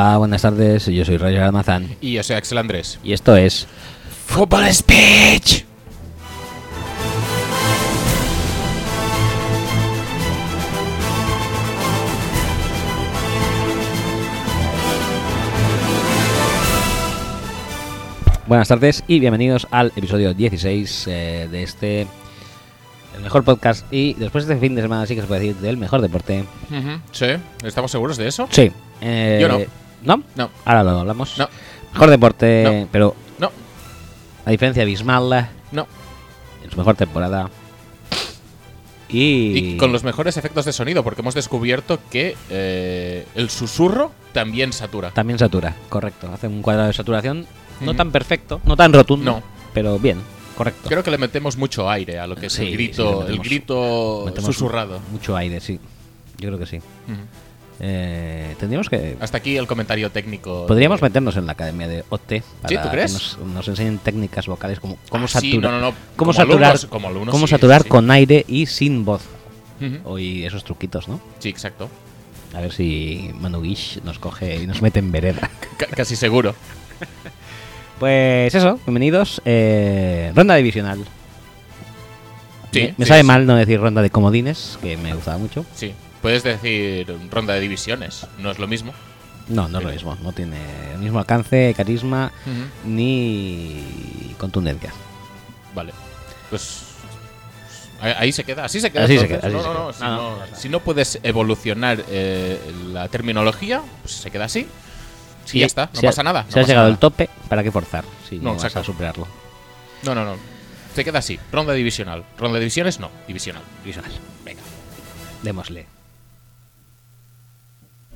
Hola, buenas tardes. Yo soy Roger Almazán. Y yo soy Axel Andrés. Y esto es Football Speech. Buenas tardes y bienvenidos al episodio 16 eh, de este, el mejor podcast y después de este fin de semana sí que se puede decir del mejor deporte. Sí, ¿estamos seguros de eso? Sí. eh, Yo no. ¿No? No, Ahora lo hablamos. No. Mejor deporte, No. pero no, a diferencia abismal no. en su mejor temporada. Y, Y con los mejores efectos de sonido, porque hemos descubierto que eh, el susurro también satura. también satura, correcto. Hace un cuadrado de saturación no tan perfecto, no tan rotundo, No. pero bien, correcto. Creo que le metemos mucho aire a lo que es Sí, el sí, grito, el grito susurrado. Mucho aire, sí. Yo creo que sí. Ujú. Eh, tendríamos que. Hasta aquí el comentario técnico. Podríamos de- meternos en la academia de OT para ¿tú crees? que nos, nos enseñen técnicas vocales como cómo Ah, sí, saturar, no, no, no. cómo Como saturar, alumnos- como alumnos, cómo sí, saturar con aire y sin voz. Y esos truquitos, ¿no? Sí, exacto. A ver si Manu Guish nos coge y nos mete en vereda. C- casi seguro. Pues eso, bienvenidos. Eh, ronda divisional. Sí, me me sabe mal no decir ronda de comodines, que me gustaba mucho. Sí. Puedes decir ronda de divisiones, no es lo mismo. No, no es lo mismo. No tiene el mismo alcance, carisma ni contundencia. Vale. Pues. Ahí se queda, así se queda. Así se queda, así no, se no, no, queda. Si No, si puedes evolucionar eh, la terminología, pues se queda así. Y Si- ya está, no si ha- pasa nada. has pasa llegado al tope, ¿para qué forzar? Si no, vas a superarlo. No, no, no. Se queda así. Ronda divisional. Ronda de divisiones, no. Divisional. Divisional. Venga. Démosle.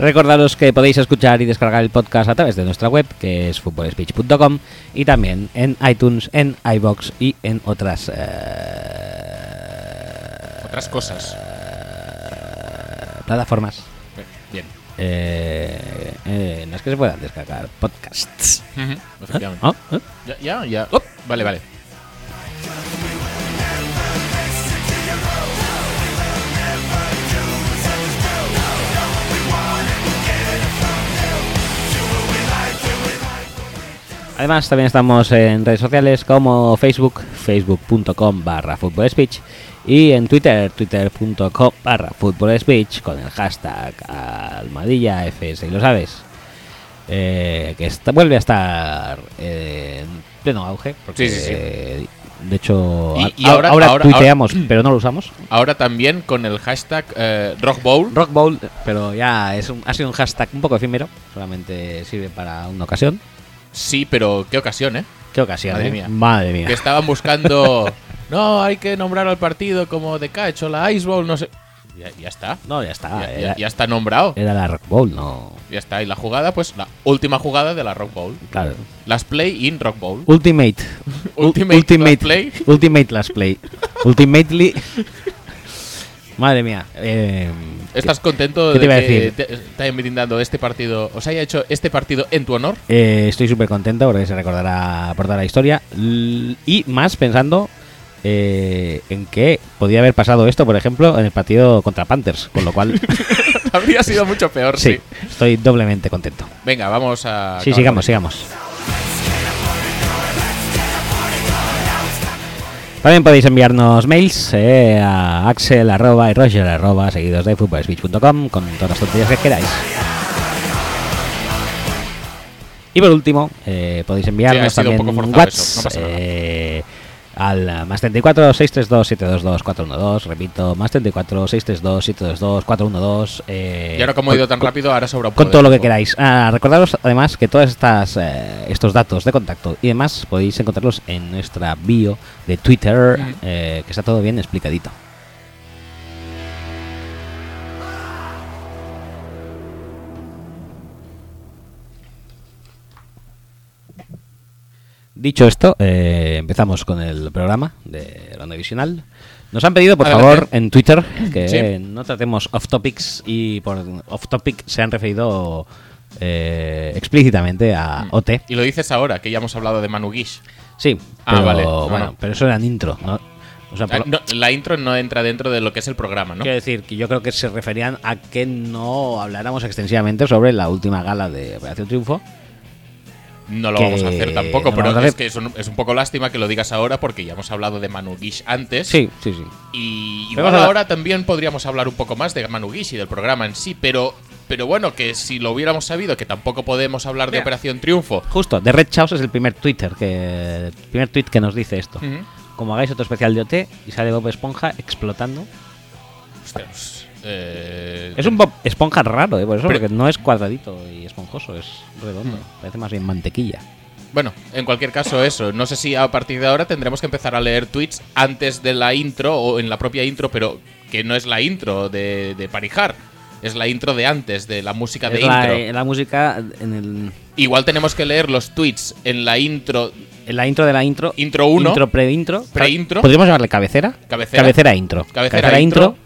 Recordaros que podéis escuchar y descargar el podcast a través de nuestra web, que es footballspeech.com, y también en iTunes, en iBox y en otras eh, Otras cosas. plataformas Bien. eh, eh, en las que se puedan descargar podcasts. Efectivamente. ¿Ah? ¿Ah? Ya, ya, ya. Op, Vale, vale. Además, también estamos en redes sociales como Facebook, facebook.com barra speech y en Twitter, twitter.com barra speech con el hashtag almadilla FS, y lo sabes. eh, que está- vuelve a estar eh, en pleno auge. Porque, Sí, sí, sí. eh, De hecho, Y- a- y ahora- ahora, ahora- tuiteamos, pero no lo usamos. Ahora también con el hashtag eh, Rock Bowl. Rock Bowl, pero ya es un- ha sido un hashtag un poco efímero, solamente sirve para una ocasión. Sí, pero qué ocasión, ¿eh? ¿Qué ocasión? Madre eh? mía. Madre mía. Que estaban buscando. no, hay que nombrar al partido como The Catch o la Ice Bowl, no sé. Ya, ya está. No, ya está. ya, era, ya- ya está nombrado. era la Rock Bowl, no. Ya está. Y la jugada, pues la última jugada de la Rock Bowl. Claro. Las play in Rock Bowl. Ultimate. Ultimate Ultimate Last Play. Ultimate Last Play. Ultimately. Madre mía. eh, ¿Estás contento ¿Qué te de que te, te hayan brindado este partido, os haya hecho este partido en tu honor? eh, estoy súper contento porque se recordará por toda la historia. Y más pensando eh, en que podía haber pasado esto, por ejemplo, en el partido contra Panthers. Con lo cual, Habría sido mucho peor, sí. sí, estoy doblemente contento. Venga, vamos a. Sí, sigamos, sigamos. También podéis enviarnos mails eh, a axel arroba y roger arroba seguidos de footballspeech.com con todas las tonterías que queráis. Y por último, eh, podéis enviarnos Sí, también un WhatsApp no al más 34 632 722 412, repito, más 34 632 722 412. Eh, Y ahora, como he ido tan con- rápido, ahora sobra un con todo lo que queráis. Ah, recordaros además que todos estas, eh, estos datos de contacto y demás podéis encontrarlos en nuestra bio de Twitter, Ujú. eh, que está todo bien explicadito. Dicho esto, eh, empezamos con el programa de Ronda Visional. Nos han pedido, por favor, en Twitter que Sí. no tratemos off topics y por off topic se han referido eh, explícitamente a OT. Y lo dices ahora, que ya hemos hablado de Manu Guish. Sí, Ah, pero vale. No, bueno, no. pero eso era en intro, ¿no? O sea, por Ah, no, la intro no entra dentro de lo que es el programa, ¿no? Quiero decir que yo creo que se referían a que no habláramos extensivamente sobre la última gala de Operación Triunfo. No lo que vamos a hacer tampoco, no pero es que es un, es un poco lástima que lo digas ahora porque ya hemos hablado de Manu Guish antes. Sí, sí, sí. Y igual ahora también podríamos hablar un poco más de Manu Guish y del programa en sí, pero, pero bueno, que si lo hubiéramos sabido, que tampoco podemos hablar de. Operación Triunfo. Justo, de Red Chaos es el primer Twitter que el primer tweet que nos dice esto. Como hagáis otro especial de OT y sale Bob Esponja explotando. Ostras, eh, Es un Bob Esponja raro, ¿eh? por eso, porque no es cuadradito y esponjoso, es redondo. Mm. Parece más bien mantequilla. Bueno, en cualquier caso eso. No sé si a partir de ahora tendremos que empezar a leer tweets antes de la intro o en la propia intro, pero que no es la intro de, de Parijar. Es la intro de antes, de la música de la, intro. eh, la música en, el, Igual tenemos que leer los tweets en la intro. en la intro de la intro. Intro uno. Intro pre-intro. Pre-intro. Podríamos llamarle cabecera. Cabecera. intro. Cabecera intro.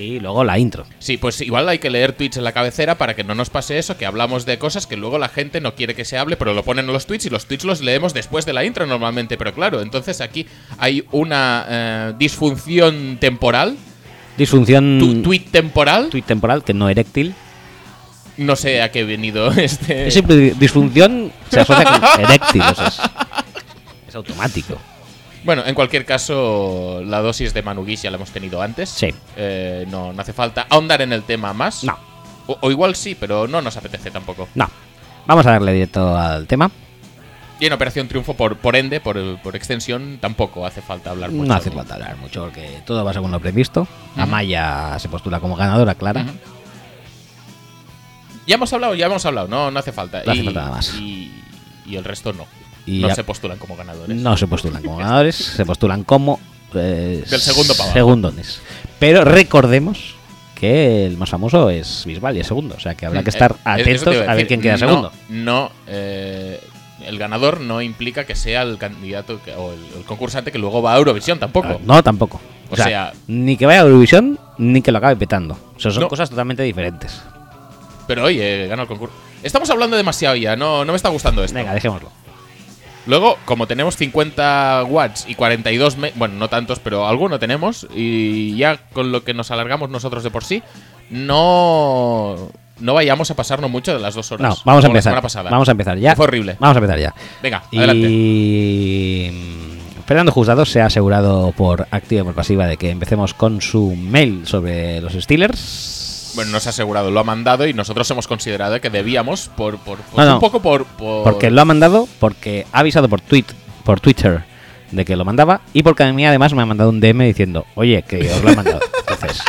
Y luego la intro. Sí, pues igual hay que leer tweets en la cabecera para que no nos pase eso, que hablamos de cosas que luego la gente no quiere que se hable, pero lo ponen en los tweets y los tweets los leemos después de la intro normalmente. Pero claro, entonces aquí hay una eh, disfunción temporal, Disfunción. tu- tweet temporal. tweet temporal, que no eréctil. No sé a qué he venido este. Esa disfunción se asocia con eréctil. o sea, es, es automático. Bueno, en cualquier caso, la dosis de Manuguis ya la hemos tenido antes. Sí. Eh, no, no hace falta ahondar en el tema más. No, O, o igual sí, pero no nos apetece tampoco. no. Vamos a darle directo al tema. Y en Operación Triunfo, por, por ende, por, por extensión, tampoco hace falta hablar mucho. No hace falta hablar mucho porque todo va según lo previsto. Amaya se postula como ganadora, clara. Ya hemos hablado, ya hemos hablado, no, no hace falta. No hace y, falta nada más. Y, y el resto no. Y no se postulan como ganadores. No se postulan como ganadores, se postulan como eh, Del segundo para segundones. Pero recordemos que el más famoso es Bisbal y es segundo, o sea que habrá que estar Eh, atentos a ver quién queda No, segundo. No, eh, el ganador no implica que sea el candidato que- o el, el concursante que luego va a Eurovisión tampoco. Ah, No, tampoco. O sea- ni que vaya a Eurovisión ni que lo acabe petando. O sea, son No. cosas totalmente diferentes. Pero oye, gana el concurso. Estamos hablando demasiado ya, no, no me está gustando esto. Venga, dejémoslo. Luego, como tenemos 50 watts y 42, me- bueno, no tantos, pero alguno tenemos, y ya con lo que nos alargamos nosotros de por sí, no, no vayamos a pasarnos mucho de las dos horas. No, vamos a la empezar. semana pasada. Vamos a empezar ya. Fue horrible. Vamos a empezar ya. Venga, adelante. Y Fernando Juzgado se ha asegurado por activa y por pasiva de que empecemos con su mail sobre los Steelers. Bueno, nos ha asegurado, lo ha mandado y nosotros hemos considerado que debíamos, por, por, por- No, no. un poco por, por- Porque lo ha mandado, porque ha avisado por tweet, por Twitter de que lo mandaba y porque a mí además me ha mandado un DM diciendo, oye, que os lo he mandado. Entonces,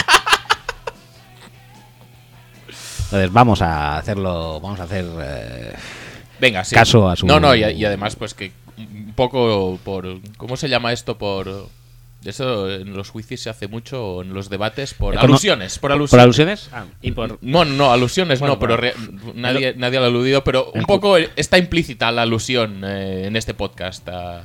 entonces vamos a hacerlo, vamos a hacer... eh, Venga, sí. caso a su- No, no, y, y además, pues que un poco por. ¿Cómo se llama esto? Por. Eso en los juicios se hace mucho, o en los debates, por Econo- alusiones. Por ¿Por alusiones. alusiones? Ah, y por... No, no, alusiones Bueno, no, pero re- nadie, nadie lo ha aludido, pero un poco está implícita la alusión eh, en este podcast a,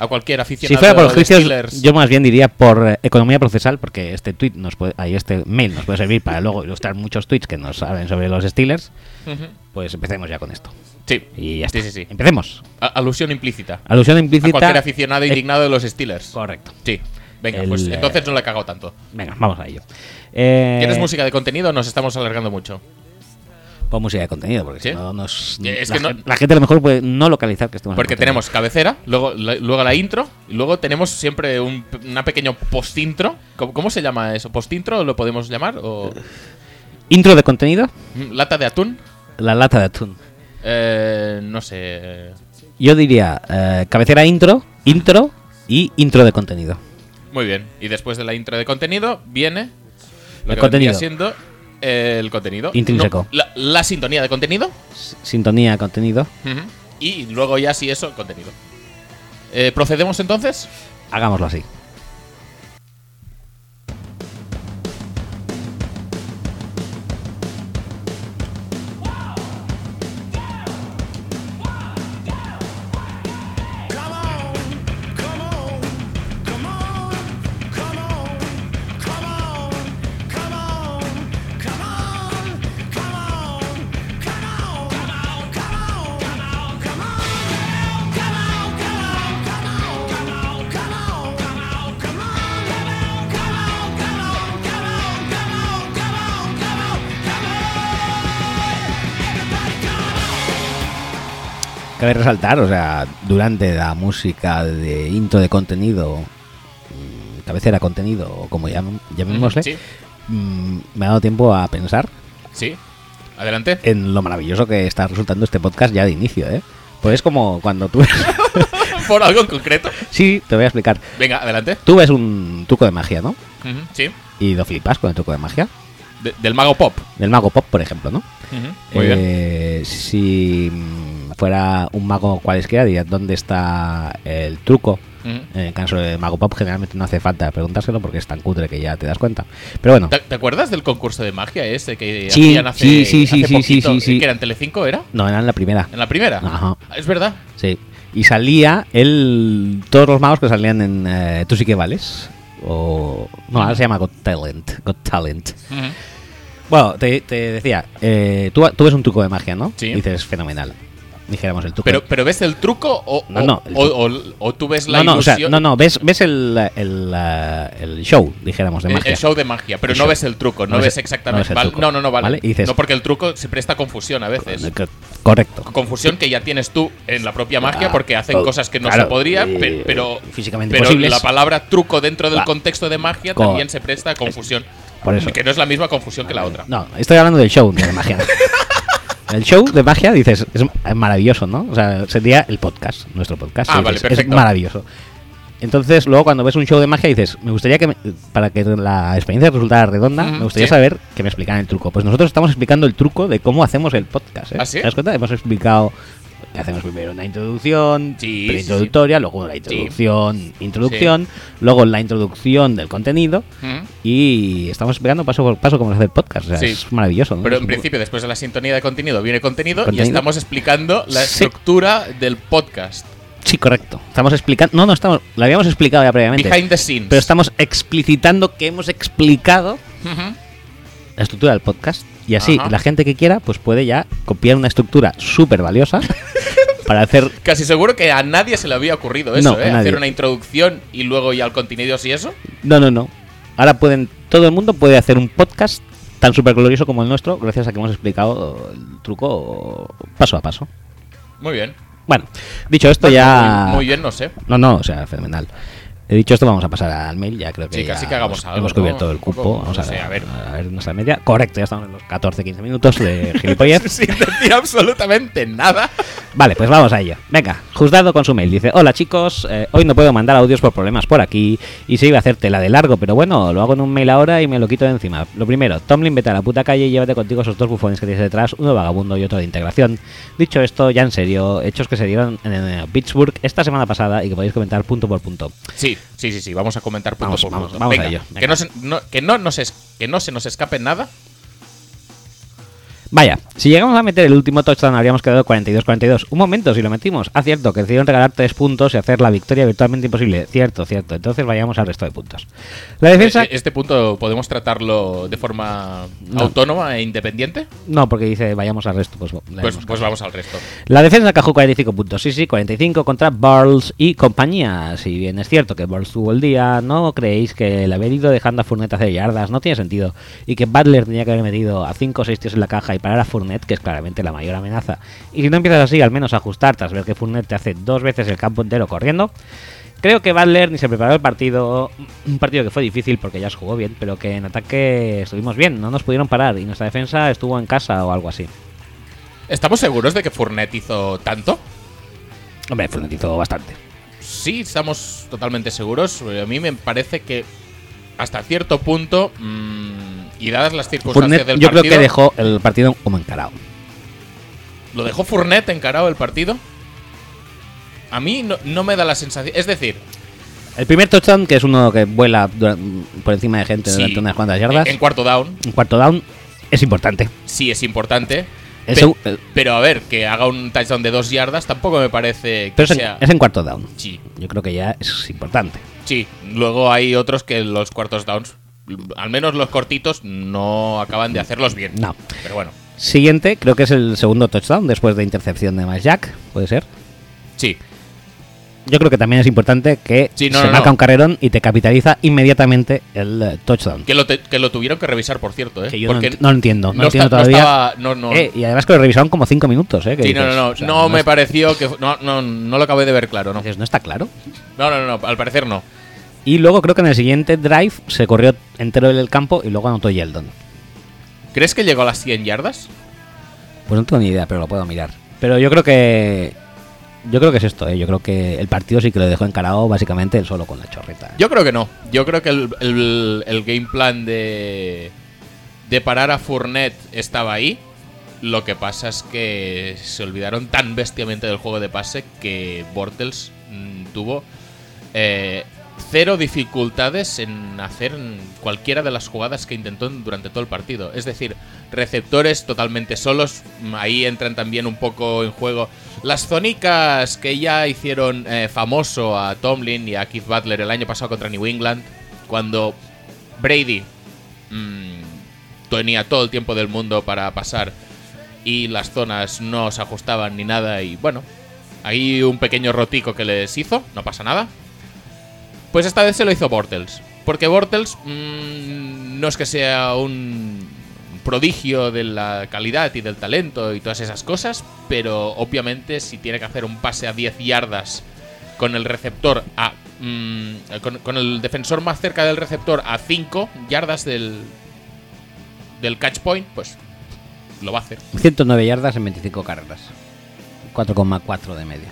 a cualquier aficionado Si fuera por los juicios, Steelers. yo más bien diría por eh, economía procesal, porque este tweet nos puede, ahí este mail nos puede servir para luego ilustrar muchos tweets que nos saben sobre los Steelers. Pues empecemos ya con esto. Sí, Y ya sí, está. sí, sí. Empecemos. A- alusión implícita. Alusión A implícita. cualquier aficionado indignado de los Steelers. Correcto. Sí. Venga, El, pues eh, entonces no le he cagado tanto. Venga, vamos a ello. Eh, ¿Quieres música de contenido nos estamos alargando mucho? Pon música de contenido, porque ¿Sí? si no nos. Eh, es la, que no- la gente a lo mejor puede no localizar que estemos. Porque tenemos cabecera, luego la, luego la intro, y luego tenemos siempre un una pequeño post-intro. ¿Cómo, cómo se llama eso? ¿Post-intro lo podemos llamar? ¿O Intro de contenido, lata de atún? la lata de atún. Eh, no sé. Yo diría eh, cabecera intro, intro y intro de contenido. Muy bien. Y después de la intro de contenido viene lo El que contenido. siendo el contenido. Intrínseco. No, la, la sintonía de contenido. S- Sintonía, contenido. Y luego ya sí eso, contenido. Eh, ¿Procedemos entonces? Hagámoslo así. Resaltar, o sea, durante la música de intro de contenido, mm, cabecera contenido, o como llam- llamémosle, Sí, mm, me ha dado tiempo a pensar sí. Adelante. en lo maravilloso que está resultando este podcast ya de inicio, ¿eh? Pues es como cuando tú... Por algo en concreto. sí, te voy a explicar. Venga, adelante. Tú ves un truco de magia, ¿no? Ujú, Sí. Y lo flipas con el truco de magia. De- del mago pop. Del mago pop, por ejemplo, ¿no? Ujú, Muy bien. Eh, Si mm, fuera un mago cualesquiera, diría dónde está el truco. En el caso del mago pop, generalmente no hace falta preguntárselo porque es tan cutre que ya te das cuenta. Pero bueno, ¿Te, te acuerdas del concurso de magia ese que Sí, hacían hace, sí, sí, sí, hace sí, sí, poquito? sí, sí. ¿Que era en Telecinco, era? no era en la primera. ¿En la primera? Ajá. Es verdad. Sí. Y salía el, todos los magos que salían en eh, Tú sí que vales. O. No, ahora se llama Got Talent. Got Talent. Bueno, te, te decía, eh, tú, tú ves un truco de magia, ¿no? Sí. Y dices, fenomenal. Dijéramos el truco. Pero, pero ¿ves el truco o, No, o- no, el o- o- o tú ves la no, no, o sea, ilusión? no, no, ves, ves el, el, eh, el show, dijéramos, de El- magia. El show de magia, pero El no show. ves el truco, no, ves exactamente. No, no, no, vale. ¿Vale? Y dices- no, porque el truco se presta confusión a veces. Correcto. Confusión que ya tienes tú en la propia magia Ah, porque hacen oh, cosas que no claro, se podría, eh, pe- pero, físicamente pero la palabra truco dentro del Ah. contexto de magia Co- también se presta a confusión. Por eso. Que no es la misma confusión que la otra. No, estoy hablando del show de magia. el show de magia, dices, es maravilloso, ¿no? O sea, sería el podcast, nuestro podcast. Ah, vale, dices. Es maravilloso. Entonces, luego cuando ves un show de magia dices, me gustaría que, me- para que la experiencia resultara redonda, me gustaría sí. saber que me explicaran el truco. Pues nosotros estamos explicando el truco de cómo hacemos el podcast. ¿eh? ¿Ah, sí? ¿Te das cuenta? Hemos explicado que hacemos primero una introducción, Sí, preintroductoria, luego la introducción, introducción, luego la introducción del contenido Ujú. y estamos explicando paso por paso cómo se hace el podcast. O sea, es maravilloso. ¿no? Pero en principio, después de la sintonía de contenido, viene contenido, y estamos explicando la estructura del podcast. Sí, correcto. Estamos explicando. No, no estamos. Lo habíamos explicado ya previamente. Behind the scenes. Pero estamos explicitando que hemos explicado la estructura del podcast. Y así la gente que quiera, pues puede ya copiar una estructura súper valiosa para hacer. Casi seguro que a nadie se le había ocurrido eso, No, ¿eh? Hacer una introducción y luego ya el contenido y eso. No, no, no. Ahora pueden. Todo el mundo puede hacer un podcast tan súper glorioso como el nuestro, gracias a que hemos explicado el truco paso a paso. Muy bien. Bueno, dicho esto, ya. Muy, muy bien, no sé. No, no, o sea, fenomenal. He dicho esto, vamos a pasar al mail. Ya creo que. Sí, ya casi que hagamos hemos, algo, Hemos ¿no? cubierto el Un poco, cupo. Vamos no a, sé, a ver. a ver nuestra media. Correcto, ya estamos en los 14-15 minutos de gilipollez. Sin decir absolutamente nada. Vale, pues vamos a ello. Venga, Juzgado con su mail. Dice: Hola chicos, eh, hoy no puedo mandar audios por problemas por aquí. Y se iba a hacer tela de largo, pero bueno, lo hago en un mail ahora y me lo quito de encima. Lo primero, Tomlin, vete a la puta calle y llévate contigo esos dos bufones que tienes detrás, uno vagabundo y otro de integración. Dicho esto, ya en serio, hechos que se dieron en, eh, Pittsburgh esta semana pasada y que podéis comentar punto por punto. Sí, sí, sí, sí. Vamos a comentar punto Vamos, por vamos, punto. vamos a Venga. Que, no se, no- que, no nos es- que no se nos escape nada. Vaya, si llegamos a meter el último touchdown habríamos quedado 42-42. Un momento, si lo metimos. Ah, cierto, que decidieron regalar 3 puntos y hacer la victoria virtualmente imposible. Cierto, cierto. Entonces vayamos al resto de puntos. La defensa... Eh, Este punto podemos tratarlo de forma No. autónoma e independiente. No, porque dice vayamos al resto. Pues, Pues, pues vamos al resto. La defensa cajó 45 puntos. Sí, sí, 45 contra Barles y compañía. Si bien es cierto que Barles tuvo el día, ¿no creéis que el haber ido dejando a Fournette hacer yardas no tiene sentido? Y que Butler tenía que haber metido a 5 o 6 tíos en la caja y parar a Fournette, que es claramente la mayor amenaza. Y si no empiezas así, al menos a ajustar tras ver que Fournette te hace dos veces el campo entero corriendo. Creo que Butler ni se preparó el partido, un partido que fue difícil porque ya se jugó bien, pero que en ataque estuvimos bien, no nos pudieron parar y nuestra defensa estuvo en casa o algo así. ¿Estamos seguros de que Fournette hizo tanto? Hombre, Fournette hizo bastante. Sí, estamos totalmente seguros. A mí me parece que hasta cierto punto, mm, y dadas las circunstancias del yo creo partido, que dejó el partido como encarado. ¿Lo dejó Fournette encarado el partido? A mí no, no me da la sensación. Es decir, El primer touchdown, que es uno que vuela por encima de gente sí, durante unas cuantas yardas, En, en cuarto down, un cuarto down, es importante. sí es importante. Es Pe- eh, pero a ver, que haga un touchdown de dos yardas tampoco me parece que pero es en, sea. es en cuarto down. Sí, Yo creo que ya es importante. sí. Luego hay otros que los cuartos downs, al menos los cortitos, no acaban de hacerlos bien. No. Pero bueno, Siguiente, creo que es el segundo touchdown después de intercepción de Miles Jack, puede ser. sí. yo creo que también es importante que Sí, no, se no, marca no. un carrerón y te capitaliza inmediatamente el eh, touchdown. Que lo, te- que lo tuvieron que revisar, por cierto, ¿eh? Que yo no, Porque ent- no lo entiendo, no, no entiendo está- todavía. estaba-. Eh, y además que lo revisaron como cinco minutos, ¿eh? Sí, no, dices, no, no. o sea, no me es- pareció que. No, no, no lo acabé de ver claro, ¿no? dices, no está claro. No, no, no, al parecer no. Y luego creo que en el siguiente drive se corrió entero el campo y luego anotó Yeldon. ¿Crees que llegó a las 100 yardas? Pues no tengo ni idea, pero lo puedo mirar. Pero yo creo que. Yo creo que es esto, ¿eh? Yo creo que el partido sí que lo dejó encarado básicamente él solo con la chorreta. Yo creo que no. Yo creo que el, el- el game plan de, de parar a Fournette estaba ahí. Lo que pasa es que se olvidaron tan bestiamente del juego de pase que Bortles mm, tuvo eh, cero dificultades en hacer cualquiera de las jugadas que intentó durante todo el partido. Es decir, receptores totalmente solos. mm, Ahí entran también un poco en juego las zonicas que ya hicieron eh, famoso a Tomlin y a Keith Butler el año pasado contra New England. Cuando Brady mm, tenía todo el tiempo del mundo para pasar y las zonas no se ajustaban ni nada. Y bueno, ahí un pequeño rotico que les hizo, no pasa nada. Pues esta vez se lo hizo Bortles. Porque Bortles mm, no es que sea un prodigio de la calidad y del talento y todas esas cosas, pero obviamente si tiene que hacer un pase a 10 yardas con el receptor a... mm, con, con el defensor más cerca del receptor a 5 yardas del, del catch point, pues lo va a hacer. 109 yardas en 25 carreras. 4,4 de media.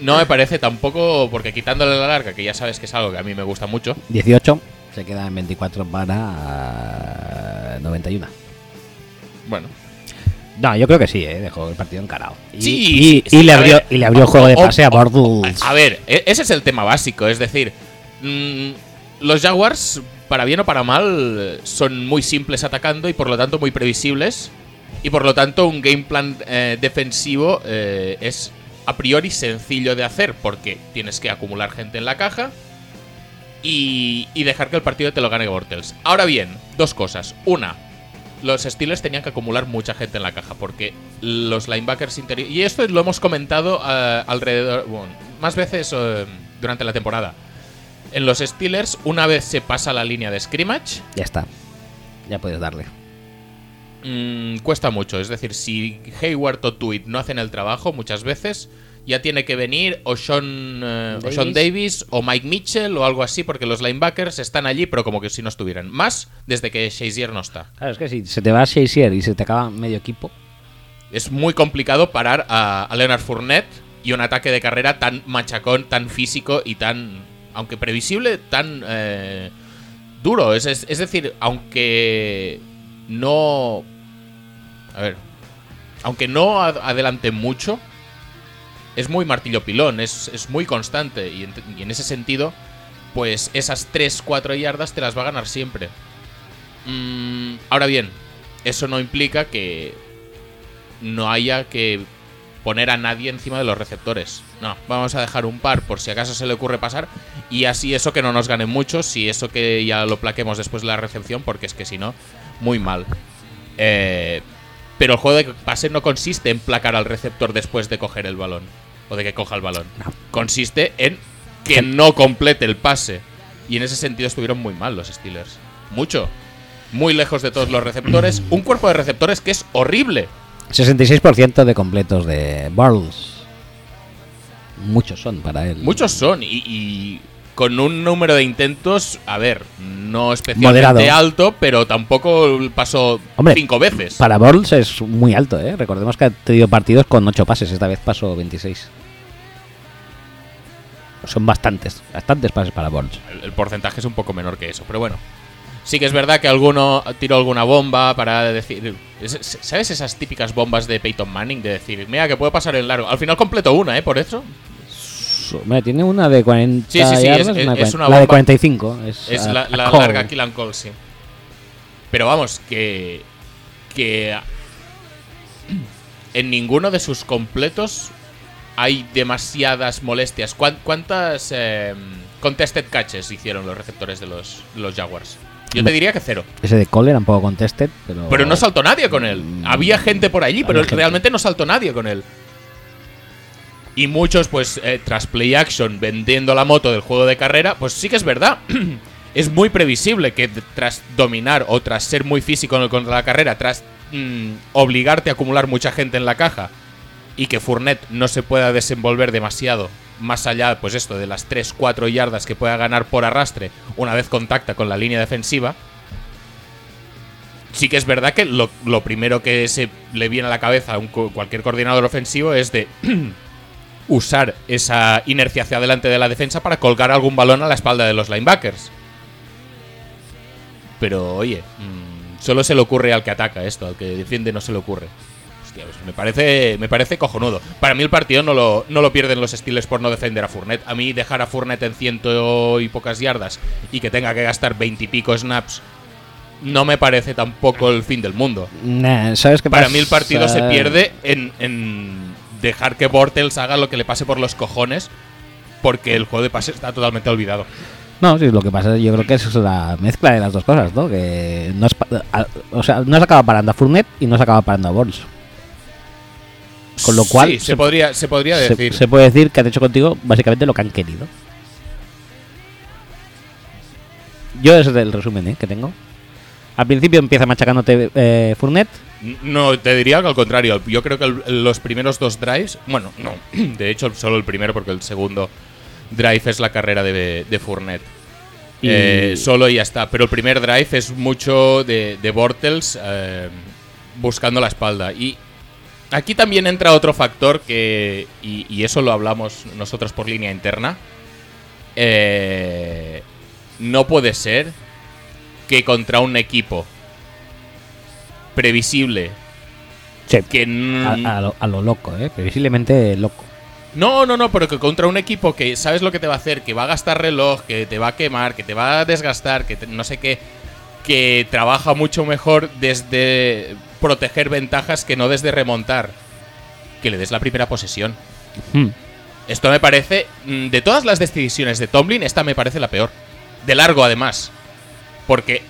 No me parece tampoco, porque quitándole la larga, que ya sabes que es algo que a mí me gusta mucho, 18. Se queda en 24 para 91. bueno, No, yo creo que sí, ¿eh? dejó el partido encarado. Y, Sí, y, sí, y le abrió, ver. y le abrió el juego de pase a Bortles. A ver, e- ese es el tema básico, es decir, mm, los Jaguars, para bien o para mal, son muy simples atacando y por lo tanto muy previsibles. Y por lo tanto un game plan eh, defensivo eh, es a priori sencillo de hacer porque tienes que acumular gente en la caja y, y dejar que el partido te lo gane Bortles. Ahora bien, dos cosas. Una, los Steelers tenían que acumular mucha gente en la caja porque los linebackers interiores. Y esto lo hemos comentado eh, alrededor. Bueno, más veces eh, durante la temporada. En los Steelers, una vez se pasa la línea de scrimmage, Ya está. Ya puedes darle. Mm, cuesta mucho. Es decir, si Hayward o Tweet no hacen el trabajo, muchas veces ya tiene que venir o Sean, eh, o Sean Davis o Mike Mitchell o algo así, porque los linebackers están allí, pero como que si no estuvieran. Más desde que Shazier no está. Claro, es que si se te va a Shazier y se te acaba medio equipo. es muy complicado parar a, a Leonard Fournette y un ataque de carrera tan machacón, tan físico y tan, aunque previsible, tan eh, duro. Es, es- es decir, aunque no... A ver. Aunque no ad- adelante mucho, es muy martillo pilón, es, es muy constante y en, y en ese sentido, pues esas 3-4 yardas te las va a ganar siempre. Mm, ahora bien, eso no implica que no haya que poner a nadie encima de los receptores. No, vamos a dejar un par por si acaso se le ocurre pasar y así eso que no nos gane mucho, si eso que ya lo plaquemos después de la recepción, porque es que si no, muy mal. Eh, pero el juego de pase no consiste en placar al receptor después de coger el balón o de que coja el balón. No. Consiste en que no complete el pase. Y en ese sentido estuvieron muy mal los Steelers. Mucho. Muy lejos de todos los receptores. Un cuerpo de receptores que es horrible. 66% de completos de Bortles. Muchos son para él. Muchos son. Y, y con un número de intentos, a ver, no especialmente Moderado. alto, pero tampoco pasó Hombre, cinco veces. Para Bortles es muy alto, ¿eh? Recordemos que ha tenido partidos con 8 pases. Esta vez pasó 26. Son bastantes. Bastantes pases para Bortles. El, el porcentaje es un poco menor que eso, pero bueno. Sí que es verdad que alguno tiró alguna bomba para decir... es- ¿Sabes esas típicas bombas de Peyton Manning? De decir, mira, que puedo pasar en largo. Al final completó una, ¿eh? Por eso. Tiene una de 40 Sí, sí, sí, yardas, es- es- una, es una La de bomba. 45. Es, Es a- la, la larga Kill and Call, sí. Pero vamos, que. Que. En ninguno de sus completos hay demasiadas molestias. ¿Cuán- ¿Cuántas eh, contested catches hicieron los receptores de los, de los Jaguars? Yo te diría que cero. Ese de Cole era un poco contested, pero... Pero no saltó nadie con él. Había gente por allí, pero realmente no saltó nadie con él. Y muchos, pues, eh, tras Play Action vendiendo la moto del juego de carrera, pues sí que es verdad. es muy previsible que tras dominar o tras ser muy físico contra la carrera, tras mm, obligarte a acumular mucha gente en la caja y que Fournet no se pueda desenvolver demasiado más allá, pues esto, de las 3-4 yardas que pueda ganar por arrastre una vez contacta con la línea defensiva, sí que es verdad que lo, primero que se le viene a la cabeza a cualquier coordinador ofensivo es de usar esa inercia hacia adelante de la defensa para colgar algún balón a la espalda de los linebackers. Pero oye, mm, solo se le ocurre al que ataca esto, al que defiende no se le ocurre. Hostia, pues me parece, me parece cojonudo. Para mí el partido no lo, no lo pierden los Steelers por no defender a Fournette. A mí dejar a Fournette en ciento y pocas yardas y que tenga que gastar veintipico snaps no me parece tampoco el fin del mundo. ¿sabes qué Para mí el partido se pierde en, en dejar que Bortels haga lo que le pase por los cojones porque el juego de pase está totalmente olvidado. No, sí, lo que pasa yo creo que es la mezcla de las dos cosas, ¿no? Que no, es, o sea, no se acaba parando a Fournet y no se acaba parando a Borns. Con lo cual. Sí, se, podría, se podría decir. Se, puede decir que han hecho contigo básicamente lo que han querido. Yo ese es el resumen ¿eh? que tengo. Al principio empieza machacándote eh, Fournet. No, te diría que al contrario. Yo creo que los primeros dos drives. Bueno, no. De hecho, solo el primero, porque el segundo drive es la carrera de, de Fournet. Eh, solo y ya está. Pero el primer drive es mucho de, de Bortles eh, buscando la espalda. Y aquí también entra otro factor que. Y, eso lo hablamos nosotros por línea interna. no puede ser que contra un equipo previsible. que a, lo, loco, ¿eh? Previsiblemente loco. No, no, no, pero que contra un equipo que sabes lo que te va a hacer, que va a gastar reloj, que te va a quemar, que te va a desgastar, que no sé qué, que trabaja mucho mejor desde proteger ventajas que no desde remontar. Que le des la primera posesión. Hmm. Esto me parece, mm, de todas las decisiones de Tomlin, esta me parece la peor. De largo, además. Porque.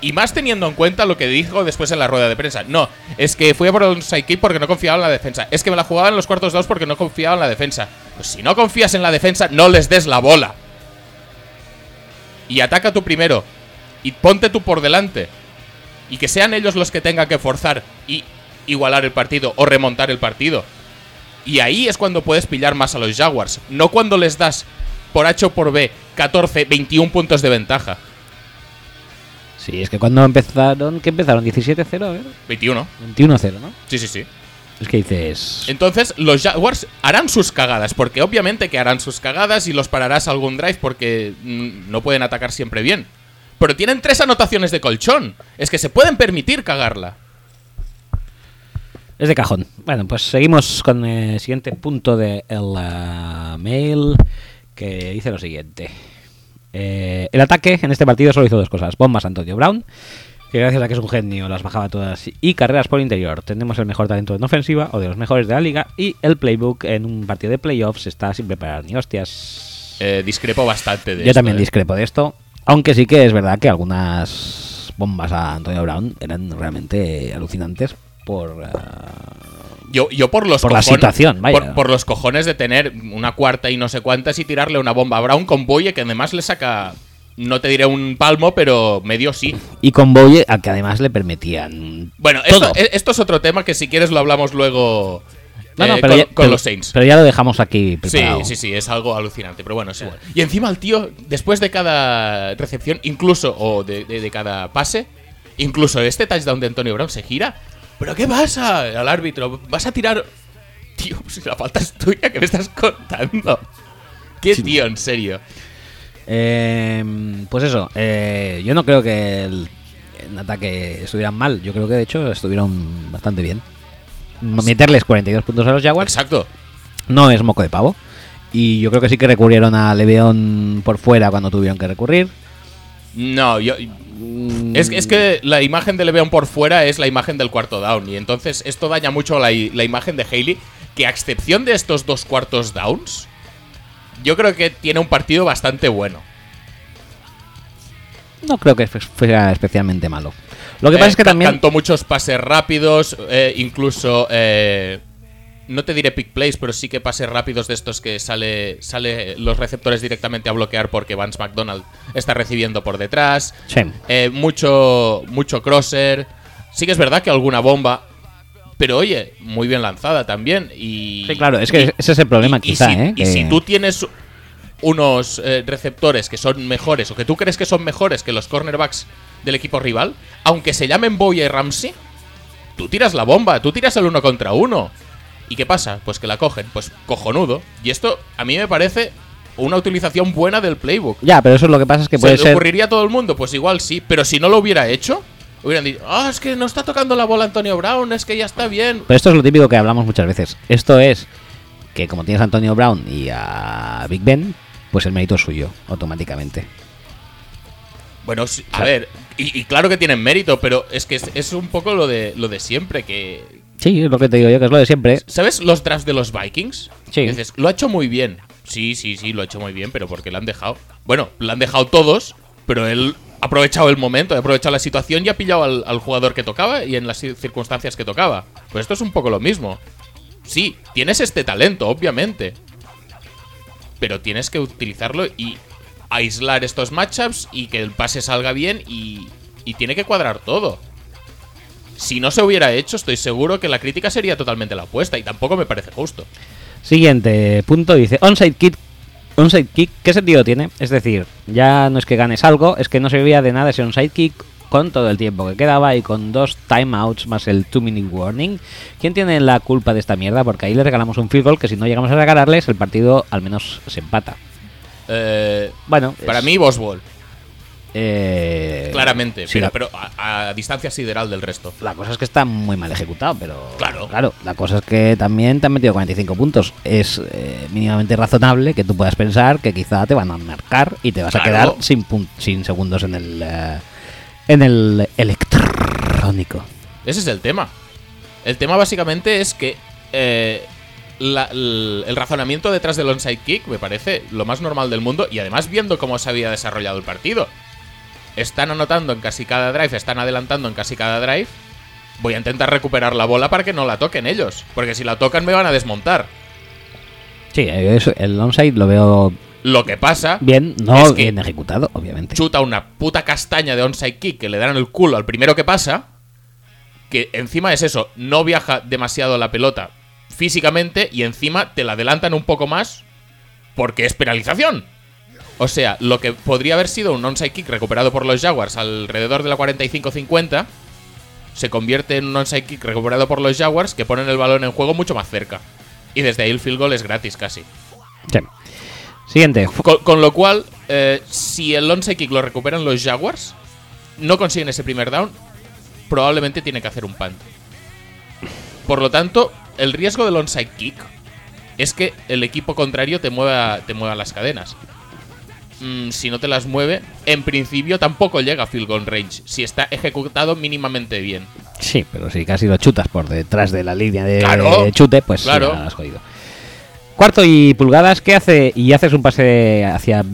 Y más teniendo en cuenta lo que dijo después en la rueda de prensa. No, es que fui a por un sidekick porque no confiaba en la defensa. Es que me la jugaba en los cuartos dos porque no confiaba en la defensa. Pues si no confías en la defensa, no les des la bola. Y ataca tú primero. Y ponte tú por delante. Y que sean ellos los que tengan que forzar y igualar el partido o remontar el partido. Y ahí es cuando puedes pillar más a los Jaguars. No cuando les das por H o por B 14, 21 puntos de ventaja. Sí, es que cuando empezaron, ¿qué empezaron? 17-0, ¿eh? 21. 21-0, ¿no? Sí, sí, sí. Es que dices. Entonces, los Jaguars harán sus cagadas, porque obviamente que harán sus cagadas y los pararás algún drive porque mm, no pueden atacar siempre bien. Pero tienen tres anotaciones de colchón. Es que se pueden permitir cagarla. Es de cajón. Bueno, pues seguimos con el siguiente punto de el mail que dice lo siguiente. Eh, el ataque en este partido solo hizo dos cosas. Bombas Antonio Brown, que gracias a que es un genio las bajaba todas, y carreras por interior. Tenemos el mejor talento en ofensiva, o de los mejores de la liga, y el playbook en un partido de playoffs está sin preparar ni hostias. Eh, discrepo bastante de Yo también eh. discrepo de esto, aunque sí que es verdad que algunas bombas a Antonio Brown eran realmente alucinantes por... Yo, yo por los por la situación, Por, los cojones de tener una cuarta y no sé cuántas y tirarle una bomba a Brown con Boye que además le saca. No te diré un palmo, pero medio sí. Y con Boye, al que además le permitían. Bueno, esto, e, esto, es otro tema que si quieres lo hablamos luego. Eh, con, los Saints. Pero ya lo dejamos aquí preparado. Sí, sí, sí, es algo alucinante, pero bueno, es igual. Y encima el tío, después de cada recepción, incluso, o de, de cada pase, incluso este touchdown de Antonio Brown se gira ¿Pero qué pasa? Al árbitro, vas a tirar. Tío, si la falta es tuya, ¿qué me estás contando? ¿Qué tío, en serio? Em, pues eso, eh, yo no creo que el, ataque estuvieran mal. Yo creo que de hecho estuvieron bastante bien. Meterles 42 puntos a los Jaguars. Exacto. No es moco de pavo. Y yo creo que sí que recurrieron a Leveón por fuera cuando tuvieron que recurrir. No, yo, es, que la imagen de Leveon por fuera es la imagen del cuarto down. Y entonces esto daña mucho la, imagen de Haley. Que a excepción de estos dos cuartos downs, yo creo que tiene un partido bastante bueno. No creo que fuera especialmente malo. Lo que pasa es que eh, también. Cantó muchos pases rápidos, eh, incluso. Eh, no te diré pick plays, pero sí que pases rápidos de estos que sale, sale los receptores directamente a bloquear porque Vance McDonald está recibiendo por detrás. Sí. Eh, mucho, mucho crosser. Sí que es verdad que alguna bomba. Pero oye, muy bien lanzada también. Y, Sí, claro, es que y- ese es el problema, y- y quizá, si, ¿eh? Y si tú tienes unos eh, receptores que son mejores o que tú crees que son mejores que los cornerbacks del equipo rival, aunque se llamen Boya y Ramsey, tú tiras la bomba, tú tiras el uno contra uno. ¿Y qué pasa? Pues que la cogen, pues cojonudo. Y esto a mí me parece una utilización buena del playbook. Ya, pero eso es lo que pasa es que ¿Se puede le ser. ocurriría a todo el mundo? Pues igual sí, pero si no lo hubiera hecho, hubieran dicho, ah, es que no está tocando la bola Antonio Brown, es que ya está bien. Pero esto es lo típico que hablamos muchas veces. Esto es que como tienes a Antonio Brown y a Big Ben, pues el mérito es suyo, automáticamente. Bueno, a ver, y, y claro que tienen mérito, pero es que es, es un poco lo de, lo de siempre, que... Sí, es lo que te digo yo, que es lo de siempre. ¿Sabes los drafts de los Vikings? Sí. Dices, lo ha hecho muy bien. Sí, sí, sí, lo ha hecho muy bien, pero porque lo han dejado. Bueno, lo han dejado todos, pero él ha aprovechado el momento, ha aprovechado la situación y ha pillado al, al jugador que tocaba y en las cir- circunstancias que tocaba. Pues esto es un poco lo mismo. Sí, tienes este talento, obviamente. Pero tienes que utilizarlo y aislar estos matchups y que el pase salga bien y, y tiene que cuadrar todo. Si no se hubiera hecho, estoy seguro que la crítica sería totalmente la opuesta y tampoco me parece justo. Siguiente punto dice, onside kick, onside kick, ¿qué sentido tiene? Es decir, ya no es que ganes algo, es que no servía de nada ese onside kick con todo el tiempo que quedaba y con dos timeouts más el 2 minute warning. ¿Quién tiene la culpa de esta mierda? Porque ahí le regalamos un field goal que si no llegamos a regalarles el partido al menos se empata. Eh, Bueno, para es- mí, Boswell, eh, claramente, sí, pero, la- pero a, a distancia sideral del resto. La cosa es que está muy mal ejecutado, pero. Claro. Claro, la cosa es que también te han metido 45 puntos. Es eh, mínimamente razonable que tú puedas pensar que quizá te van a marcar y te vas a quedar sin, sin segundos en el. eh, en el electrónico. Ese es el tema. El tema básicamente es que eh, la- el, el razonamiento detrás del onside kick me parece lo más normal del mundo y además viendo cómo se había desarrollado el partido. Están anotando en casi cada drive, están adelantando en casi cada drive. Voy a intentar recuperar la bola para que no la toquen ellos, porque si la tocan me van a desmontar. Sí, eso, el onside lo veo Lo que pasa bien, no Es que- bien ejecutado, obviamente. chuta una puta castaña de onside kick que le dan el culo al primero que pasa. Que encima es eso, no viaja demasiado la pelota físicamente y encima te la adelantan un poco más porque es penalización. O sea, lo que podría haber sido un onside kick recuperado por los Jaguars alrededor de la 45-50 se convierte en un onside kick recuperado por los Jaguars que ponen el balón en juego mucho más cerca. Y desde ahí el field goal es gratis casi. Sí. Siguiente. Con, con lo cual, eh, si el onside kick lo recuperan los Jaguars, no consiguen ese primer down, probablemente tiene que hacer un punt. Por lo tanto, el riesgo del onside kick es que el equipo contrario te mueva, te mueva las cadenas. Mm, si no te las mueve, en principio tampoco llega a field goal range, si está ejecutado mínimamente bien. Sí, pero si casi lo chutas por detrás de la línea de Claro, chute, pues sí, claro. la has jodido. Cuarto y pulgadas, ¿qué hace? Y haces un pase hacia,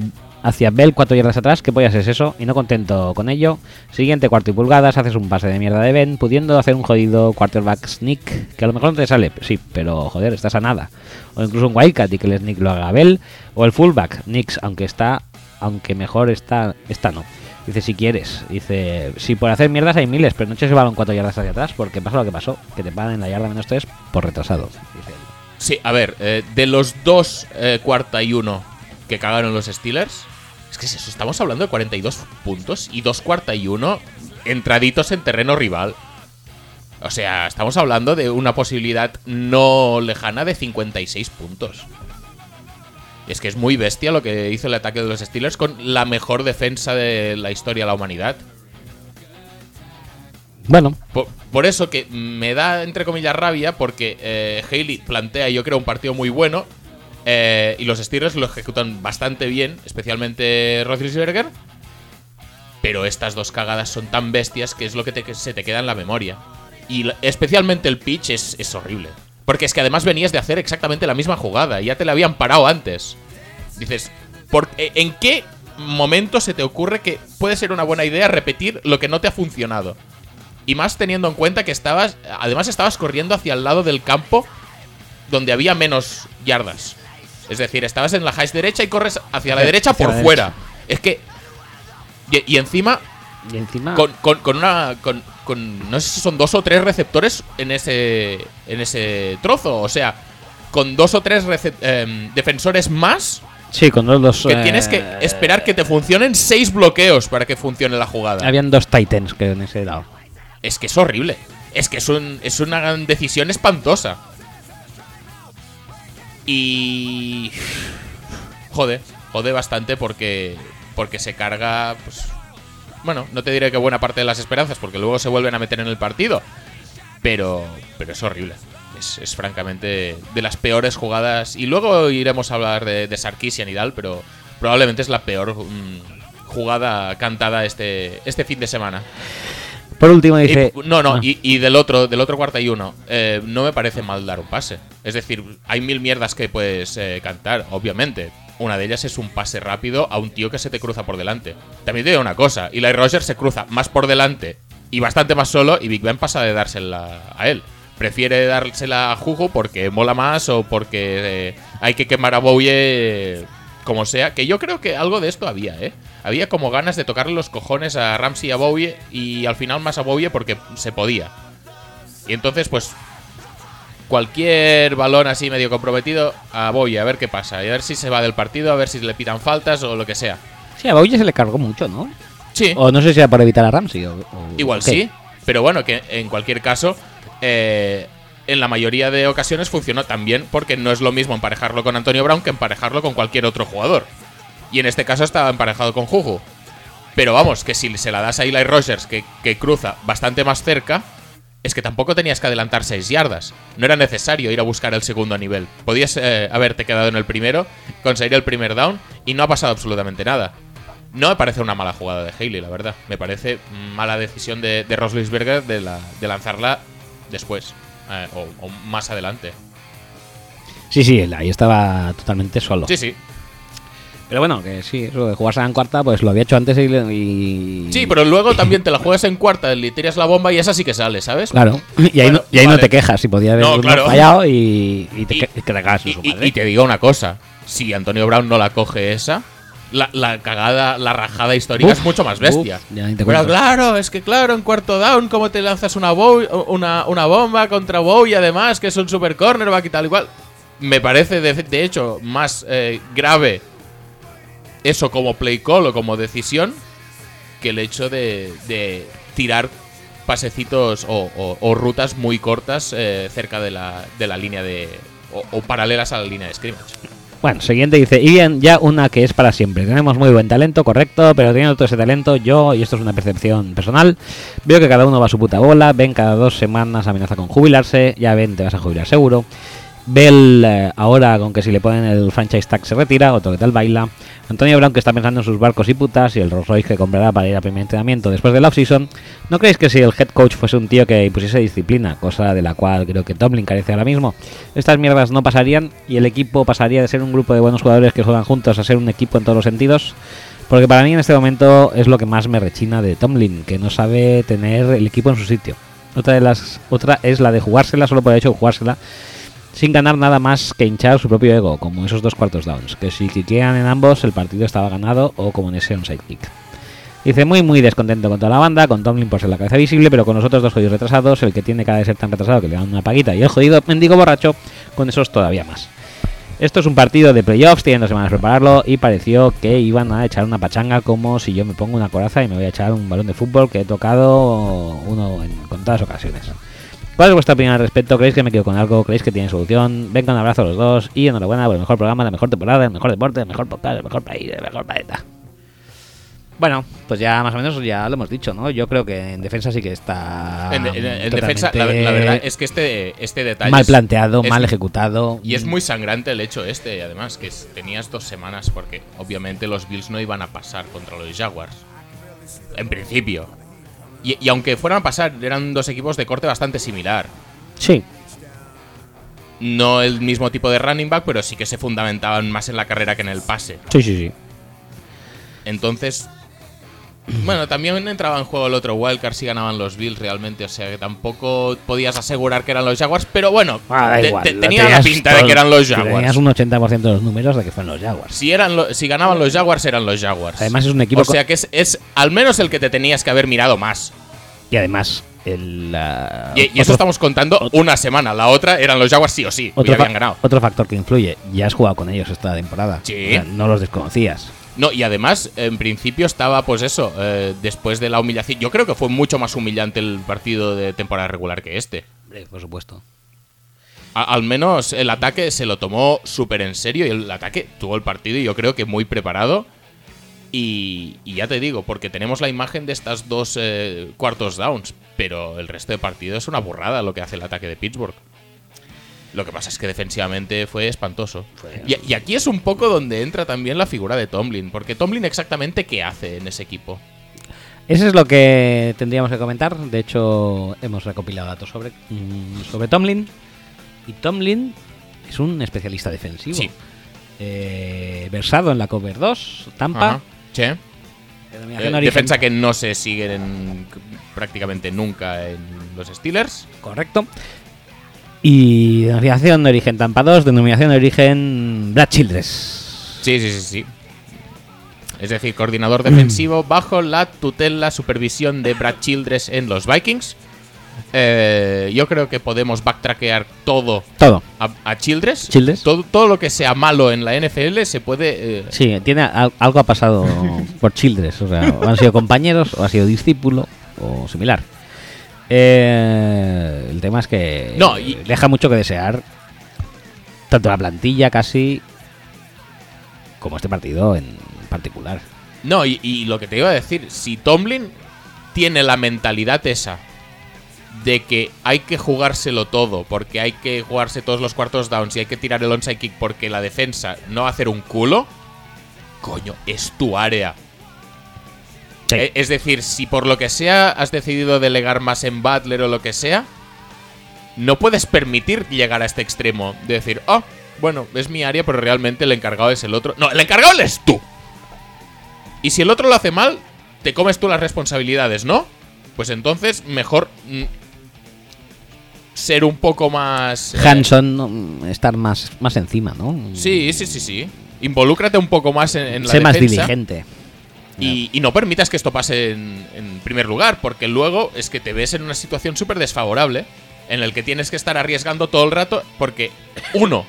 hacia Bell cuatro yardas atrás, ¿qué pollas es eso? Y no contento con ello. Siguiente cuarto y pulgadas, haces un pase de mierda de Ben, pudiendo hacer un jodido quarterback sneak, que a lo mejor no te sale, sí, pero joder, estás a nada. O incluso un wildcat y que el sneak lo haga Bell, o el fullback, Nix, aunque está, aunque mejor está, está no. Dice, si quieres. Dice, si por hacer mierdas hay miles, pero no eches el balón cuatro yardas hacia atrás, porque pasa lo que pasó, que te pagan en la yarda menos tres por retrasado. Dice. Sí, a ver, eh, de los dos eh, cuarta y uno que cagaron los Steelers, es que es eso, estamos hablando de 42 puntos y dos cuarta y uno entraditos en terreno rival. O sea, estamos hablando de una posibilidad no lejana de 56 puntos. Es que es muy bestia lo que hizo el ataque de los Steelers con la mejor defensa de la historia de la humanidad. Bueno, Por, por eso que me da, entre comillas, rabia, porque eh, Haley plantea, yo creo, un partido muy bueno. eh, y los Steelers lo ejecutan bastante bien, especialmente Roethlisberger. Pero estas dos cagadas son tan bestias que es lo que, te- que se te queda en la memoria. Y la- especialmente el pitch es, es horrible. Porque es que además venías de hacer exactamente la misma jugada. y Ya te la habían parado antes. Dices, ¿por, ¿en qué momento se te ocurre que puede ser una buena idea repetir lo que no te ha funcionado? Y más teniendo en cuenta que estabas. Además, estabas corriendo hacia el lado del campo donde había menos yardas. Es decir, estabas en la hash derecha y corres hacia la derecha Hacia por la fuera. Es que. Y, y encima, Y encima. con, con- con una. Con, con- no sé si son dos o tres receptores en ese. En ese trozo. O sea, con dos o tres em, defensores más. Sí, con los dos. Que eh, tienes que esperar que te funcionen seis bloqueos para que funcione la jugada. Habían dos Titans que en ese lado. Es que es horrible. Es que es, un- es una decisión espantosa. Y. Jode, jode bastante porque. Porque se carga. Pues. Bueno, no te diré que buena parte de las esperanzas, porque luego se vuelven a meter en el partido. Pero. Pero es horrible. Es, es francamente de las peores jugadas. Y luego iremos a hablar de, de Sarkisian y tal, pero probablemente es la peor mm, jugada cantada este, este fin de semana. Por último Y- dice. no, no, Ah. y, y del otro, del otro cuarta y uno, eh, no me parece mal dar un pase. Es decir, hay mil mierdas que puedes eh, cantar, obviamente. Una de ellas es un pase rápido a un tío que se te cruza por delante. También te digo una cosa, Eli Rogers se cruza más por delante y bastante más solo y Big Ben pasa de dársela a él. Prefiere dársela a Juju porque mola más o porque eh, hay que quemar a Bowie eh, como sea. Que yo creo que algo de esto había, ¿eh? Había como ganas de tocarle los cojones a Ramsey y a Bowie y al final más a Bowie porque se podía. Y entonces, pues, cualquier balón así medio comprometido a Bowie, a ver qué pasa. Y a ver si se va del partido, a ver si le pitan faltas o lo que sea. Sí, a Bowyer se le cargó mucho, ¿no? Sí, O no sé si era por evitar a Ramsey. O, o- igual sí. Pero bueno, que en cualquier caso, eh, en la mayoría de ocasiones funcionó también porque no es lo mismo emparejarlo con Antonio Brown que emparejarlo con cualquier otro jugador. Y en este caso estaba emparejado con Juju. Pero vamos, que si se la das a Eli Rogers, que, que cruza bastante más cerca, es que tampoco tenías que adelantar 6 yardas. No era necesario ir a buscar el segundo nivel. Podías eh, haberte quedado en el primero, conseguir el primer down y no ha pasado absolutamente nada. No me parece una mala jugada de Haley, la verdad. Me parece mala decisión de, de Roslisberger de, la- de lanzarla después eh, o, o más adelante. Sí, sí, él ahí estaba totalmente solo. Sí, sí. Pero bueno, que sí, eso de jugarse en cuarta, pues lo había hecho antes y. y- Sí, pero luego también te la juegas en cuarta, le tiras la bomba y esa sí que sale, ¿sabes? Claro, y ahí, Bueno, no, y ahí no te quejas, si podía haber No, uno claro. fallado y, y te, Y- que- que te cagas en Y, su y- madre. y te digo una cosa, si Antonio Brown no la coge esa, la, la cagada, la rajada histórica Uf, es mucho más bestia. uf, ya ni te Pero claro, es que claro, en cuarto down, ¿cómo te lanzas una, bow- una, una bomba contra Bowie además, que es un super cornerback y tal igual? Me parece, de, de hecho, más eh, grave eso como play call o como decisión que el hecho de, de tirar pasecitos o, rutas muy cortas eh, cerca de la, de la línea de... O, o paralelas a la línea de scrimmage. Bueno, siguiente dice, y bien, ya una que es para siempre. Tenemos muy buen talento, correcto, pero teniendo todo ese talento, yo, y esto es una percepción personal, veo que cada uno va a su puta bola, ven cada dos semanas amenaza con jubilarse, ya ven, te vas a jubilar seguro. Bell eh, ahora con que si le ponen el franchise tag se retira, otro que tal baila. Antonio Brown que está pensando en sus barcos y putas y el Rolls Royce que comprará para ir al primer entrenamiento después del offseason. ¿No creéis que si el head coach fuese un tío que impusiese disciplina, cosa de la cual creo que Tomlin carece ahora mismo, estas mierdas no pasarían y el equipo pasaría de ser un grupo de buenos jugadores que juegan juntos a ser un equipo en todos los sentidos? Porque para mí en este momento es lo que más me rechina de Tomlin, que no sabe tener el equipo en su sitio. Otra de las otra es la de jugársela solo por el hecho de jugársela sin ganar nada más que hinchar su propio ego, como esos dos cuartos downs, que si quiquean en ambos el partido estaba ganado o como en ese onside kick. Dice muy muy descontento con toda la banda, con Tomlin por ser la cabeza visible, pero con los otros dos jodidos retrasados, el que tiene cara de ser tan retrasado que le dan una paguita y el jodido mendigo borracho, con esos todavía más. Esto es un partido de playoffs, tienen dos semanas para prepararlo y pareció que iban a echar una pachanga como si yo me pongo una coraza y me voy a echar un balón de fútbol que he tocado uno en contadas ocasiones. ¿Cuál es vuestra opinión al respecto? ¿Creéis que me quedo con algo? ¿Creéis que tiene solución? Venga, un abrazo a los dos y enhorabuena por el mejor programa, la mejor temporada, el mejor deporte, el mejor podcast, el mejor país, el mejor planeta. Bueno, pues ya más o menos ya lo hemos dicho, ¿no? Yo creo que en defensa sí que está. en en- en totalmente defensa, la, la verdad es que este, este detalle... mal planteado, es- mal ejecutado. Y es muy sangrante el hecho este, además, que tenías dos semanas porque obviamente los Bills no iban a pasar contra los Jaguars. En principio. Y, y aunque fueran a pasar, eran dos equipos de corte bastante similar. Sí, No el mismo tipo de running back, pero sí que se fundamentaban más en la carrera que en el pase. sí, sí, sí. Entonces, Bueno, también entraba en juego el otro wildcard si ganaban los Bills realmente, o sea que tampoco podías asegurar que eran los Jaguars, pero bueno, Ah, da te- igual, te- lo tenía la tenías pinta de que eran los Tenías Jaguars. un 80% de los números de que fueron los Jaguars. Si, eran lo- si ganaban los Jaguars, eran los Jaguars. Además es un equipo O sea que es, es al menos el que te tenías que haber mirado más. Y además, el. Y, y eso estamos contando una semana. La otra eran los Jaguars sí o sí. otro, habían ganado. otro factor que influye. Ya has jugado con ellos esta temporada. Sí. O sea, no los desconocías. No, y además, en principio estaba, pues eso, eh, después de la humillación. Yo creo que fue mucho más humillante el partido de temporada regular que este. Hombre, Por supuesto. A- al menos el ataque se lo tomó súper en serio y el ataque tuvo el partido y yo creo que muy preparado. Y, y ya te digo, porque tenemos la imagen de estas dos eh, cuartos downs, pero el resto de partido es una burrada lo que hace el ataque de Pittsburgh. Lo que pasa es que defensivamente fue espantoso. Fue- Y, y aquí es un poco donde entra también la figura de Tomlin, porque Tomlin exactamente qué hace en ese equipo. Eso es lo que tendríamos que comentar. De hecho, hemos recopilado datos sobre, mm, sobre Tomlin. Y Tomlin es un especialista defensivo. Sí. Eh, versado en la cover 2, Tampa. Sí. Eh, defensa que no se sigue en- prácticamente nunca en los Steelers. Correcto. Y denominación de origen Tampa 2, denominación de origen Brad Childress. Sí, sí, sí, sí. Es decir, coordinador defensivo bajo la tutela, supervisión de Brad Childress en los Vikings. Eh, yo creo que podemos backtrackear todo Todo. a, a Childress. Childress. Todo, todo lo que sea malo en la NFL se puede... eh, Sí, tiene al- algo ha pasado por Childress. O sea, o han sido compañeros, o ha sido discípulo, o similar. Eh, el tema es que No, y- deja mucho que desear. Tanto la plantilla casi como este partido en particular. No, y, y lo que te iba a decir, si Tomlin tiene la mentalidad esa de que hay que jugárselo todo, porque hay que jugarse todos los cuartos downs y hay que tirar el onside kick porque la defensa no va a hacer un culo, coño, es tu área. Sí. E- Es decir, si por lo que sea has decidido delegar más en Butler o lo que sea, no puedes permitir llegar a este extremo de decir, oh, bueno, es mi área, pero realmente el encargado es el otro. No, el encargado eres tú. Y si el otro lo hace mal, te comes tú las responsabilidades, ¿no? Pues entonces mejor mm, ser un poco más... eh, Hanson, estar más, más encima, ¿no? Sí, sí, sí, sí. Involúcrate un poco más en, en la Sé más diligente. Y, y no permitas que esto pase en, en primer lugar, porque luego es que te ves en una situación súper desfavorable en el que tienes que estar arriesgando todo el rato porque, uno,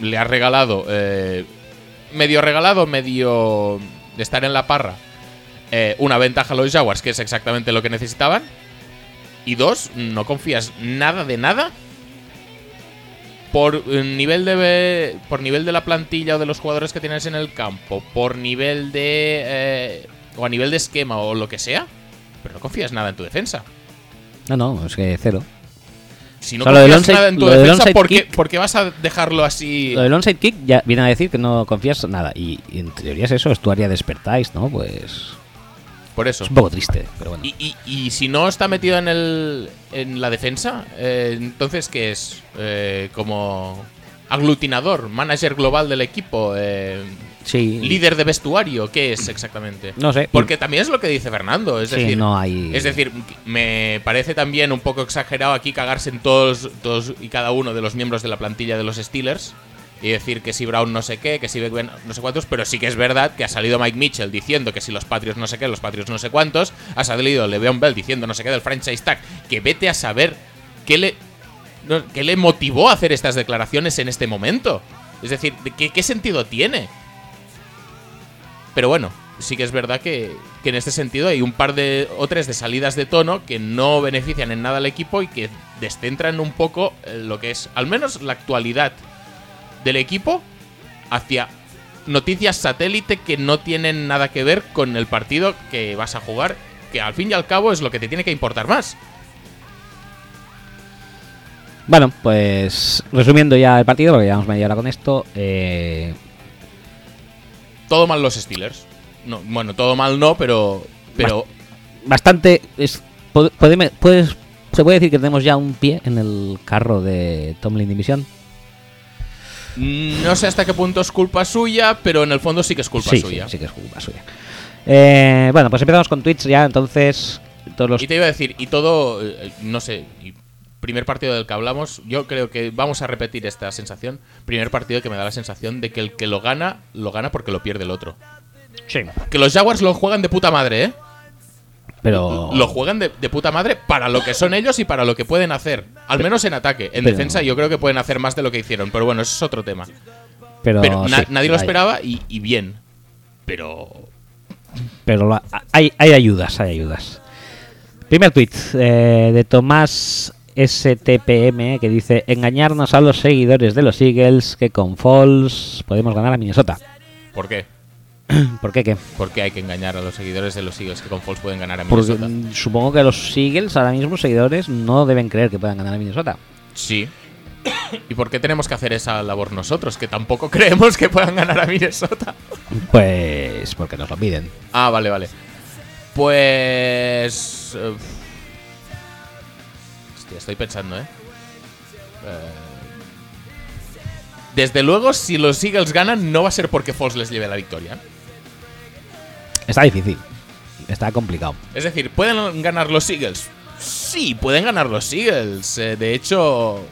le has regalado, eh, medio regalado, medio de estar en la parra, eh, una ventaja a los Jaguars, que es exactamente lo que necesitaban, y dos, no confías nada de nada por eh, nivel de por nivel de la plantilla o de los jugadores que tienes en el campo, por nivel de eh, o a nivel de esquema o lo que sea, pero no confías nada en tu defensa. No, no, es que cero. Si no O sea, confías onside- nada en tu defensa, ¿por qué, por qué vas a dejarlo así? Lo del onside kick ya viene a decir que no confías nada. Y, y en teoría es eso, es tu área de expertise, ¿no? Pues Por eso. es un poco triste, pero bueno. Y, y- y si no está metido en el en la defensa, eh, entonces ¿qué es? Eh, como aglutinador, manager global del equipo, eh, sí. líder de vestuario, ¿qué es exactamente? No sé. Porque también es lo que dice Fernando, es Sí, decir, no hay- es decir, me parece también un poco exagerado aquí cagarse en todos, todos y cada uno de los miembros de la plantilla de los Steelers y decir que si Brown no sé qué, que si Beckman no sé cuántos, pero sí que es verdad que ha salido Mike Mitchell diciendo que si los Patriots no sé qué, los Patriots no sé cuántos, ha salido Le'Veon Bell diciendo no sé qué del franchise tag, que vete a saber qué le qué le motivó a hacer estas declaraciones en este momento. Es decir, ¿qué, qué sentido tiene? Pero bueno, sí que es verdad que, que en este sentido hay un par de o tres de salidas de tono que no benefician en nada al equipo y que descentran un poco eh, lo que es al menos la actualidad del equipo hacia noticias satélite que no tienen nada que ver con el partido que vas a jugar, que al fin y al cabo es lo que te tiene que importar más. Bueno, pues resumiendo ya el partido, porque llevamos media hora con esto. Eh, Todo mal los Steelers. No, bueno, todo mal no, pero pero bastante. Es, puedes, se puede decir que tenemos ya un pie en el carro de Tomlin División. No sé hasta qué punto es culpa suya, pero en el fondo sí que es culpa sí, suya. sí, sí que es culpa suya. Eh, bueno, pues empezamos con Twitch ya, entonces. Todos los... Y te iba a decir, y todo, eh, no sé, y primer partido del que hablamos, yo creo que vamos a repetir esta sensación. Primer partido que me da la sensación de que el que lo gana, lo gana porque lo pierde el otro. Sí. Que los Jaguars lo juegan de puta madre, ¿eh? Pero. Lo juegan de, de puta madre para lo que son ellos y para lo que pueden hacer. Al menos en ataque. En Pero- defensa yo creo que pueden hacer más de lo que hicieron. Pero bueno, eso es otro tema. Pero, Pero na- sí, nadie lo hay- esperaba y, y bien. Pero... Pero la- hay, hay ayudas, hay ayudas. Primer tweet eh, de Tomás STPM que dice: Engañarnos a los seguidores de los Eagles que con Falls podemos ganar a Minnesota. ¿Por qué? ¿Por qué qué? Porque hay que engañar a los seguidores de los Eagles que con Falls pueden ganar a Minnesota. supongo que los Eagles ahora mismo, seguidores, no deben creer que puedan ganar a Minnesota. Sí. ¿Y por qué tenemos que hacer esa labor nosotros? Que tampoco creemos que puedan ganar a Minnesota. Pues porque nos lo piden. Ah, vale, vale. Pues... eh, hostia, estoy pensando, ¿eh? Eh, Desde luego, si los Eagles ganan, no va a ser porque Falls les lleve la victoria. Está difícil. Está complicado. Es decir, ¿pueden ganar los Eagles? Sí, pueden ganar los Eagles. Eh, de hecho,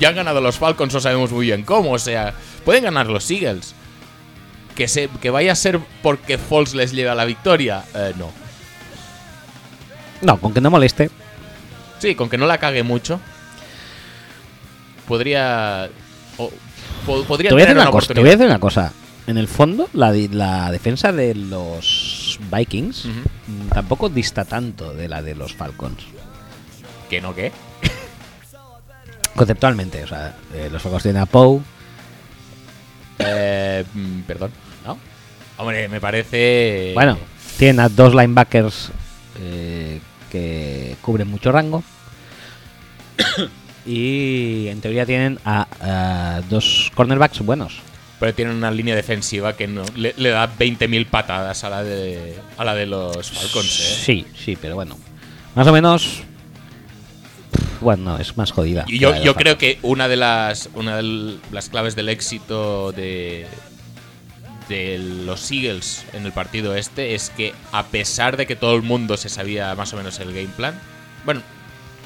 ya han ganado los Falcons, no sabemos muy bien cómo. O sea, pueden ganar los Eagles. Que, se, que vaya a ser porque Falls les lleva la victoria, eh, no. No, con que no moleste. Sí, con que no la cague mucho. Podría. o- po- podría Te voy, a tener una una cosa, te voy a decir una cosa. En el fondo, la, la defensa de los Vikings mm, tampoco dista tanto de la de los Falcons. ¿Que no qué? Conceptualmente, o sea, eh, los Falcons tienen a Poe, Eh, mm, perdón. ¿no? Hombre, me parece. Bueno, tienen a dos linebackers eh, que cubren mucho rango. y en teoría tienen a, a dos cornerbacks buenos. Pero tienen una línea defensiva que no, le, le da 20.000 patadas a la de a la de los Falcons, ¿eh? Sí, sí, pero bueno. Más o menos. Bueno, es más jodida. Y yo, yo creo que una de las una de las claves del éxito de de los Eagles en el partido este es que a pesar de que todo el mundo se sabía más o menos el game plan, bueno,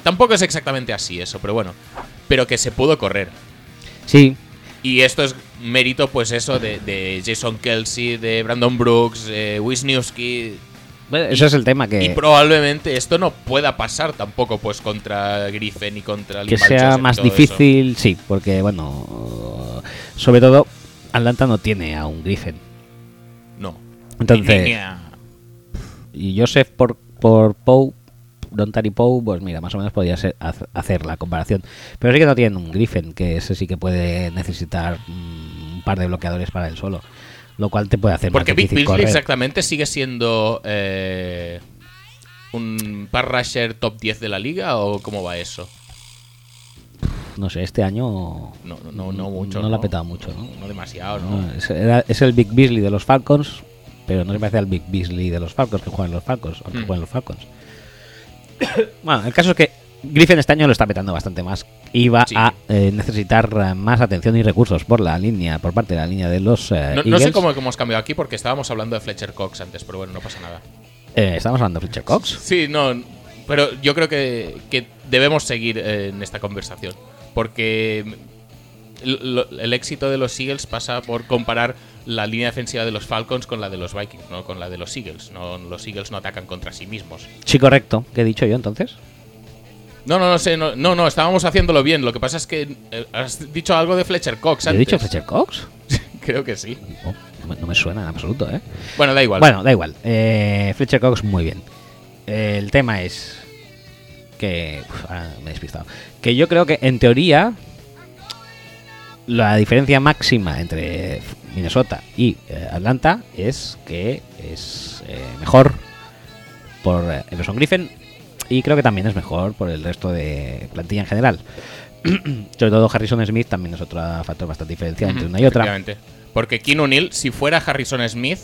tampoco es exactamente así eso, pero bueno, pero que se pudo correr. Sí, Y esto es mérito, pues eso, de, de Jason Kelsey, de Brandon Brooks, de Wisniewski. bueno, ese es el tema que. Y probablemente esto no pueda pasar tampoco, pues contra Griffin y contra que sea más eso. difícil, sí, porque bueno, sobre todo Atlanta no tiene a un Griffin. No. Entonces, y Joseph por por Poe, Dontari Poe, pues mira, más o menos podría ser hacer la comparación. Pero sí que no tienen un Griffin, que ese sí que puede necesitar mm, un par de bloqueadores para él solo, lo cual te puede hacer Porque más Big difícil Beasley correr. exactamente sigue siendo eh, un pass rusher top 10 de la liga o cómo va eso? No sé, este año No, no, no, no mucho. no lo ha petado mucho, ¿no? No demasiado, ¿no? No, es, era- es el Big Beasley de los Falcons, pero no se parece al Big Beasley de los Falcons que juegan los Falcons, aunque Hmm. juegan los Falcons. bueno, el caso es que Griffin este año lo está petando bastante más. Y va Sí. a eh, necesitar eh, más atención y recursos por la línea, por parte de la línea de los eh, No, no sé Eagles. cómo hemos cambiado aquí porque estábamos hablando de Fletcher Cox antes, pero bueno, no pasa nada. Eh, estamos hablando de Fletcher Cox. Sí, no, pero yo creo que, que debemos seguir en esta conversación. Porque el, el éxito de los Eagles pasa por comparar la línea defensiva de los Falcons con la de los Vikings, no con la de los Eagles. No, los Eagles no atacan contra sí mismos. Sí, correcto. ¿Qué he dicho yo entonces? No, no, no sé, no, no, no, estábamos haciéndolo bien. Lo que pasa es que eh, has dicho algo de Fletcher Cox ¿Yo antes. ¿He dicho Fletcher Cox? Creo que sí. Oh, no, me, no me suena en absoluto, ¿eh? Bueno, da igual. Bueno, da igual. Eh, Fletcher Cox muy bien. Eh, el tema es que uf, ahora me he despistado. Que yo creo que en teoría la diferencia máxima entre Minnesota y eh, Atlanta es que es eh, mejor por eh, Emerson Griffin y creo que también es mejor por el resto de plantilla en general. Sobre todo Harrison Smith también es otro factor bastante diferencial entre una y otra. Porque Keanu O'Neill, si fuera Harrison Smith,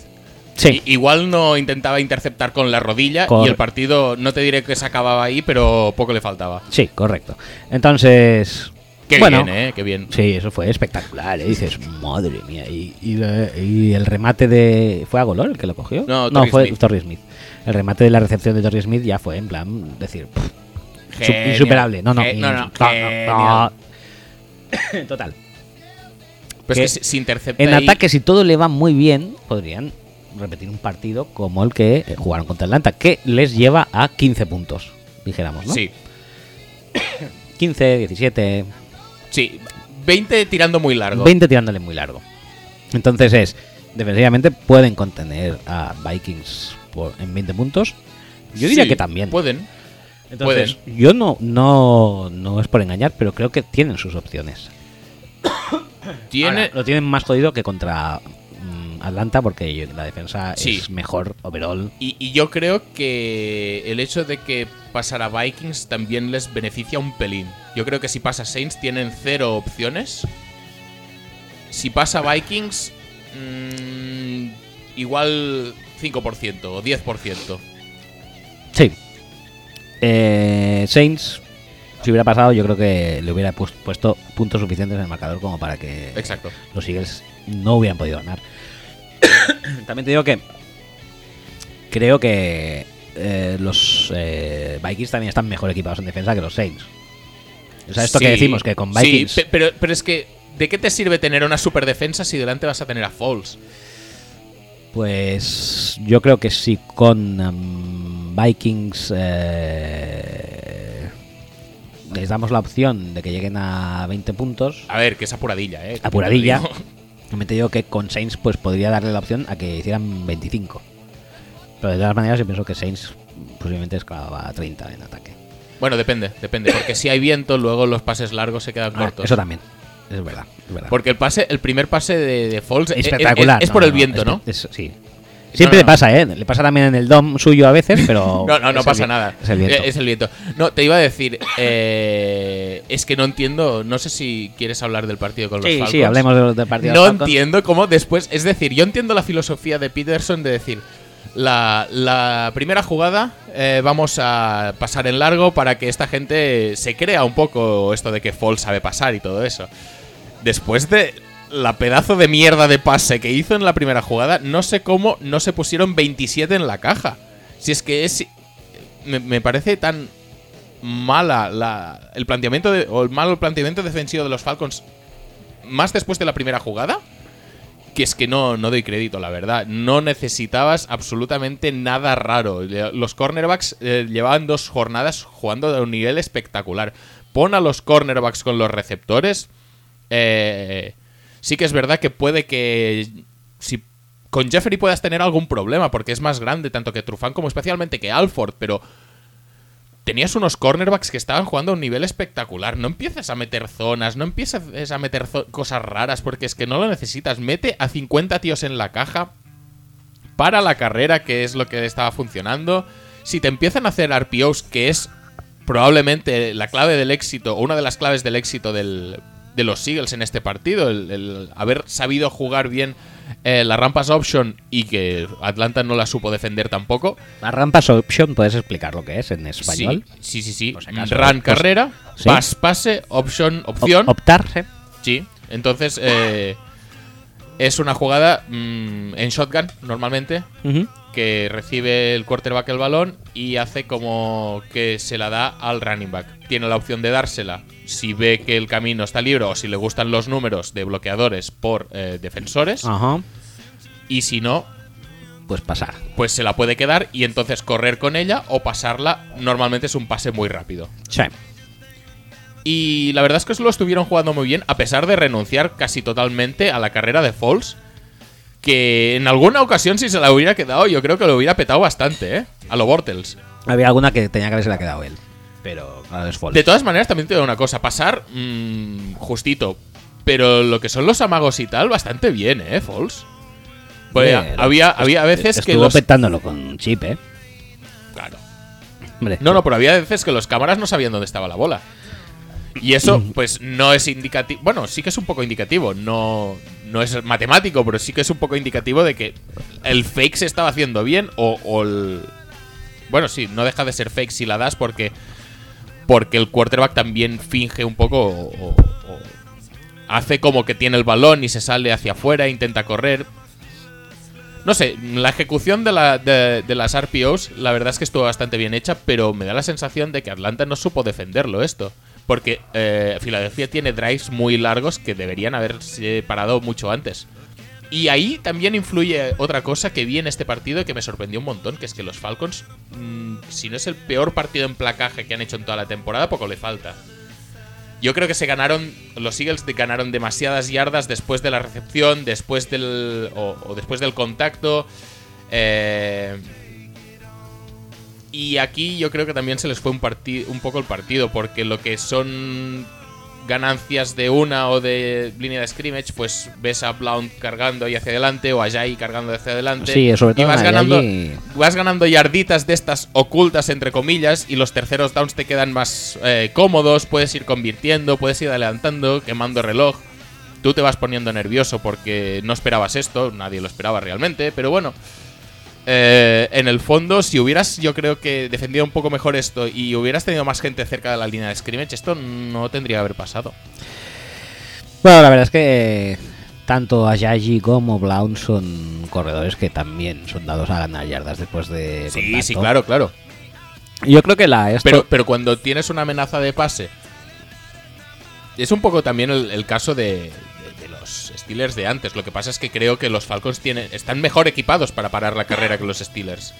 Sí. Igual no intentaba interceptar con la rodilla Cor- y el partido, no te diré que se acababa ahí, pero poco le faltaba. Sí, correcto. Entonces, Qué Bueno. bien, ¿eh? Qué bien. Sí, eso fue espectacular, ¿eh? Dices, madre mía. Y, y, el remate de. ¿Fue Agolor el que lo cogió? No, Torrey fue Smith. Torrey Smith. El remate de la recepción de Torrey Smith ya fue en plan, decir, pff, insuperable. No, no, no, no, no, no. Total. Pues que que si, si intercepta En ahí- ataque, si todo le va muy bien, podrían repetir un partido como el que eh, jugaron contra Atlanta, que les lleva a 15 puntos, dijéramos, ¿no? Sí, 15, 17, sí. 20 tirando muy largo. 20 tirándole muy largo. Entonces es, defensivamente pueden contener a Vikings por, en 20 puntos. Yo diría Sí, que también. Pueden. Entonces, yo no, no, no es por engañar, pero creo que tienen sus opciones. Tiene. Ahora, lo tienen más jodido que contra mm, Atlanta porque la defensa Sí. es mejor overall. Y, y yo creo que el hecho de que pasara Vikings también les beneficia un pelín. Yo creo que si pasa Saints tienen cero opciones. Si pasa Vikings, mm, igual 5% o 10%. Sí. Eh, Saints, si hubiera pasado, yo creo que le hubiera pues- puesto puntos suficientes en el marcador como para que Exacto. los Eagles no hubieran podido ganar. También te digo que creo que eh, los eh, Vikings también están mejor equipados en defensa que los Saints. O sea, esto que Sí, decimos que con sí, Vikings pe- pero, pero es que, ¿de qué te sirve tener una super defensa si delante vas a tener a Falls? Pues yo creo que si con em, Vikings eh, les damos la opción de que lleguen a 20 puntos, A ver, que es apuradilla, ¿eh? apuradilla, también te digo que con Saints pues podría darle la opción a que hicieran 25. Pero de todas maneras yo pienso que Saints posiblemente escalaba a 30 en ataque. Bueno, depende, depende. Porque si hay viento, luego los pases largos se quedan Ah, cortos. eso también, es verdad. Es verdad. Porque el pase, el primer pase de, de Falls es, es- espectacular. es no, por el no, viento, ¿no? es- sí. Siempre no, le no. pasa, ¿eh? Le pasa también en el dom suyo a veces, pero. No, no, no el pasa nada. Es el viento. Eh, Es el viento. No, te iba a decir, eh, es que no entiendo, no sé si quieres hablar del partido con los Sí, Falcons. sí, hablemos de- del partido. de No Falcons. entiendo cómo después, es decir, yo entiendo la filosofía de Peterson de decir, la, la primera jugada eh, vamos a pasar en largo para que esta gente se crea un poco esto de que Fall sabe pasar y todo eso. Después de la pedazo de mierda de pase que hizo en la primera jugada, no sé cómo no se pusieron 27 en la caja. Si es que es... Me, parece tan mala la, el planteamiento o el malo planteamiento defensivo de los Falcons más después de la primera jugada que es que no, no doy crédito, la verdad. No necesitabas absolutamente nada raro. Los cornerbacks eh, llevaban dos jornadas jugando de un nivel espectacular. Pon a los cornerbacks con los receptores. eh, sí que es verdad que puede que... Si con Jeffrey puedas tener algún problema, porque es más grande tanto que Trufán como especialmente que Alford, pero tenías unos cornerbacks que estaban jugando a un nivel espectacular. No empieces a meter zonas, no empieces a meter cosas raras, porque es que no lo necesitas. Mete a 50 tíos en la caja para la carrera, que es lo que estaba funcionando. Si te empiezan a hacer RPOs, que es probablemente la clave del éxito, o una de las claves del éxito del- de los Eagles en este partido, el haber sabido jugar bien eh, las rampas option y que Atlanta no la supo defender tampoco. La rampas option, ¿puedes explicar lo que es en español? Sí, sí, sí. sí. Acaso, Run pues, carrera, sí. pase, option, opción. Op- optarse. sí. Entonces, eh, es una jugada mm, en shotgun, normalmente. Que recibe el quarterback el balón y hace como que se la da al running back. Tiene la opción de dársela si ve que el camino está libre o si le gustan los números de bloqueadores por eh, defensores. Ajá. Y si no, Pues pasar. pues se la puede quedar y entonces correr con ella o pasarla. Normalmente es un pase muy rápido. Sí. Y la verdad es que lo estuvieron jugando muy bien, a pesar de renunciar casi totalmente a la carrera de Falls. Que en alguna ocasión, si se la hubiera quedado, yo creo que lo hubiera petado bastante, ¿eh? A lo Bortles. Había alguna que tenía que haberse la quedado él. Pero claro, es. De todas maneras, también te digo una cosa: pasar mm, justito. Pero lo que son los amagos y tal, bastante bien, ¿eh? Falls. Pues Hombre, había, había veces que estuvo los. petándolo con chip, ¿eh? Claro. Hombre. No, no, pero había veces que los cámaras no sabían dónde estaba la bola. Y eso, pues, no es indicativo. Bueno, sí que es un poco indicativo. No, no es matemático, pero sí que es un poco indicativo de que el fake se estaba haciendo bien o, o el. Bueno, sí, no deja de ser fake si la das porque. Porque el quarterback también finge un poco o, o- hace como que tiene el balón y se sale hacia afuera, intenta correr. No sé, la ejecución de, la- de- de las RPOs, la verdad es que estuvo bastante bien hecha, pero me da la sensación de que Atlanta no supo defenderlo esto. Porque eh, Filadelfia tiene drives muy largos que deberían haberse parado mucho antes. Y ahí también influye otra cosa que vi en este partido que me sorprendió un montón, que es que los Falcons, mm, si no es el peor partido en placaje que han hecho en toda la temporada, poco le falta. Yo creo que se ganaron, los Eagles ganaron demasiadas yardas después de la recepción, después del, o, o después del contacto. eh, y aquí yo creo que también se les fue un, un poco el partido, porque lo que son ganancias de una o de línea de scrimmage, pues ves a Blount cargando ahí hacia adelante o a Jai cargando hacia adelante. Sí, sobre todo y vas ganando, vas ganando yarditas de estas ocultas, entre comillas, y los terceros downs te quedan más eh, cómodos, puedes ir convirtiendo, puedes ir adelantando, quemando reloj. Tú te vas poniendo nervioso porque no esperabas esto, nadie lo esperaba realmente, pero bueno. Eh, en el fondo, si hubieras, yo creo que defendido un poco mejor esto y hubieras tenido más gente cerca de la línea de scrimmage, esto no tendría que haber pasado. Bueno, la verdad es que tanto Ajayi como Blount son corredores que también son dados a ganar yardas después de. Sí, contacto. sí, claro, claro. Yo creo que la esto, Pero, pero cuando tienes una amenaza de pase, es un poco también el, el caso de, Steelers de antes. Lo que pasa es que creo que los Falcons tienen, están mejor equipados para parar la carrera que los Steelers.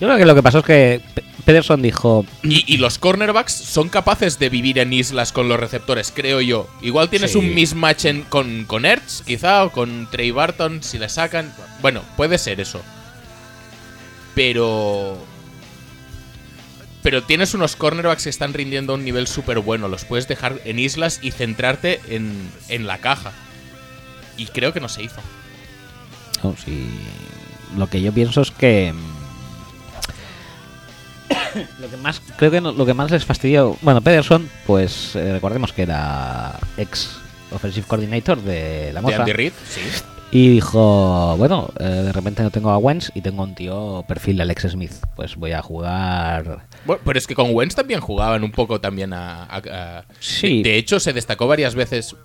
yo creo que lo que pasó es que Pederson dijo, Y, y los cornerbacks son capaces de vivir en islas con los receptores, creo yo. Igual tienes Sí. un mismatch en- con, con Ertz, quizá, o con Trey Barton, si le sacan. Bueno, puede ser eso. Pero. Pero tienes unos cornerbacks que están rindiendo a un nivel súper bueno. Los puedes dejar en islas y centrarte en, en la caja. Y creo que no se hizo. lo que yo pienso es que mm, lo que más creo que no- lo que más les fastidió, bueno, Pederson, pues eh, recordemos que era ex offensive coordinator de la De Mosa Andy Reid, sí. y dijo, bueno, eh, de repente no tengo a Wentz y tengo un tío perfil de Alex Smith, pues voy a jugar Bueno, pero es que con Wentz también jugaban un poco también a... a- a- Sí. De, de hecho, se destacó varias veces.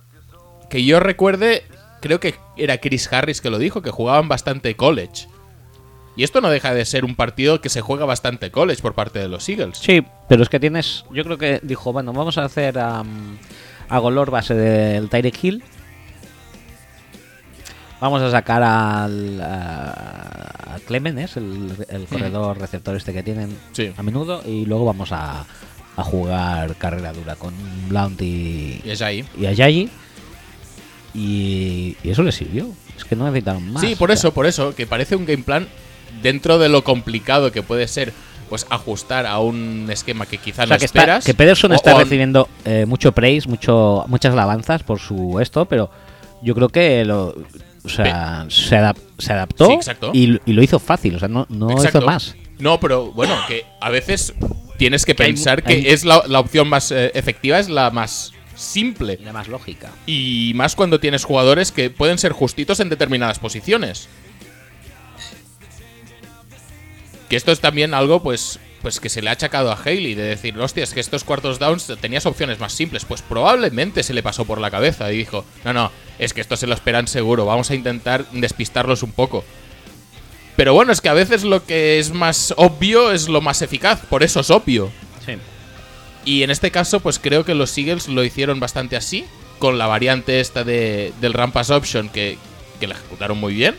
Que yo recuerde, creo que era Chris Harris que lo dijo, que jugaban bastante college. Y esto no deja de ser un partido que se juega bastante college por parte de los Eagles. Sí, pero es que tienes. Yo creo que dijo, bueno, vamos a hacer am, a Golor base del Tyreek Hill. Vamos a sacar al a, a Clemens, el, el corredor receptor este que tienen Sí. a menudo, y luego vamos a, a jugar carrera dura con Blount y, Y es ahí. y a Yayi. Y, y eso le sirvió. Es que no necesitaron más. Sí, por O sea, eso, por eso, que parece un game plan dentro de lo complicado que puede ser pues ajustar a un esquema que quizá O sea, no que, está- esperas. que Pederson o- está o recibiendo eh, mucho praise, mucho, muchas alabanzas por su esto, pero yo creo que lo, o sea, se, adap- se adaptó Sí, y, y lo hizo fácil, o sea, no, no Exacto. hizo más. No, pero bueno, que a veces tienes que Que hay pensar que hay- es la, la opción más eh, efectiva, es la más simple. Y la más lógica. Y más cuando tienes jugadores que pueden ser justitos en determinadas posiciones. Que esto es también algo, pues, pues que se le ha achacado a Haley, de decir, hostia, es que estos cuartos downs tenías opciones más simples. Pues probablemente se le pasó por la cabeza y dijo, no, no, es que esto se lo esperan seguro, vamos a intentar despistarlos un poco. Pero bueno, es que a veces lo que es más obvio es lo más eficaz, por eso es obvio. Sí. Y en este caso, pues creo que los Eagles lo hicieron bastante así, con la variante esta de, del Rampas Option que, que la ejecutaron muy bien,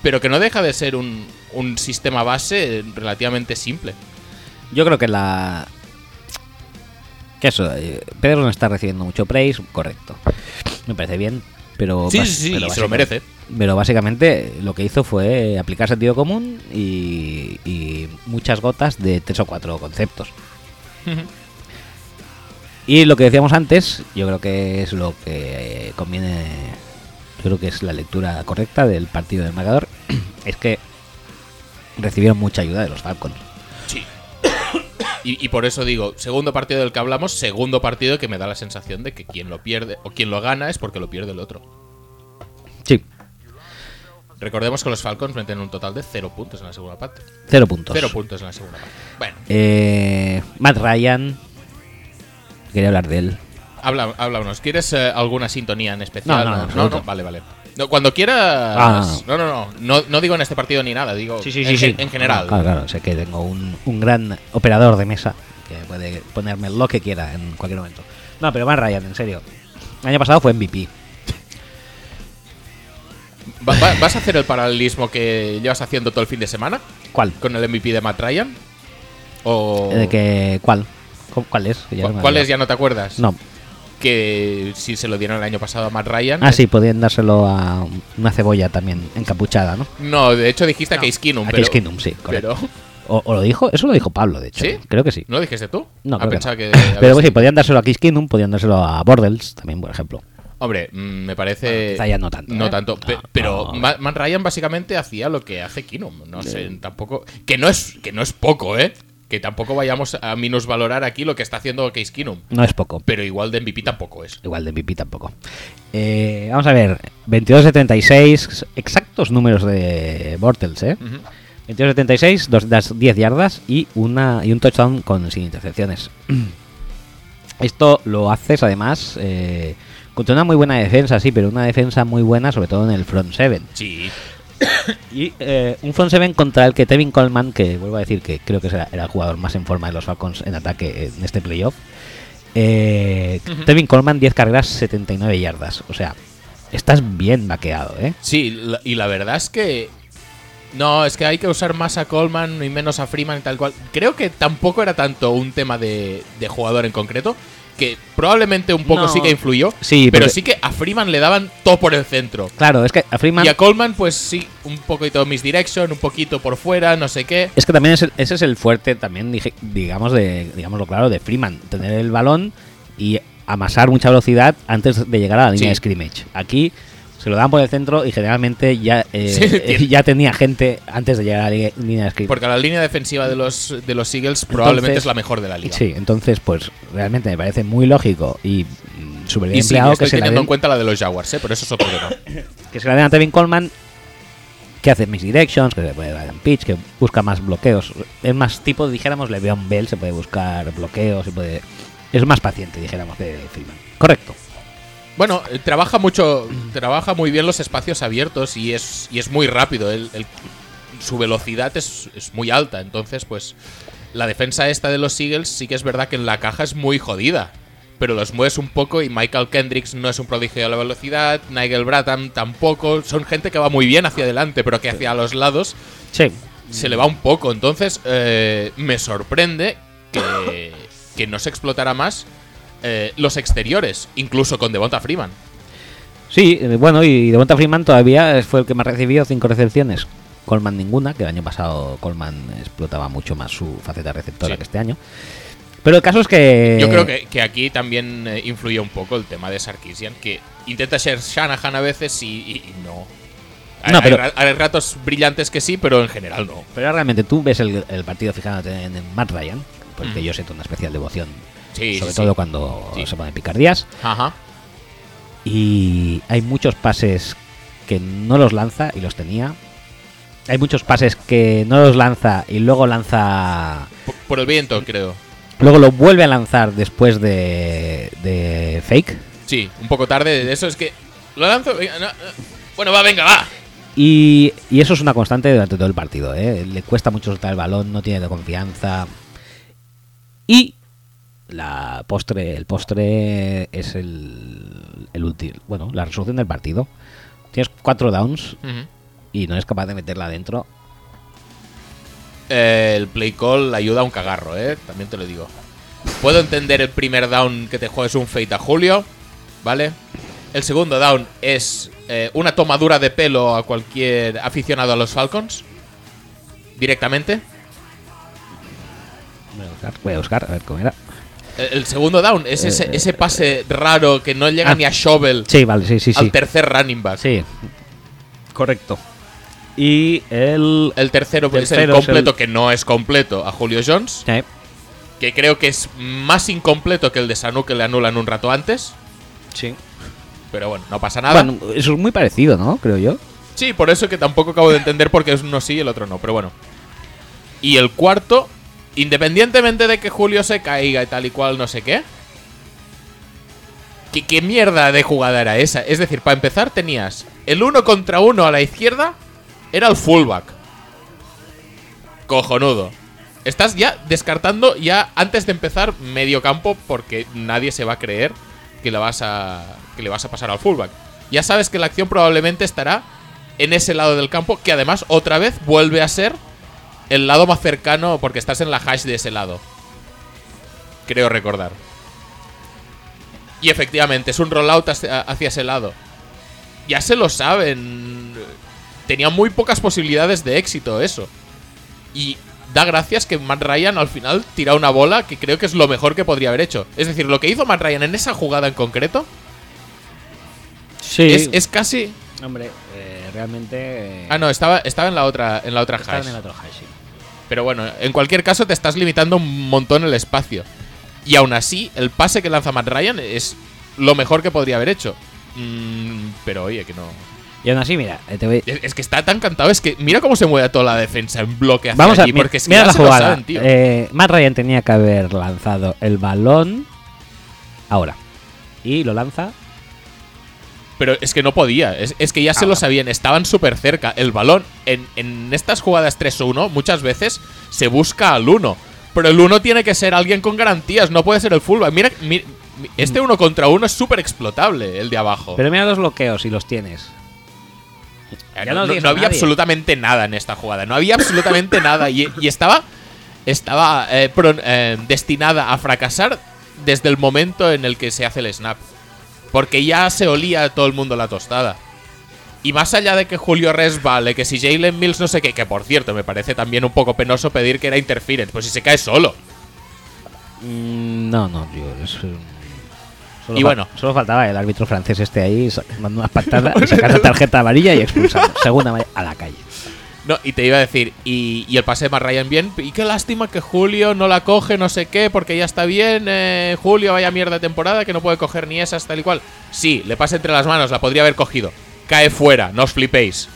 pero que no deja de ser un, un sistema base relativamente simple. Yo creo que la. Que eso, eh, Pederson está recibiendo mucho praise, correcto. Me parece bien, pero. Sí, sí, sí, pero se lo merece. Pero básicamente lo que hizo fue aplicar sentido común y, y muchas gotas de tres o cuatro conceptos. Y lo que decíamos antes, yo creo que es lo que eh, conviene, yo creo que es la lectura correcta del partido del marcador, es que recibieron mucha ayuda de los Falcons. Sí. Y, y por eso digo, segundo partido del que hablamos, segundo partido que me da la sensación de que quien lo pierde o quien lo gana es porque lo pierde el otro. Sí, Recordemos que los Falcons meten un total de cero puntos en la segunda parte. cero puntos. Cero puntos en la segunda parte. Bueno, Eh, Matt Ryan, quería hablar de él. Habla, háblanos. ¿Quieres eh, alguna sintonía en especial? No, no, absoluto. vale, vale. No, cuando quieras. Ah, no, no, no, no. No digo en este partido ni nada, digo Sí, sí, en, sí, general. Claro, claro. Sé que tengo un, un gran operador de mesa que puede ponerme lo que quiera en cualquier momento. No, pero Matt Ryan, en serio. El año pasado fue MVP. Va- va- ¿Vas a hacer el paralelismo que llevas haciendo todo el fin de semana ¿Cuál? con el MVP de Matt Ryan? ¿O ¿De que, ¿Cuál? ¿Cu- ¿Cuál es? Ya ¿Cuál es? olvidado. Ya no te acuerdas. No. Que si se lo dieron el año pasado a Matt Ryan. Ah, sí, podían dárselo a una cebolla también encapuchada, ¿no? No, de hecho dijiste a Case Keenum. a pero, Case sí, correcto. Pero. O, o lo dijo, eso lo dijo Pablo, de hecho. ¿Sí? Creo que sí. ¿No lo dijiste tú? No, Ah, creo que no. Pero pues sí, podían dárselo a Case Keenum, podían dárselo a Bordels también, por ejemplo. Hombre, mm, me Bueno, parece. ya no tanto, No ¿eh? tanto. pe- No, pero no. Ma- Matt Ryan básicamente hacía lo que hace Keenum. No sé, tampoco. Que no es, que no es poco, ¿eh? Que tampoco vayamos a minusvalorar aquí lo que está haciendo Case Keenum. No es poco. Pero igual de MVP tampoco es. Igual de MVP tampoco. Eh, vamos a ver, 22 de 36, exactos números de Bortles, ¿eh? Ujú. 22 de 76, 210 yardas y, una, y un touchdown con sin intercepciones. Esto lo haces además eh, contra una muy buena defensa, sí, pero una defensa muy buena, sobre todo en el front seven. Sí. Y eh, un front seven contra el que Tevin Coleman, que vuelvo a decir que creo que era, era el jugador más en forma de los Falcons en ataque en este playoff. Eh. Tevin Coleman, 10 carreras, 79 yardas. O sea, estás bien vaqueado, ¿eh? Sí, la- y la verdad es que. No, es que hay que usar más a Coleman y menos a Freeman y tal cual. Creo que tampoco era tanto un tema de, de jugador en concreto. Que probablemente un poco No. sí que influyó. Sí, pero porque- sí que a Freeman le daban todo por el centro. Claro, es que a Freeman. Y a Coleman, pues sí, un poquito misdirection, un poquito por fuera, no sé qué. Es que también es el- ese es el fuerte, también digamos de, digámoslo claro, de Freeman, tener el balón y amasar mucha velocidad antes de llegar a la línea Sí. de scrimmage. Aquí se lo dan por el centro y generalmente ya eh, Sí, eh, ya tenía gente antes de llegar a la línea de scrimmage. Porque la línea defensiva de los, de los Eagles probablemente es la mejor de la liga. Sí, entonces pues realmente me parece muy lógico y mm, súper bien Y sí, empleado estoy que se, la teniendo en den, cuenta la de los Jaguars, ¿eh? pero eso es otro tema. que se la den a Tevin Coleman que hace misdirections, que se puede dar en pitch, que busca más bloqueos. Es más tipo, dijéramos, Le'Veon Bell, se puede buscar bloqueos, se puede... Es más paciente, dijéramos, que Freeman. Correcto. Bueno, eh, trabaja mucho, trabaja muy bien los espacios abiertos y es, y es muy rápido. El- el- su velocidad es, es muy alta, entonces pues la defensa esta de los Eagles sí que es verdad que en la caja es muy jodida. Pero los mueves un poco y Michael Kendricks no es un prodigio de la velocidad, Nigel Bradham tampoco. Son gente que va muy bien hacia adelante, pero que hacia los lados Sí. se le va un poco. Entonces, eh, me sorprende que, que no se explotara más eh, los exteriores, incluso con Devonta Freeman. Sí, eh, bueno, y Devonta Freeman todavía fue el que más recibió cinco recepciones. Coleman ninguna, que el año pasado Coleman explotaba mucho más su faceta receptora Sí. que este año. Pero el caso es que... Yo creo que, que aquí también eh, influye un poco el tema de Sarkisian, que intenta ser Shanahan a veces y, y- y no. Hay, No, pero- hay ratos brillantes que sí, pero en general no. Pero realmente tú ves el, el partido fijándote en, en Matt Ryan, porque Mm. yo siento una especial devoción, Sí, sobre sí, todo sí. cuando se ponen picardías. Ajá. Y hay muchos pases que no los lanza y los tenía. Hay muchos pases que no los lanza y luego lanza. Por, por el viento, creo. Luego lo vuelve a lanzar después de, de fake. Sí, un poco tarde. Eso es que. Lo lanzo. venga, no, no. Bueno, va, venga, va. Y, y eso es una constante durante todo el partido. ¿eh? Le cuesta mucho soltar el balón, no tiene de confianza. Y la postre, el postre es el, el último. Bueno, la resolución del partido. Tienes cuatro downs y no eres capaz de meterla adentro. Eh, el play call ayuda a un cagarro, ¿eh? También te lo digo. Puedo entender el primer down que te juegues un fade a Julio, ¿vale? El segundo down es eh, una tomadura de pelo a cualquier aficionado a los Falcons. Directamente. Voy a buscar, voy a, buscar, a ver cómo era. El, el segundo down es ese, ese pase raro que no llega Eh, Ah. ni a Shovel Sí, vale, sí, sí, sí. al tercer running back. Sí. Correcto. Y el. El tercero, pues, es el Tercero es completo el- que no es completo a Julio Jones. Sí. Que creo que es más incompleto que el de Sanu que le anulan un rato antes. sí. Pero bueno, no pasa nada. Bueno, eso es muy parecido, ¿no? Creo yo. Sí, por eso que tampoco acabo de entender por qué es uno sí y el otro no, pero bueno. Y el cuarto, independientemente de que Julio se caiga y tal y cual, no sé qué, ¿Qué, mierda de jugada era esa? Es decir, para empezar tenías el uno contra uno a la izquierda, era el fullback. Cojonudo. Estás ya descartando ya antes de empezar medio campo porque nadie se va a creer que le vas a, que le vas a pasar al fullback. Ya sabes que la acción probablemente estará en ese lado del campo, que además otra vez vuelve a ser el lado más cercano porque estás en la hash de ese lado. Creo recordar. Y efectivamente, es un rollout hacia, ese lado. Ya se lo saben. Tenía muy pocas posibilidades de éxito eso. Y da gracias que Matt Ryan al final tira una bola que creo que es lo mejor que podría haber hecho. Es decir, lo que hizo Matt Ryan en esa jugada en concreto Sí. es, es casi. Hombre, eh, realmente. eh, Ah, no, estaba, estaba en la otra, en la otra estaba hash. en el otro hash, sí. Pero bueno, en cualquier caso te estás limitando un montón el espacio. Y aún así, el pase que lanza Matt Ryan es lo mejor que podría haber hecho. Mm, pero oye, que no. Y aún así, mira, eh, te voy- Es, es que está tan cantado, es que mira cómo se mueve toda la defensa en bloque hacia Vamos a allí, mi- porque es mira la jugada. saben, tío. Eh, Matt Ryan tenía que haber lanzado el balón ahora. Y lo lanza. Pero es que no podía, es, es que ya se Ah. lo sabían, estaban súper cerca. El balón, en, en estas jugadas 3-1, muchas veces se busca al 1. Pero el 1 tiene que ser alguien con garantías, no puede ser el fullback. Mira, mi- mi- este uno contra uno es súper explotable, el de abajo. Pero mira los bloqueos y los tienes. Eh, ya no, no no- digas no a había nadie. absolutamente nada en esta jugada. No había absolutamente nada. Y, y estaba, estaba eh, pro- eh, destinada a fracasar desde el momento en el que se hace el snap. Porque ya se olía a todo el mundo la tostada. Y más allá de que Julio Res vale, que si Jalen Mills no sé qué, que por cierto me parece también un poco penoso pedir que era interference, pues si se cae solo. Mm, no, no, tío. es, solo Y bueno. Solo faltaba el árbitro francés este ahí mandando unas patadas y sacando tarjeta amarilla y expulsando. Segunda a la calle. No, y te iba a decir, y, y el pase de Matt Ryan bien, y qué lástima que Julio no la coge, no sé qué, porque ya está bien, eh, Julio vaya mierda de temporada que no puede coger ni esas tal y cual. Sí, le pasa entre las manos, la podría haber cogido. Cae fuera, no os flipéis.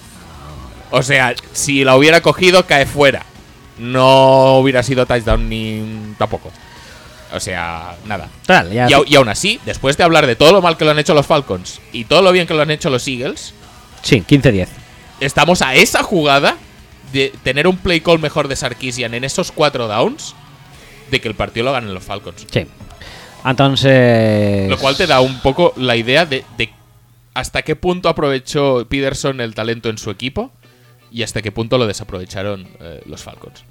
O sea, si la hubiera cogido, cae fuera. No hubiera sido touchdown ni tampoco. O sea, nada. Ya. Y, y aún así, después de hablar de todo lo mal que lo han hecho los Falcons y todo lo bien que lo han hecho los Eagles, Sí, 15-10. Estamos a esa jugada de tener un play call mejor de Sarkisian en esos cuatro downs de que el partido lo ganen los Falcons. Sí. Entonces. Lo cual te da un poco la idea de, de hasta qué punto aprovechó Peterson el talento en su equipo y hasta qué punto lo desaprovecharon eh, los Falcons.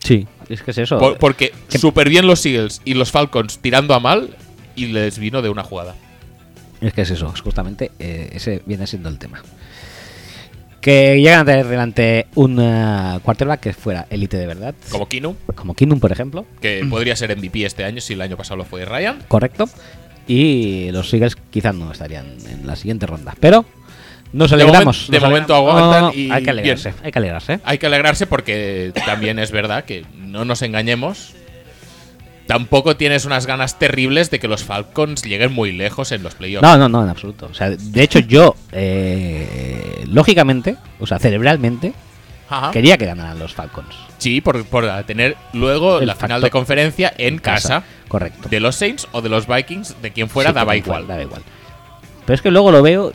Sí, es que es eso. Por- porque que- súper bien los Eagles y los Falcons tirando a mal y les vino de una jugada. Es que es eso, es justamente eh, ese viene siendo el tema. Que llegan a tener delante un eh, quarterback que fuera élite de verdad, Como Kinu, como Kinum, por ejemplo, que podría ser MVP este año si el año pasado lo fue Ryan. correcto. Y los Eagles quizás no estarían en la siguiente ronda. Pero nos De alegramos. de momento aguantan No, no, no, y hay que bien. alegrarse, hay que alegrarse. Hay que alegrarse porque también es verdad que no nos engañemos. Tampoco tienes unas ganas terribles de que los Falcons lleguen muy lejos en los playoffs. No, no, no, en absoluto. O sea, de hecho yo, eh, lógicamente, o sea, cerebralmente, Ajá. quería que ganaran los Falcons. Sí, por, por tener luego El la final de conferencia en casa, Correcto. de los Saints o de los Vikings, de quien fuera, Sí, daba da igual. Daba igual. Pero es que luego lo veo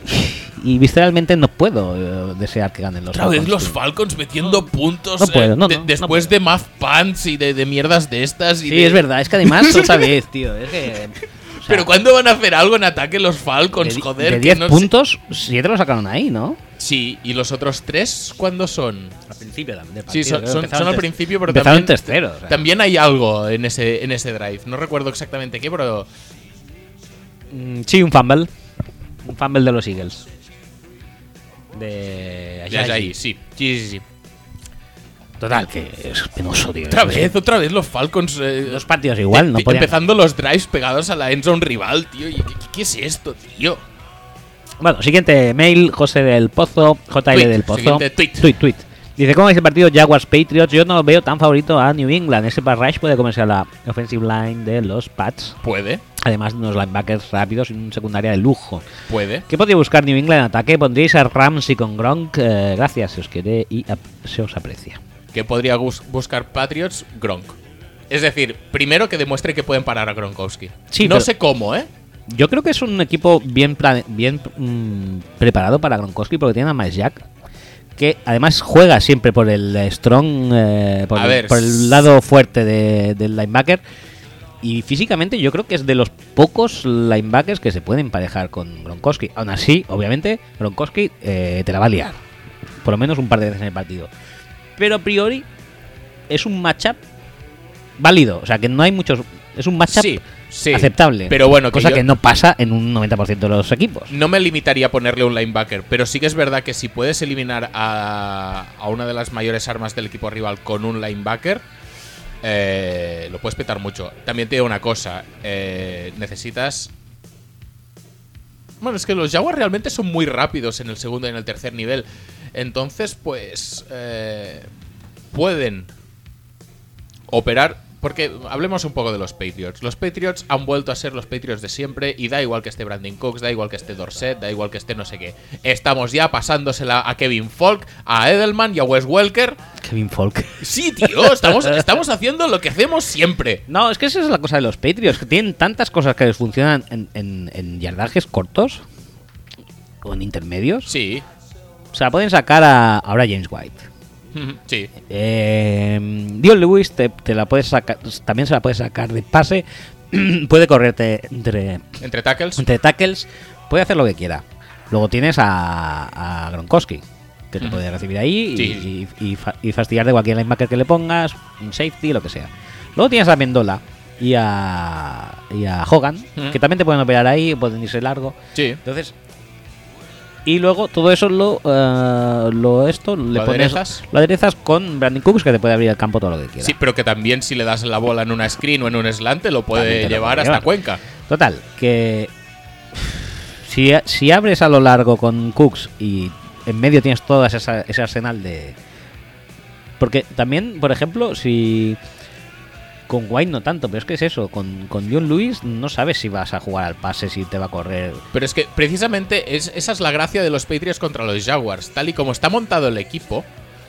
y visceralmente no puedo eh, desear que ganen los Otra vez Falcons, los tío. Falcons metiendo puntos No puedo, eh, no, de- no, no después puedo. de math pants y de, de mierdas de estas. y Sí, de- es verdad. Es que además, otra vez, tío. Es que. o sea, Pero ¿cuándo van a hacer algo en ataque los Falcons? de, Joder, de que 10 no sé- puntos, 7 lo sacaron ahí, ¿no? Sí, y los otros tres, ¿cuándo son? Al principio también. Sí, son, son- son al principio, pero empezaron también, terceros. o sea. también hay algo en ese, en ese drive. No recuerdo exactamente qué, pero Mm, Sí, un fumble. Un fumble de los Eagles. De. ya es Ajayi. ahí, sí. Sí, sí, sí. Total, que es penoso, tío. Otra vez, otra vez los Falcons. eh, Dos partidos igual, no podían. Empezando los drives pegados a la endzone rival, tío. ¿Y ¿Qué, es esto, tío? Bueno, siguiente mail, José del Pozo, JL Tweet, del Pozo. tweet. Tweet, tweet. Dice, ¿cómo es el partido Jaguars Patriots? Yo no veo tan favorito a New England. Ese pass rush puede comerse a la offensive line de los Pats. Puede, Además de unos linebackers rápidos y un secundaria de lujo. puede. ¿Qué podría buscar New England en ataque? ¿Pondríais a Ramsey con Gronk? Eh, gracias, se os quiere y se os aprecia. Que podría bus- buscar Patriots Gronk. Es decir, primero que demuestre que pueden parar a Gronkowski. Sí, no sé cómo, ¿eh? Yo creo que es un equipo bien, bien mm, preparado para Gronkowski porque tiene a Miles Jack, que además juega siempre por el eh, strong, eh, por, el, ver, por el lado fuerte de- del linebacker. Y físicamente yo creo que es de los pocos linebackers que se pueden emparejar con Gronkowski. Aún así, obviamente, Gronkowski eh, te la va a liar. Por lo menos un par de veces en el partido. Pero a priori es un matchup válido. O sea, que no hay muchos... Es un matchup Sí, sí. aceptable. Pero bueno, que cosa yo- que no pasa en un 90% de los equipos. No me limitaría a ponerle un linebacker, pero sí que es verdad que si puedes eliminar a, a una de las mayores armas del equipo rival con un linebacker, eh, lo puedes petar mucho. También te digo una cosa, eh, necesitas... Bueno, es que los Jaguars realmente son muy rápidos en el segundo y en el tercer nivel. Entonces, pues... eh, pueden operar. Porque hablemos un poco de los Patriots. Los Patriots han vuelto a ser los Patriots de siempre y da igual que esté Brandon Cooks, da igual que esté Dorset, da igual que esté no sé qué. Estamos ya pasándosela a Kevin Falk, a Edelman y a Wes Welker. Kevin Falk. Sí, tío, estamos, estamos haciendo lo que hacemos siempre. No, es que esa es la cosa de los Patriots, que tienen tantas cosas que les funcionan en, en- en yardajes cortos o en intermedios. Sí, O sea, pueden sacar a ahora James White. sí. Eh, Dion Lewis te, te la puedes sacar, también se la puede sacar de pase. puede correrte entre, Entre tackles. entre tackles. Puede hacer lo que quiera. Luego tienes a, a Gronkowski, que te puede recibir ahí y- Sí. y, y fa- y fastidiar de cualquier linebacker que le pongas, un safety, lo que sea. Luego tienes a Mendola y a, y a Hogan, que también te pueden operar ahí, pueden irse largo. Sí. Entonces, y luego todo eso lo, eh, lo esto le ¿Lo pones, aderezas? lo aderezas con Brandon Cooks que te puede abrir el campo todo lo que quiera. Sí, pero que también si le das la bola en una screen o en un slant te lo puede lo llevar hasta llevar. Cuenca. Total, que si, si abres a lo largo con Cooks y en medio tienes todo esa, ese arsenal de... Porque también, por ejemplo, si... Con White no tanto, pero es que es eso, con, con John Lewis no sabes si vas a jugar al pase, si te va a correr. Pero es que precisamente es, esa es la gracia de los Patriots contra los Jaguars. Tal y como está montado el equipo,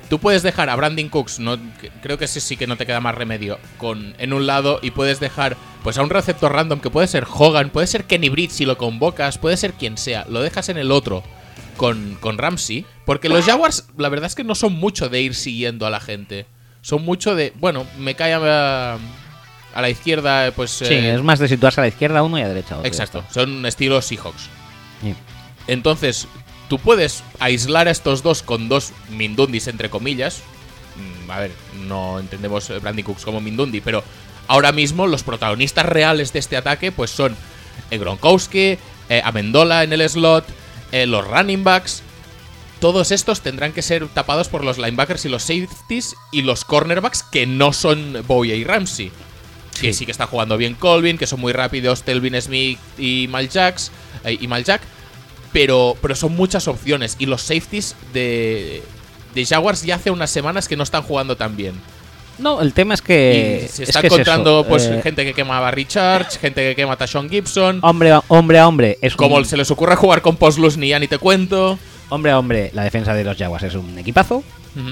tú puedes dejar a Brandon Cooks, no, creo que ese sí que no te queda más remedio, con, en un lado y puedes dejar pues a un receptor random que puede ser Hogan, puede ser Kenny Britt si lo convocas, puede ser quien sea, lo dejas en el otro con, con Ramsey, porque los Jaguars la verdad es que no son mucho de ir siguiendo a la gente. Son mucho de, bueno, me cae a, a la izquierda, pues... Sí, eh, es más de situarse a la izquierda uno y a la derecha otro. Exacto, son estilo Seahawks. Sí. Entonces, tú puedes aislar a estos dos con dos Mindundis, entre comillas. Mm, A ver, no entendemos eh, Brandy Cooks como Mindundi, pero ahora mismo los protagonistas reales de este ataque pues son eh, Gronkowski, eh, Amendola en el slot, eh, los running backs. Todos estos tendrán que ser tapados por los linebackers y los safeties y los cornerbacks que no son Bowie y Ramsey. Que Sí. que está jugando bien Colvin, que son muy rápidos Telvin Smith y Maljax eh, y Maljack, pero, pero son muchas opciones. Y los safeties de, de Jaguars ya hace unas semanas que no están jugando tan bien. No, el tema es que. y se es está que encontrando pues eh, gente que quema a Richards, gente que quema a Tashon Gibson. Hombre, a- hombre a hombre. Es Como un- se les ocurre jugar con Postlus ni ya ni te cuento. Hombre a hombre, la defensa de los Jaguars es un equipazo,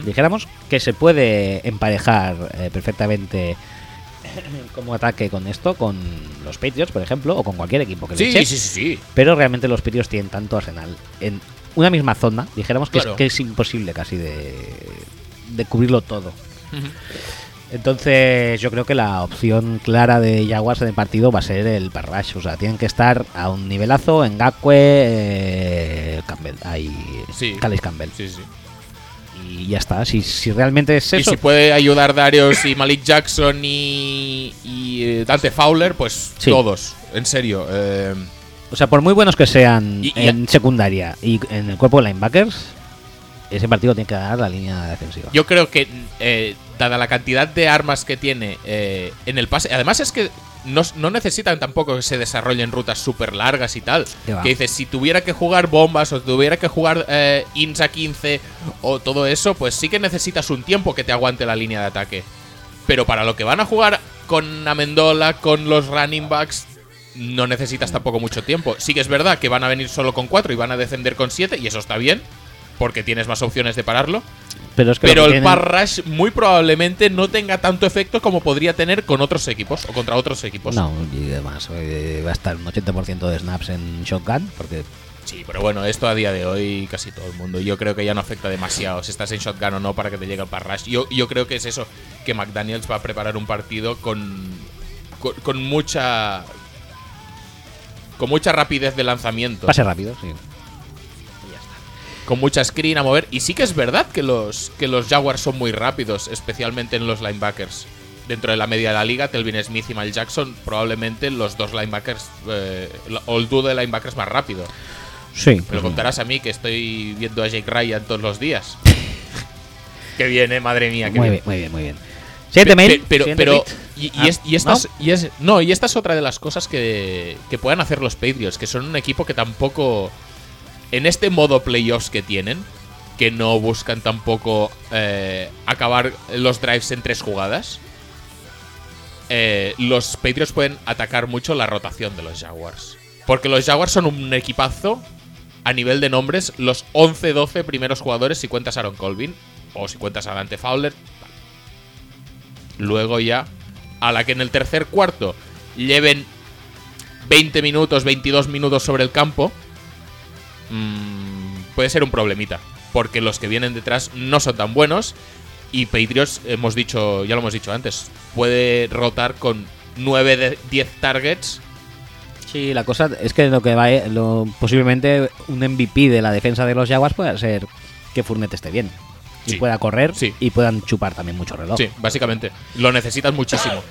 dijéramos, que se puede emparejar eh, perfectamente como ataque con esto, con los Patriots, por ejemplo, o con cualquier equipo que le Sí, eche. sí, sí, sí. Pero realmente los Patriots tienen tanto arsenal en una misma zona, dijéramos que, Claro. es, que es imposible casi de, de cubrirlo todo. Ujú. Entonces yo creo que la opción clara de Jaguars en el partido va a ser el Parrash. O sea, tienen que estar a un nivelazo en Gakwe, eh, Campbell, ahí, Sí. Calais Campbell. Sí, sí. Y ya está. Si, si realmente es Y eso, si puede ayudar Darius y Malik Jackson y, y, eh, Dante Fowler, pues Sí. todos. En serio. eh, o sea, por muy buenos que sean Y- y- en secundaria y en el cuerpo de linebackers, ese partido tiene que ganar la línea defensiva. Yo creo que, eh, dada la cantidad de armas que tiene eh, en el pase, además es que no, no necesitan tampoco que se desarrollen rutas súper largas y tal. Que dices, si tuviera que jugar bombas o tuviera que jugar eh, INSA 15 o todo eso, pues sí que necesitas un tiempo que te aguante la línea de ataque. Pero para lo que van a jugar con Amendola, con los running backs, no necesitas tampoco mucho tiempo. Sí que es verdad que van a venir solo con 4 y van a defender con 7, y eso está bien. Porque tienes más opciones de pararlo. Pero, es que Pero lo que el tienen- pass rush muy probablemente no tenga tanto efecto como podría tener con otros equipos o contra otros equipos. No, y además eh, va a estar un 80% de snaps en shotgun, porque Sí, pero bueno, esto a día de hoy casi todo el mundo. Yo creo que ya no afecta demasiado si estás en shotgun o no para que te llegue el pass rush. Yo, yo creo que es eso, que McDaniels va a preparar un partido con, con, con mucha... Con mucha rapidez de lanzamiento. pase rápido, sí. Con mucha screen a mover. Y sí que es verdad que los, que los Jaguars son muy rápidos, especialmente en los linebackers. Dentro de la media de la liga, Telvin Smith y Mal Jackson, probablemente los dos linebackers, eh, o el dúo de linebackers más rápido. Sí. Me lo contarás a mí, que estoy viendo a Jake Ryan todos los días. Qué bien, eh, madre mía. qué Muy bien. bien, muy bien, muy bien. Siguiente mail. pe- Pero, pero, y Ah, es- y estas, ¿no? y es- no, y esta es otra de las cosas que, que puedan hacer los Patriots, que son un equipo que tampoco, en este modo playoffs que tienen, que no buscan tampoco eh, acabar los drives en tres jugadas, eh, los Patriots pueden atacar mucho la rotación de los Jaguars. Porque los Jaguars son un equipazo a nivel de nombres, los 11-12 primeros jugadores si cuentas a Aaron Colvin o si cuentas a Dante Fowler. Luego ya, a la que en el tercer cuarto lleven 20 minutos, 22 minutos sobre el campo, mm, puede ser un problemita. Porque los que vienen detrás no son tan buenos. Y Patriots, hemos dicho, ya lo hemos dicho antes, puede rotar con 9 de 10 targets. Sí, la cosa es que lo que va eh, lo, posiblemente un MVP de la defensa de los Jaguars pueda ser que Fournette esté bien y Sí. pueda correr Sí. y puedan chupar también mucho reloj. Sí, básicamente. Lo necesitan muchísimo.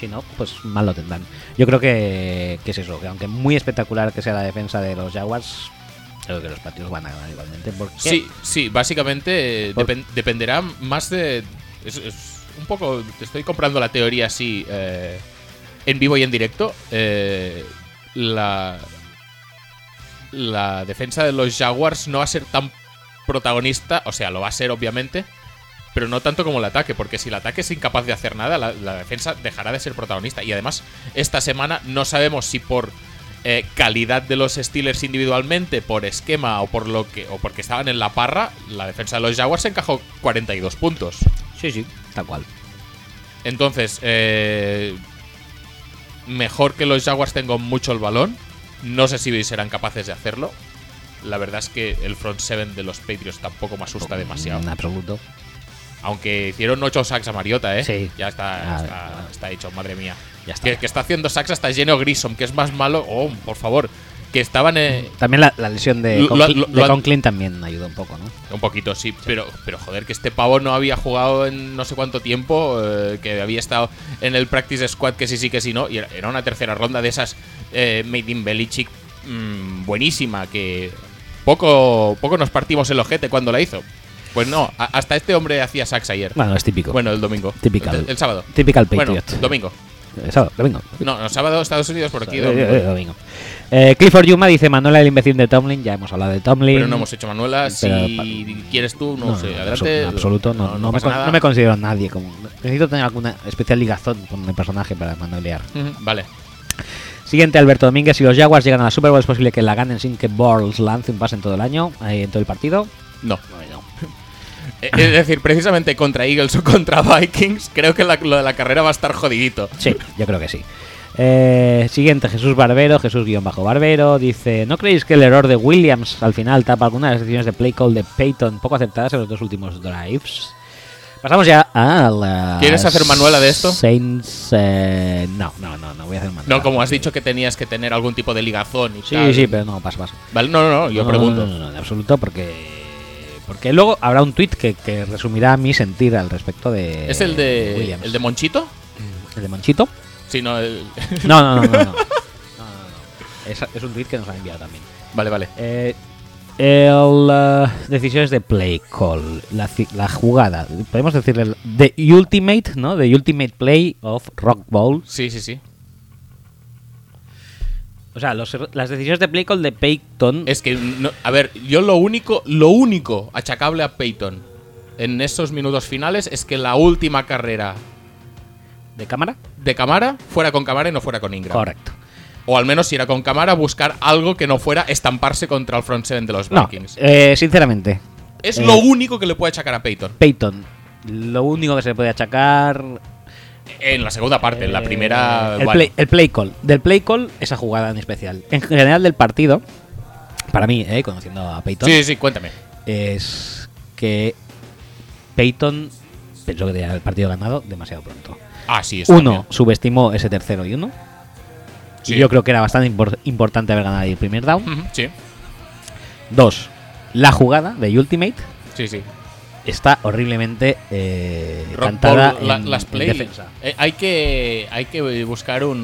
Si no, pues mal lo tendrán. Yo creo que, que es eso, que aunque muy espectacular que sea la defensa de los Jaguars, creo que los partidos van a ganar igualmente. Porque Sí, sí, básicamente eh, Por- dependerá más de. Es, es un poco. Te estoy comprando la teoría así eh, en vivo y en directo. eh, la. La defensa de los Jaguars no va a ser tan protagonista. O sea, lo va a ser, obviamente. Pero no tanto como el ataque, porque si el ataque es incapaz de hacer nada, la, la defensa dejará de ser protagonista. Y además, esta semana no sabemos si por eh, calidad de los Steelers individualmente, por esquema o por lo que o porque estaban en la parra, la defensa de los Jaguars encajó 42 puntos. sí, sí, tal cual. Entonces, eh, mejor que los Jaguars tengan mucho el balón. No sé si serán capaces de hacerlo. La verdad es que el front seven de los Patriots tampoco me asusta demasiado. En absoluto. Aunque hicieron 8 sacks a Mariota, ¿eh? Sí. Ya está, Ah, está, está hecho, madre mía. Ya está. Que, que está haciendo sacks hasta Geno Grissom, que es más malo. Oh, por favor. Que estaban eh, También la, la lesión de, Lo- Conklin, lo- de lo han- Conklin también ayuda un poco, ¿no? Un poquito, sí, pero, pero joder, que este pavo no había jugado en no sé cuánto tiempo, eh, que había estado en el practice squad, que sí, sí, que sí, no, y era, era una tercera ronda de esas eh, Made in Belichick mm, buenísima, que poco, poco nos partimos el ojete cuando la hizo. Pues no, a- hasta este hombre hacía sacks ayer. Bueno, es típico. Bueno, el domingo. Typical. El, el sábado. Typical Bueno, Patriot. domingo. Eh, sábado, domingo. No, no, sábado Estados Unidos por aquí. Eh, domingo. eh, domingo. Eh, Clifford Yuma dice Manuela el imbécil de Tomlin. Ya hemos hablado de Tomlin. Pero no hemos hecho Manuela. Si quieres tú, no, sé. en Adelante. en absoluto, no, no, me, pasa con- nada. no me considero nadie como. Necesito tener alguna especial ligazón con el personaje para manuelear. Ujú, Vale. Siguiente, Alberto Domínguez. Si los Jaguars llegan a la Super Bowl, es posible que la ganen sin que Borles lance un pase en todo el año, eh, en todo el partido. No. Eh, Es decir, precisamente contra Eagles o contra Vikings, creo que la- lo de la carrera va a estar jodidito. Sí, yo creo que sí. Eh, siguiente, Jesús Barbero, Jesús-Barbero, dice, ¿no creéis que el error de Williams al final tapa algunas de las decisiones de play call de Peyton poco acertadas en los dos últimos drives? Pasamos ya a la... ¿Quieres hacer manuela de esto? Saints... eh, no, no, no, no voy a hacer manuela. No, como has dicho que tenías que tener algún tipo de ligazón y Sí, tal. sí, pero no, paso, paso. Vale, no, no, no, yo No, pregunto. No, no, no, en absoluto, porque... Porque luego habrá un tweet que, que resumirá mi sentir al respecto de... ¿Es el de Williams. el de Monchito? ¿El de Monchito? Sí, no, el- No, no, no, no. no. No, no. Es, es un tweet que nos han enviado también. Vale, vale. Eh, el, eh, decisiones de play call, la, la jugada, podemos decirle the ultimate, ¿no? The ultimate play of Rock Bowl. Sí, sí, sí. O sea, los las decisiones de play call de Peyton. Es que, no- a ver, yo lo único, lo único achacable a Peyton en esos minutos finales es que la última carrera ¿De cámara? de Camara fuera con Camara y no fuera con Ingram. Correcto. O al menos si era con Camara, buscar algo que no fuera estamparse contra el front seven de los No, Vikings. eh, sinceramente, Es Eh, lo único que le puede achacar a Peyton. Peyton, lo único que se le puede achacar. En la segunda parte, en la eh, primera. El, bueno, play, el play call. Del play call, esa jugada en especial. En general del partido, para mí, eh, conociendo a Peyton, Sí, sí, cuéntame. es que Peyton pensó que tenía el partido ganado demasiado pronto. Ah, sí, eso Uno, también. subestimó ese tercero y uno. Sí. Y yo creo que era bastante impor- importante haber ganado el primer down. Sí, Dos, la jugada de Ultimate sí, sí. Está horriblemente eh, Rock cantada Ball, la- en, las en defensa. Eh, hay que hay que buscar un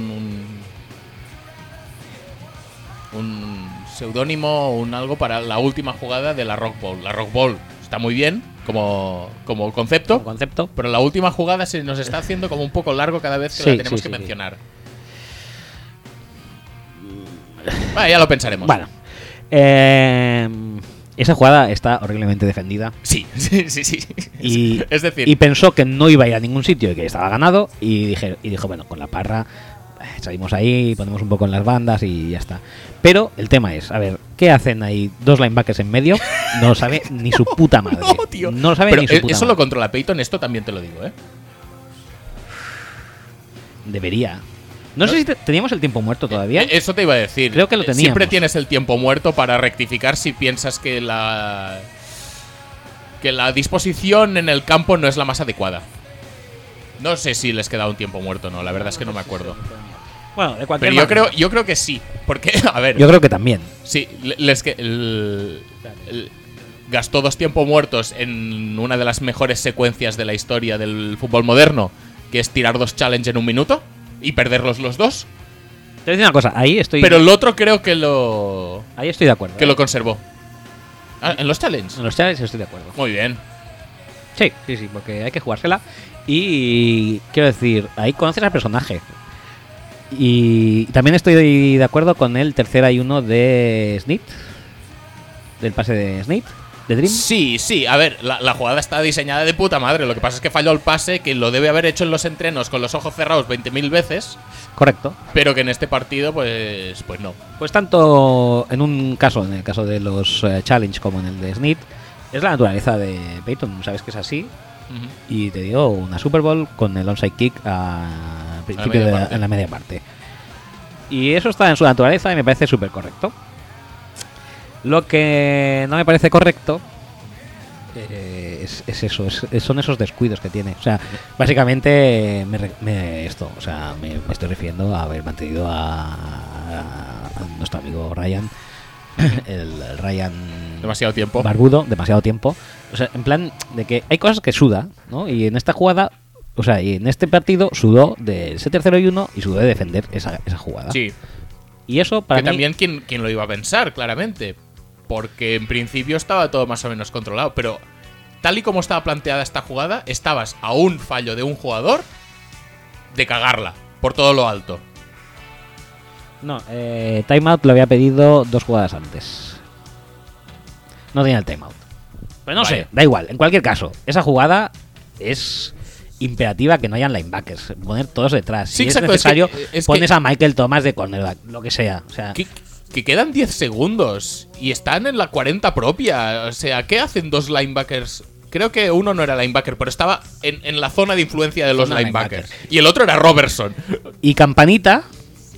un, un seudónimo o un algo para la última jugada de la Rock Ball. La Rock Ball está muy bien como como concepto, Como concepto. pero la última jugada se nos está haciendo como un poco largo cada vez que Sí, la tenemos sí, que sí, sí. mencionar. Vale, ya lo pensaremos. Bueno, eh, esa jugada está horriblemente defendida. Sí, sí, sí, sí. Y, es decir, y pensó que no iba a ir a ningún sitio y que estaba ganado. Y, dije, y dijo, bueno, con la parra eh, salimos ahí, ponemos un poco en las bandas y ya está. Pero el tema es, a ver, ¿qué hacen ahí dos linebackers en medio? No lo sabe ni su puta madre. no, tío. No lo sabe Pero ni su puta eso lo controla Peyton, esto también te lo digo, ¿eh? Debería. No, sé si te- teníamos el tiempo muerto todavía. Eh, Eso te iba a decir. Creo que lo Eh, teníamos. Siempre tienes el tiempo muerto para rectificar si piensas que la. que la disposición en el campo no es la más adecuada. No sé si les queda un tiempo muerto o no, la verdad es que no me acuerdo. bueno, de cualquier Pero yo manera. creo, yo creo que sí. Porque, a ver, Yo creo que también. sí, le- les que. el- el- gastó dos tiempos muertos en una de las mejores secuencias de la historia del fútbol moderno, que es tirar dos challenge en un minuto y perderlos los dos. Te voy a decir una cosa, ahí estoy, Pero el otro creo que lo. ahí estoy de acuerdo. que ¿eh? lo conservó. Ah, ¿En los challenges? En los challenges estoy de acuerdo. Muy bien. Sí, sí, sí, porque hay que jugársela. Y quiero decir, ahí conoces al personaje. Y también estoy de acuerdo con el tercer y uno de Snit. Del pase de Snit, de Dream. Sí, sí, a ver, la, la jugada está diseñada de puta madre. Lo que pasa es que falló el pase, que lo debe haber hecho en los entrenos con los ojos cerrados 20.000 veces, Correcto. pero que en este partido, pues, pues no. Pues tanto en un caso, en el caso de los eh, challenge como en el de Snit, es la naturaleza de Peyton. Sabes que es así. Y te dio una Super Bowl con el onside kick a principio de la, en la media parte. Y eso está en su naturaleza y me parece súper correcto. Lo que no me parece correcto eh, es, es eso, es- es- son esos descuidos que tiene. O sea, básicamente me, re- me- esto, o sea, me, me estoy refiriendo a haber mantenido a, a- a nuestro amigo Ryan, el, el Ryan Demasiado tiempo. barbudo demasiado tiempo. O sea, en plan de que hay cosas que suda, ¿no? Y en esta jugada, o sea, y en este partido sudó de ese tercero y uno y sudó de defender esa, esa jugada. Sí, Y eso para que mí, también ¿quién, quién lo iba a pensar, claramente. Porque en principio estaba todo más o menos controlado, pero tal y como estaba planteada esta jugada, estabas a un fallo de un jugador de cagarla por todo lo alto. No, eh, timeout lo había pedido dos jugadas antes. No tenía el timeout. Pero no Vaya. sé, da igual. En cualquier caso, esa jugada es imperativa que no hayan linebackers. Poner todos detrás. Sí, si exacto, es es que- necesario, que- pones a Michael Thomas de cornerback, lo que sea. O sea, Que, que quedan 10 segundos y están en la 40 propia. O sea, ¿qué hacen dos linebackers? Creo que uno no era linebacker, pero estaba en, en la zona de influencia de los linebackers. Y el otro era Robertson. Y Campanita,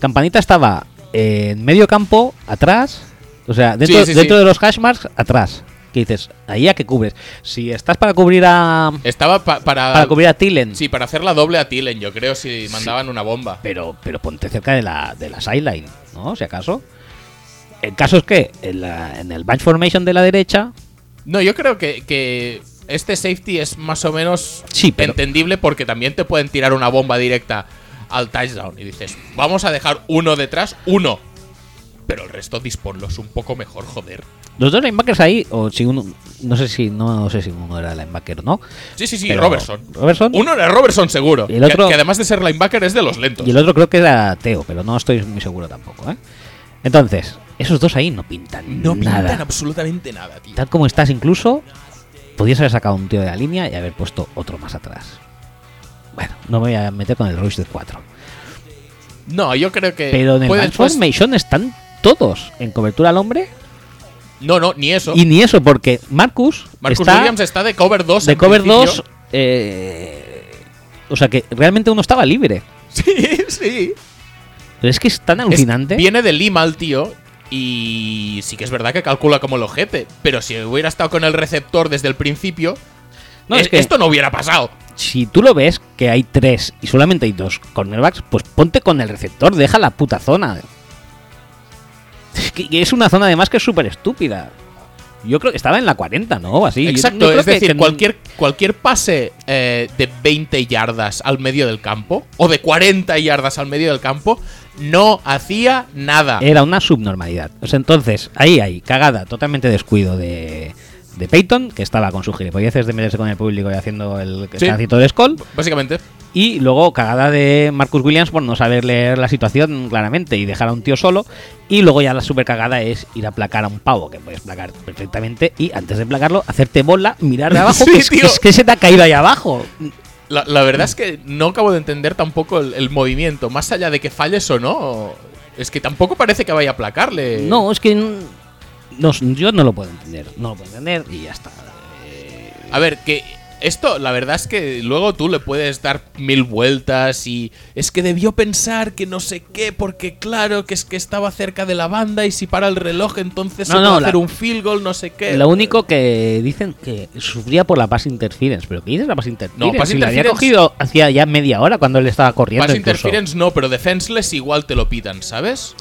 Campanita estaba en medio campo, atrás, o sea, dentro, Sí, sí, dentro sí. de los hashmarks, atrás. Que dices, ahí a que cubres. Si estás para cubrir a Estaba pa- para. para cubrir a Tillen, Sí, para hacer la doble a Tillen, yo creo, si mandaban una bomba. pero pero ponte cerca de la de la sideline, ¿no? Si acaso. El caso es que en, la- en el bunch formation de la derecha, No, yo creo que, que este safety es más o menos Sí, pero- entendible porque también te pueden tirar una bomba directa al touchdown. Y dices, vamos a dejar uno detrás, uno. Pero el resto disponlos un poco mejor, joder. los dos linebackers ahí, o si uno, no sé si no, sé si uno era linebacker o no. Sí, sí, sí, pero Robertson. Robertson. Uno era Robertson seguro. Y el que- otro- que, además de ser linebacker es de los lentos. Y el otro creo que era Teo, pero no estoy muy seguro tampoco, ¿eh? Entonces, esos dos ahí no pintan no pintan nada. absolutamente nada, tío. Tal como estás incluso, podías haber sacado un tío de la línea y haber puesto otro más atrás. Bueno, no me voy a meter con el rush de 4. No, yo creo que. Pero en el formation están todos en cobertura al hombre No, no, ni eso. Y ni eso, porque Marcus, Marcus está Williams está de cover 2. de en cover principio. 2. eh, o sea que realmente uno estaba libre. Sí, sí. Pero es que es tan Es- alucinante. viene de Lima el tío. Y sí que es verdad que calcula como el ojete. Pero si hubiera estado con el receptor desde el principio, No, es- es que- esto no hubiera pasado. si tú lo ves que hay tres y solamente hay dos cornerbacks, pues ponte con el receptor, deja la puta zona. Es que que es una zona además que es súper estúpida. Yo creo que estaba en la 40, ¿no? Así. Yo- yo Exacto, es que- decir, que- cualquier, cualquier pase eh, de 20 yardas al medio del campo o de 40 yardas al medio del campo no hacía nada. Era una subnormalidad. Sea, entonces, ahí hay cagada, totalmente descuido de, de Peyton, que estaba con sus gilipolleces de meterse con el público y haciendo el Sí. de Skull. Básicamente. Y luego cagada de Marcus Williams por no saber leer la situación claramente y dejar a un tío solo. Y luego ya la super cagada es ir a placar a un pavo, que puedes placar perfectamente. Y antes de placarlo, hacerte bola, mirar de abajo, Sí, que, es, que es que se te ha caído ahí abajo. La, la verdad es que no acabo de entender tampoco el, el movimiento. Más allá de que falles o no, es que tampoco parece que vaya a placarle. No, es que no, yo no lo puedo entender. No lo puedo entender y ya está. Eh, A ver, que esto, la verdad es que luego tú le puedes dar mil vueltas y es que debió pensar que no sé qué, porque claro, que es que estaba cerca de la banda y si para el reloj entonces No, se no, puede la- hacer un field goal, no sé qué. Lo único que dicen que sufría por la pass interference. ¿Pero qué dices la pass interference? No, pass Si la había cogido hacía ya media hora cuando él estaba corriendo. Pass incluso. interference no, pero defenseless igual te lo pitan, ¿sabes?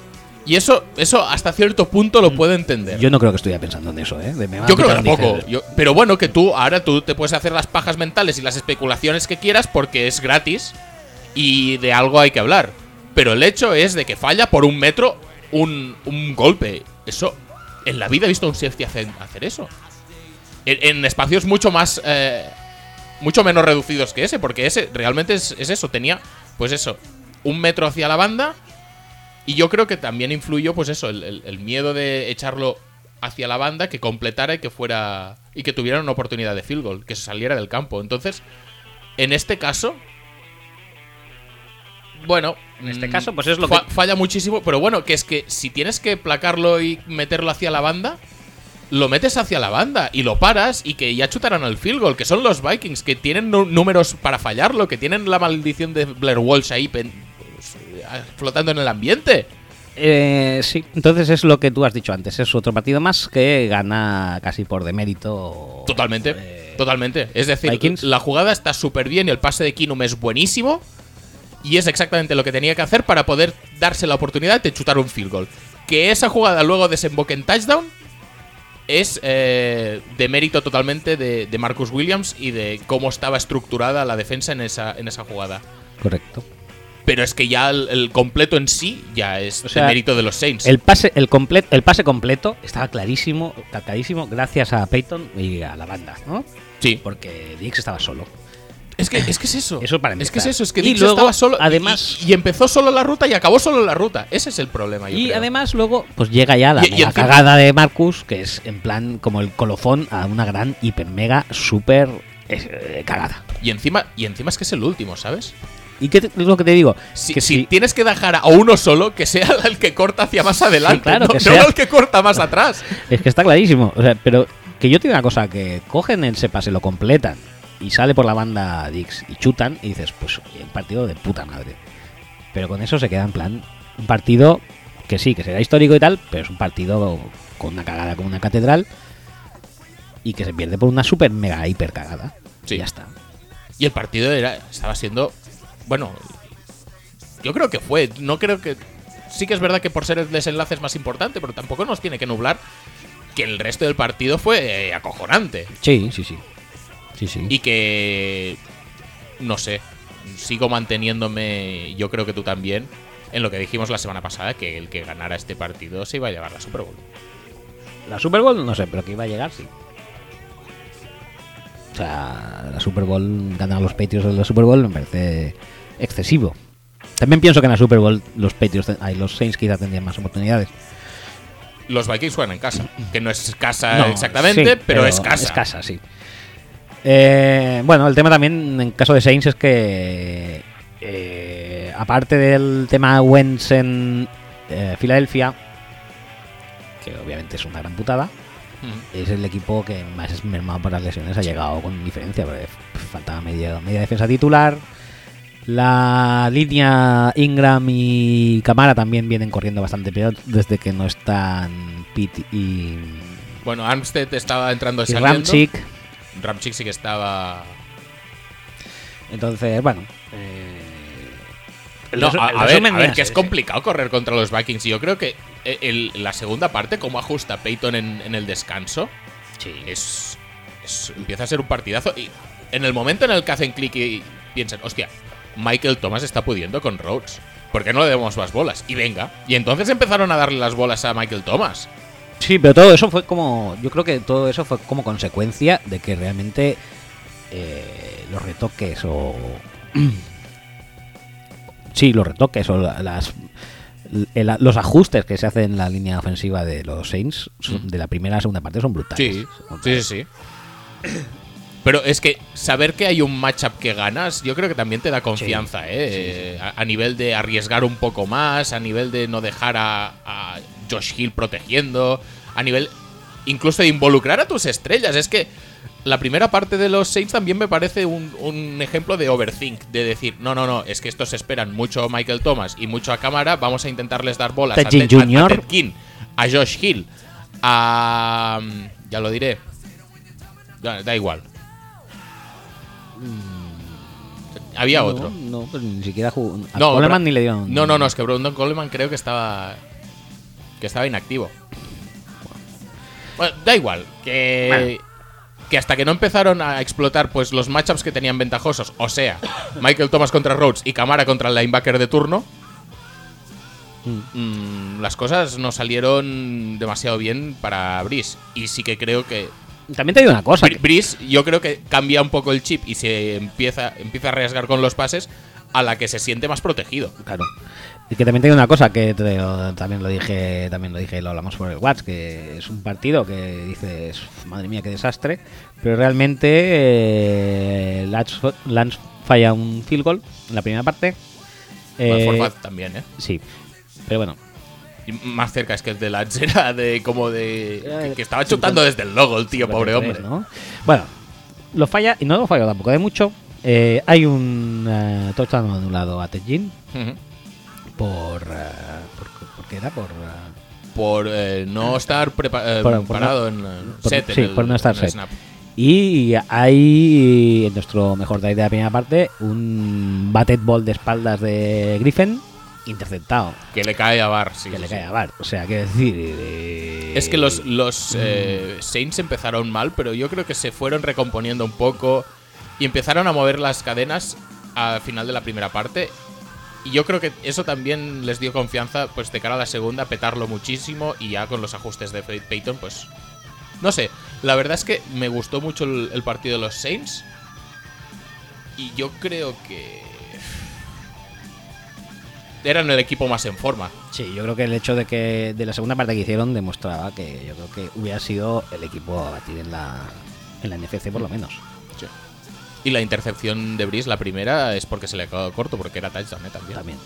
Y eso, eso hasta cierto punto lo puedo entender. Mm. Yo no creo que estuviera pensando en eso, ¿eh? De Yo creo que tampoco. Yo- pero bueno, que tú ahora tú te puedes hacer las pajas mentales y las especulaciones que quieras porque es gratis y de algo hay que hablar. Pero el hecho es de que falla por un metro un, un golpe. Eso, en la vida he visto a un safety hacer, hacer eso. En, en espacios mucho más. eh, mucho menos reducidos que ese, porque ese realmente es, es eso. Tenía, pues eso, un metro hacia la banda. Y yo creo que también influyó, pues eso, el, el- el miedo de echarlo hacia la banda, que completara y que fuera. y que tuviera una oportunidad de field goal, que saliera del campo. Entonces, en este caso. Bueno. En este mm, caso, pues es lo fa- que- Falla muchísimo, pero bueno, que es que si tienes que placarlo y meterlo hacia la banda. Lo metes hacia la banda y lo paras y que ya chutarán al field goal, que son los Vikings, que tienen números para fallarlo, que tienen la maldición de Blair Walsh ahí flotando en el ambiente. Eh, sí, entonces es lo que tú has dicho antes. Es otro partido más que gana casi por demérito. Totalmente, eh, totalmente. Es decir, Vikings. la jugada está súper bien y el pase de Kinum es buenísimo. Y es exactamente lo que tenía que hacer para poder darse la oportunidad de chutar un field goal. Que esa jugada luego desemboque en touchdown es eh, de mérito totalmente de, de Marcus Williams y de cómo estaba estructurada la defensa en esa, en esa jugada. Correcto. Pero es que ya el, el completo en sí ya es O sea, de mérito de los Saints. El pase, el, comple- el pase completo estaba clarísimo, clarísimo, gracias a Peyton y a la banda, ¿no? sí. Porque Dix estaba solo. Es que, es que es eso. Eso para Es que es eso, es que Dix luego, estaba solo. y- además- Y, y empezó solo la ruta y acabó solo la ruta. Ese es el problema. yo Y creo. además luego, pues llega ya la Y- mega cagada de Marcus, que es en plan como el colofón a una gran, hiper, mega, super eh, cagada. Y encima, y encima es que es el último, ¿sabes? ¿Y qué te- es lo que te digo? Si, que si si- tienes que dejar a uno solo, que sea el que corta hacia más adelante. claro, no, que no sea- el que corta más atrás. Es que está clarísimo. O sea, pero que yo te digo una cosa, que cogen ese pase, lo completan y sale por la banda Dix y chutan y dices, pues un partido de puta madre. Pero con eso se queda en plan un partido que sí, que será histórico y tal, pero es un partido con una cagada como una catedral y que se pierde por una super mega hiper cagada. Sí. Y ya está. Y el partido era, estaba siendo. Bueno, yo creo que fue. No creo que. Sí que es verdad que por ser el desenlace es más importante, pero tampoco nos tiene que nublar que el resto del partido fue eh, acojonante. Sí, sí, sí. Sí, sí. Y que. No sé. Sigo manteniéndome. Yo creo que tú también. En lo que dijimos la semana pasada, que el que ganara este partido se iba a llevar la Super Bowl. La Super Bowl, no sé, pero que iba a llegar, sí. O sea, la Super Bowl, ganar los Patriots de la Super Bowl me parece excesivo. También pienso que en la Super Bowl los Patriots, ay, los Saints quizá tendrían más oportunidades. Los Vikings juegan en casa. Que no es casa No, exactamente, sí, pero, es casa. Es casa, sí. Eh, bueno, el tema también en caso de Saints es que, eh, aparte del tema Wentz en eh, Filadelfia, que obviamente es una gran putada, es el equipo que más es mermado por las lesiones ha llegado con diferencia, porque faltaba media, media defensa titular. La línea Ingram y Camara también vienen corriendo bastante peor desde que no están Pitt y, Bueno, Armstead estaba entrando y saliendo. Ramchick. Ramchick sí que estaba. Entonces, bueno. eh, No, a, ver, a que es complicado correr contra los Vikings. Y yo creo que eh, el- la segunda parte, cómo ajusta Peyton en, en el descanso, Sí. es, es- empieza a ser un partidazo. Y en el momento en el que hacen clic y piensan, hostia, Michael Thomas está pudiendo con Rhodes. ¿Por qué no le demos más bolas? Y venga. Y entonces empezaron a darle las bolas a Michael Thomas. Sí, pero todo eso fue como. Yo creo que todo eso fue como consecuencia de que realmente eh, los retoques o. sí, los retoques o la- las. el- los ajustes que se hacen en la línea ofensiva de los Saints son- de la primera a la segunda parte son brutales. Sí, Son sí, sí, sí. Pero es que saber que hay un matchup que ganas, yo creo que también te da confianza, ¿eh? A, a nivel de arriesgar un poco más, a nivel de no dejar a, a Josh Hill protegiendo, a nivel incluso de involucrar a tus estrellas. Es que la primera parte de los Saints también me parece un, un ejemplo de overthink, de decir, no, no, no, es que estos esperan mucho a Michael Thomas y mucho a cámara, vamos a intentarles dar bolas a, Ted- a- a. Ted Ginn, a Josh Hill, a... ya lo diré, da igual. Había No, otro. No, pues ni siquiera jugó. A No, Coleman ni le dieron. No, no, no, es que Brandon Coleman creo que estaba. que estaba inactivo. Bueno, da igual. Que. Que hasta que no empezaron a explotar pues los matchups que tenían ventajosos, o sea, Michael Thomas contra Rhodes y Camara contra el linebacker de turno, mm, las cosas no salieron demasiado bien para Brice. Y sí que creo que También te digo una cosa. Bri- Brice, yo creo que cambia un poco el chip y se empieza, empieza a arriesgar con los pases a la que se siente más protegido. Claro. Y que también tengo una cosa que te también lo dije, también lo dije y lo hablamos por el WhatsApp, que es un partido que dices, madre mía, qué desastre, pero realmente eh, Lance, Lance falla un field goal en la primera parte. Eh, también, ¿eh? sí, pero bueno, Y más cerca es que el de Lance era de como de. Que, estaba chutando desde el logo el tío, pobre 53, hombre. ¿no? Bueno, lo falla y no lo falla tampoco de mucho. Eh, hay un eh, touchdown anulado a Ted Ginn Ujú. por, eh, por, por qué era por Por eh, no estar prepa- Por- por preparado en set. sí, por no estar set. snap. Y hay en nuestro mejor drive de la primera parte un batted ball de espaldas de Griffin interceptado Que le cae a Bar, sí. que sí, le sí. cae a Bart. O sea, quiero decir. eh, Es que los, los Mm. eh, Saints empezaron mal, pero yo creo que se fueron recomponiendo un poco y empezaron a mover las cadenas al final de la primera parte. Y yo creo que eso también les dio confianza, pues de cara a la segunda, petarlo muchísimo y ya con los ajustes de Pey- Peyton, pues. No sé, la verdad es que me gustó mucho el, el partido de los Saints. Y yo creo que. Eran el equipo más en forma. Sí, yo creo que el hecho de que de la segunda parte que hicieron demostraba que yo creo que hubiera sido el equipo a batir en la, en la NFC por lo menos. Y la intercepción de Brice, la primera, es porque se le ha quedado corto, porque era touchdown ¿eh? también. También.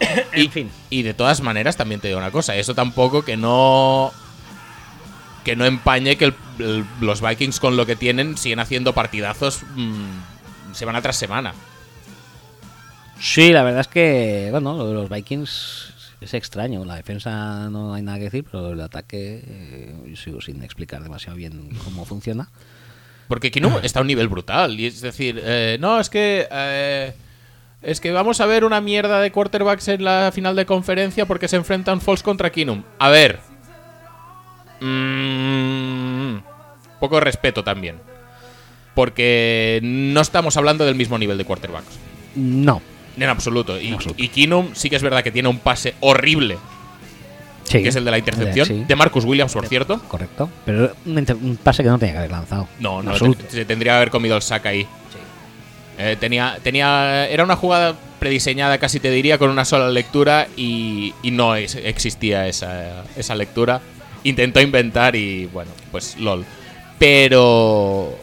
Y, En fin. y de todas maneras, también te digo una cosa, eso tampoco que no. Que no empañe que el- el- los Vikings con lo que tienen siguen haciendo partidazos mm, semana tras semana. Sí, la verdad es que, bueno, lo de los Vikings es extraño. La defensa no hay nada que decir, pero el ataque eh, yo sigo sin explicar demasiado bien cómo funciona. Porque Keenum está a un nivel brutal. Y es decir, eh, no, es que. eh, es que vamos a ver una mierda de quarterbacks en la final de conferencia porque se enfrentan Falls contra Keenum. A ver. Mm, poco respeto también. Porque no estamos hablando del mismo nivel de quarterbacks. No. En absoluto. Y, En absoluto. y Keenum sí que es verdad que tiene un pase horrible, Sí. que es el de la intercepción. Sí. De Marcus Williams, por cierto. Correcto. Pero un, pase que no tenía que haber lanzado. No, no, te- se tendría que haber comido el sack ahí. Eh, tenía, tenía, era una jugada prediseñada, casi te diría, con una sola lectura y, y no es- existía esa, esa lectura. Intentó inventar y bueno, pues lol. Pero,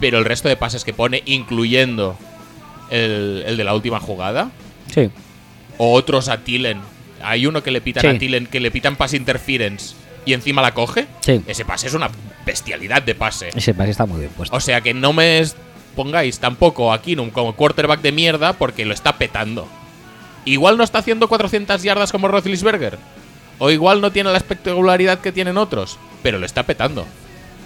pero el resto de pases que pone, incluyendo el, el de la última jugada, Sí. o otros a Tillen. Hay uno que le pitan Sí. a Tillen, que le pitan pass interference y encima la coge, Sí. ese pase es una bestialidad de pase. Ese pase está muy bien puesto. O sea que no me pongáis tampoco a Keenum como quarterback de mierda porque lo está petando. Igual no está haciendo 400 yardas como Roethlisberger. O igual no tiene la espectacularidad que tienen otros. Pero lo está petando.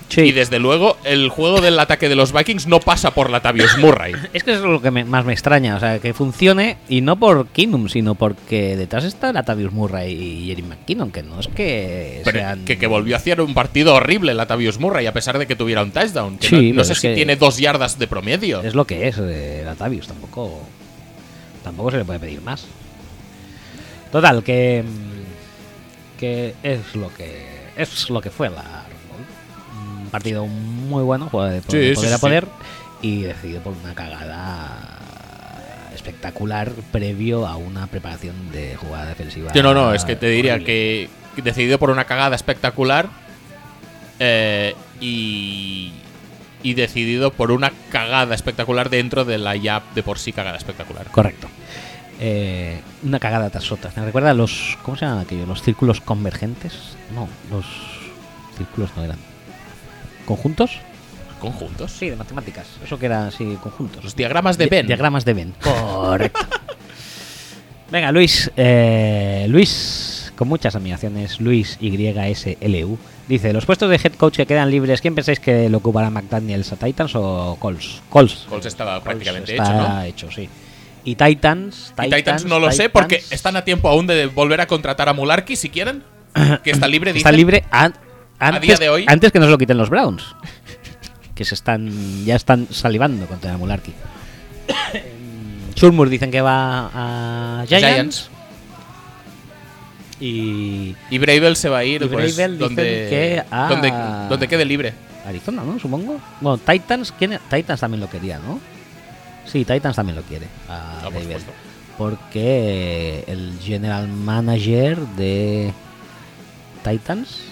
Sí. Y desde luego, el juego del ataque de los Vikings no pasa por Latavius Murray. Es que eso es lo que me- más me extraña, o sea, que funcione y no por Keenum, sino porque detrás está Latavius Murray y Jerry McKinnon, que no es que Pero sean... que, que volvió a hacer un partido horrible Latavius Murray, a pesar de que tuviera un touchdown. Que Sí, no, sé si tiene dos yardas de promedio. Es lo que es eh, Latavius, tampoco tampoco se le puede pedir más. Total, que mm, que es lo que es lo que fue la un partido muy bueno, de sí, poder sí, a sí. poder y decidido por una cagada espectacular previo a una preparación de jugada defensiva. Yo no, no, es que te diría horrible. que, decidido por una cagada espectacular eh, y, y decidido por una cagada espectacular dentro de la ya de por sí cagada espectacular. Correcto. Eh, una cagada tras otra. Me recuerda los. ¿Cómo se llaman aquellos? ¿Los círculos convergentes? No, los círculos no eran. ¿Conjuntos? Conjuntos. Sí, de matemáticas. Eso que eran así, conjuntos. Los diagramas de Di- Ben. Diagramas de Venn. Correcto. Venga, Luis. eh, Luis, con muchas admiraciones, Luis YSLU. Dice: Los puestos de head coach que quedan libres, ¿quién pensáis que lo ocupará McDaniels a Titans o Colts? Colts. Colts estaba prácticamente hecho, ¿no? hecho, sí. Y Titans. Y Titans no lo sé porque están a tiempo aún de volver a contratar a Mularkey si quieren. Que está libre, Está dicen. libre an- antes, día de hoy. antes que no se lo quiten los Browns. que se están ya están salivando contra Mularkey. Shurmur dicen que va a Giants. Giants. Y Y Bravel se va a ir Y pues, donde, que a- donde, donde quede libre. Arizona, ¿no? Supongo. Bueno, Titans, ¿quién? Titans también lo quería, ¿no? Sí, Titans también lo quiere. A Ah, por. Porque el general manager de Titans.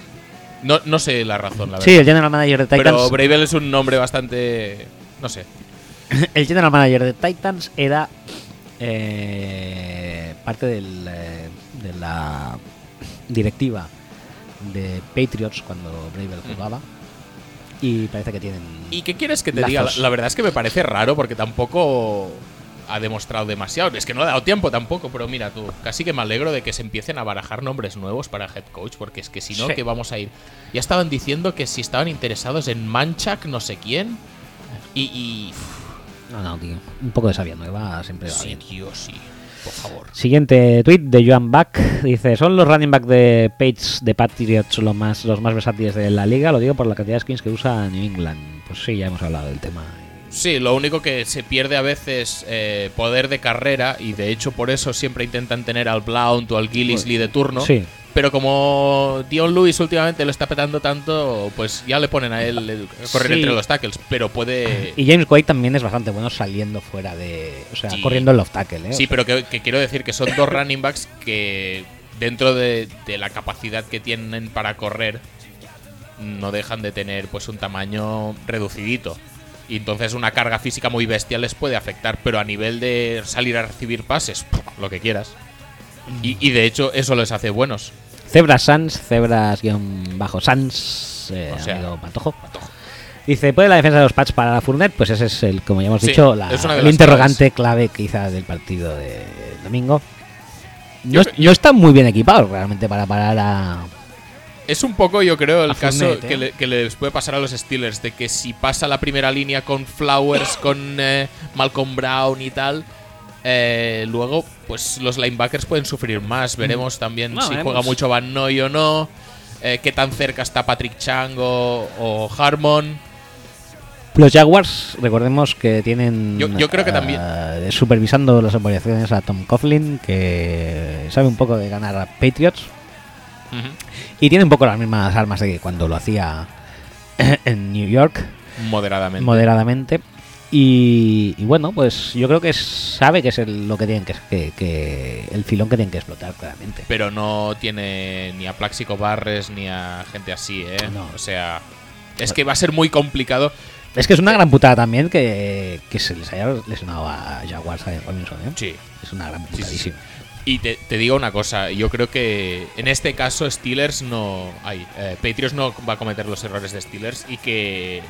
No, no sé la razón, la verdad. Sí, el general manager de Titans. Pero Bravel es un nombre bastante. No sé. El general manager de Titans era eh, parte del, eh, de la directiva de Patriots cuando Bravel jugaba. Y parece que tienen. ¿Y qué quieres que te Lazos. diga? La, la verdad es que me parece raro porque tampoco ha demostrado demasiado. Es que no ha dado tiempo tampoco, pero mira tú, casi que me alegro de que se empiecen a barajar nombres nuevos para head coach, porque es que si no, Sí. que vamos a ir. Ya estaban diciendo que si estaban interesados en Manchak, no sé quién. Y. y No, no, tío. Un poco de sabia nueva siempre va sí, bien. tío, sí. Por favor. Siguiente tweet de Joan Back. Dice: ¿Son los running back de Pates de Patriots los más, los más versátiles de la liga? Lo digo por la cantidad de skins que usa New England. Pues sí, ya hemos hablado del tema. Sí, lo único que se pierde a veces eh, poder de carrera y de hecho por eso siempre intentan tener al Blount o al Gillisley de turno. Sí. Pero como Dion Lewis últimamente lo está petando tanto, pues ya le ponen a él correr Sí. entre los tackles. Pero puede. Y James White también es bastante bueno saliendo fuera de. O sea, Sí. corriendo el off tackle, ¿eh? Sí, pero que, que quiero decir que son dos running backs que dentro de, de la capacidad que tienen para correr no dejan de tener pues un tamaño reducidito. Y entonces una carga física muy bestia les puede afectar, pero a nivel de salir a recibir pases, pff, lo que quieras. Y, y de hecho eso les hace buenos. Zebras Sans, Zebras guion bajo Sans, eh, O sea, amigo Patojo. Dice, ¿puede la defensa de los Pats para la Fournet? Pues ese es el, como ya hemos Sí, dicho, la- el interrogante clave quizá del partido de domingo. No, no están muy bien equipados realmente para parar a... Es un poco, yo creo, el A caso Fournette, ¿eh? que, le- que les puede pasar a los Steelers, de que si pasa la primera línea con Flowers, con eh, Malcolm Brown y tal, eh, luego pues los linebackers pueden sufrir más. Veremos también No, si veremos. juega mucho Van Noy o no, eh, qué tan cerca está Patrick Chang o, o Harmon. Los Jaguars, recordemos que tienen... Yo- yo creo que también. supervisando las operaciones a Tom Coughlin, que sabe un poco de ganar a Patriots. Y tiene un poco las mismas armas de cuando lo hacía en New York, Moderadamente. moderadamente. Y, y bueno, pues yo creo que sabe que es el, lo que tienen que, que, que- el filón que tienen que explotar claramente. pero no tiene ni a Plaxico Barres ni a gente así, ¿eh? No. O sea, es que va a ser muy complicado. Es que es una gran putada también que, que se les haya lesionado a Jaguars a Robinson, ¿eh? Sí. Es una gran sí, sí. Y te, digo una cosa, yo creo que en este caso Steelers no... Ay, eh, Patriots no va a cometer los errores de Steelers y que...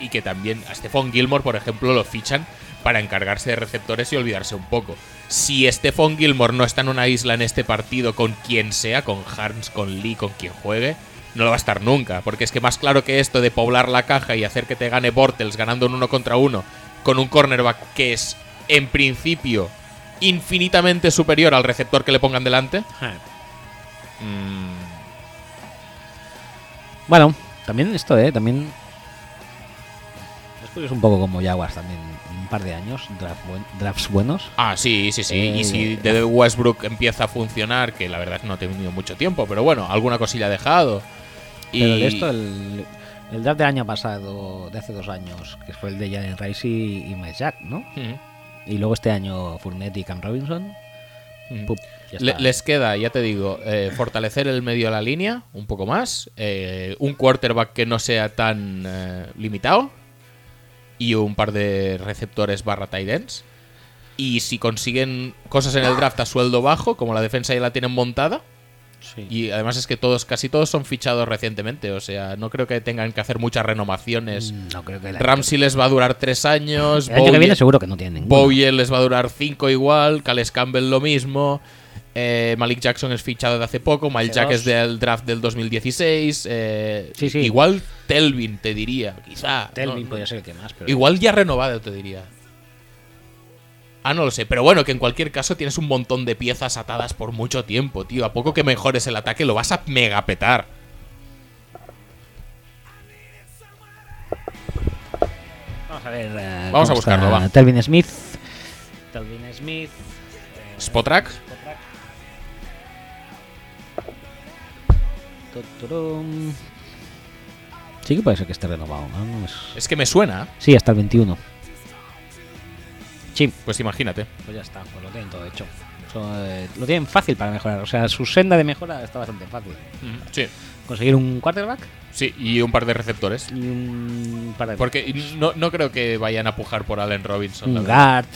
Y que también a Stephon Gilmore, por ejemplo, lo fichan para encargarse de receptores y olvidarse un poco. Si Stephon Gilmore no está en una isla en este partido con quien sea, con Harms, con Lee, con quien juegue, no lo va a estar nunca. Porque es que más claro que esto de poblar la caja y hacer que te gane Bortles ganando un uno contra uno con un cornerback que es, en principio, infinitamente superior al receptor que le pongan delante. mm, Bueno, también esto, ¿eh? También. Después es un poco como Jaguars también. Un par de años, draft buen- drafts buenos. Ah, sí, sí, sí. Eh, y si de Westbrook empieza a funcionar, que la verdad no ha tenido mucho tiempo, pero bueno, alguna cosilla ha dejado. Y Pero de esto, el, el draft del año pasado, de hace dos años, que fue el de Jalen Rice y, y Jack, ¿no? Mm, Y luego este año Fournette y Cam Robinson. mm. Pup, Le- les queda, ya te digo, eh, fortalecer el medio de la línea un poco más, eh, un quarterback que no sea tan eh, limitado y un par de receptores barra tight ends. Y si consiguen cosas en el draft a sueldo bajo, como la defensa ya la tienen montada, Sí. y además es que todos, casi todos son fichados recientemente, o sea, no creo que tengan que hacer muchas renovaciones. Mm, No creo que Ramsey les va a durar tres años, El año que Bowyer- viene seguro que no tienen. Bowyer les va a durar 5 igual, Cales Campbell lo mismo, eh, Malik Jackson es fichado de hace poco, Hace Jack es del draft del 2016, eh, Sí, sí. igual Telvin te diría, quizá. Telvin no, podría ser el que más, pero. Igual ya renovado te diría. Ah, no lo sé, pero bueno, que en cualquier caso tienes un montón de piezas atadas por mucho tiempo, tío. A poco que mejores el ataque lo vas a megapetar. Vamos a ver. eh, Vamos a buscarlo, va. Telvin Smith. Telvin Smith. eh, Spotrack, Spotrac. Tuturum. Sí que puede ser que esté renovado. ¿no? No es- es que me suena, Sí, hasta el 21. Sí, pues imagínate. pues ya está, pues lo tienen todo hecho. Eh, lo tienen fácil para mejorar. O sea, su senda de mejora está bastante fácil. Mm, Sí, Conseguir un quarterback sí, y un par de receptores. y un par de Porque no, no creo que vayan a pujar por Allen Robinson. un guard.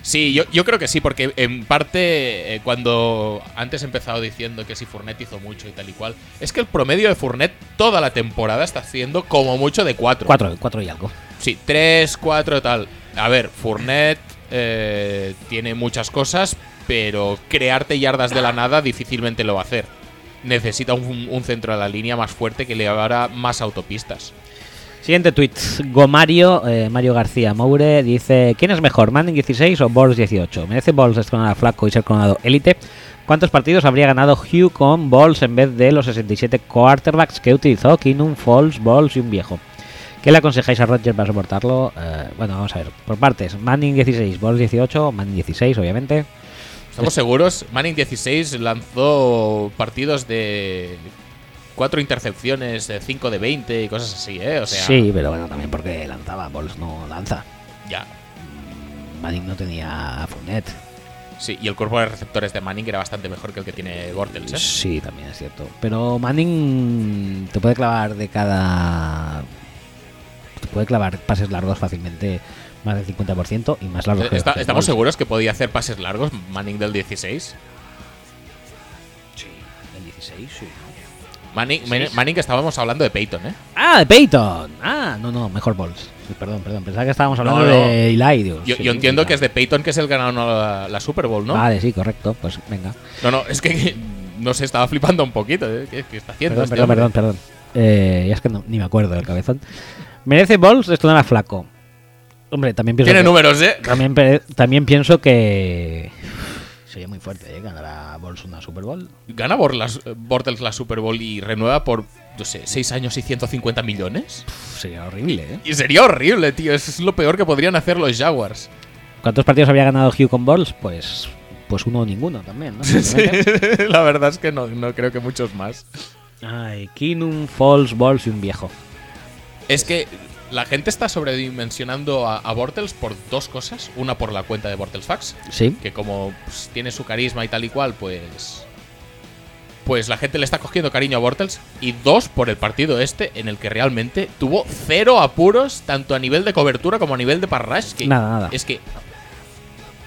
Sí, yo, yo creo que sí, porque en parte, eh, cuando antes he empezado diciendo que si Fournette hizo mucho y tal y cual, es que el promedio de Fournette toda la temporada está haciendo como mucho de 4. Cuatro, cuatro y algo. Sí, 3, 4 tal. A ver, Fournette eh, tiene muchas cosas, pero crearte yardas de la nada difícilmente lo va a hacer. Necesita un, centro de la línea más fuerte que le haga más autopistas. Siguiente tweet. Gomario, eh, Mario García Moure, dice: ¿Quién es mejor, Manning 16 o Balls 18? ¿Merece Balls destronar a Flaco y ser coronado élite? ¿Cuántos partidos habría ganado Hugh con Balls en vez de los 67 quarterbacks que utilizó Kinum, Falls, Balls y un viejo? ¿Qué le aconsejáis a Rodgers para soportarlo? Eh, bueno, vamos a ver. Por partes: Manning 16, Balls 18, Manning 16, obviamente. ¿Estamos seguros? Manning 16 lanzó partidos de cuatro intercepciones, de 5 de 20 y cosas así, ¿eh? O sea, sí, pero bueno, también porque lanzaba. Balls no lanza. ya. Manning no tenía a Fournette. Sí, y el cuerpo de receptores de Manning era bastante mejor que el que tiene Bortles, ¿eh? Sí, también es cierto. Pero Manning te puede clavar de cada. Puede clavar pases largos fácilmente más del 50% y más largos que Está- que ¿Estamos seguros que podía hacer pases largos Manning del 16? Sí, el 16, sí. Manning, 16. Manning que estábamos hablando de Peyton, ¿eh? ¡Ah, de Peyton! Ah, no, no, mejor Balls. Perdón, perdón. Pensaba que estábamos hablando No, no. de Eli. Yo, sí, yo entiendo que es de Peyton que es el ganador de la, la Super Bowl, ¿no? Vale, sí, correcto. Pues venga. No, no, es que no se estaba flipando un poquito, ¿eh? ¿Qué, qué está haciendo Perdón, este perdón, hombre? perdón, perdón. Eh, ya es que no- ni me acuerdo del cabezón. ¿Merece Balls destronar a Flaco? Hombre, también pienso Tiene que- números, ¿eh? También, también pienso que sería muy fuerte ¿eh? ganar a Balls una Super Bowl. ¿Gana Bortles, Bortles la Super Bowl y renueva por, no sé, 6 años y 150 millones? Pff, sería horrible, ¿eh? Y sería horrible, tío. Es lo peor que podrían hacer los Jaguars. ¿Cuántos partidos había ganado Hugh con Balls? Pues, pues uno o ninguno también, ¿no? Simplemente. la verdad es que no, no creo que muchos más. Ay, Kinum, Falls, Balls y un viejo. Es que la gente está sobredimensionando a, a Bortles por dos cosas. Una por la cuenta de Bortles Fax, Sí. que como pues, tiene su carisma y tal y cual, pues. Pues la gente le está cogiendo cariño a Bortles. Y dos, por el partido este, en el que realmente tuvo cero apuros, tanto a nivel de cobertura como a nivel de parrash. Que Nada, nada. Es que.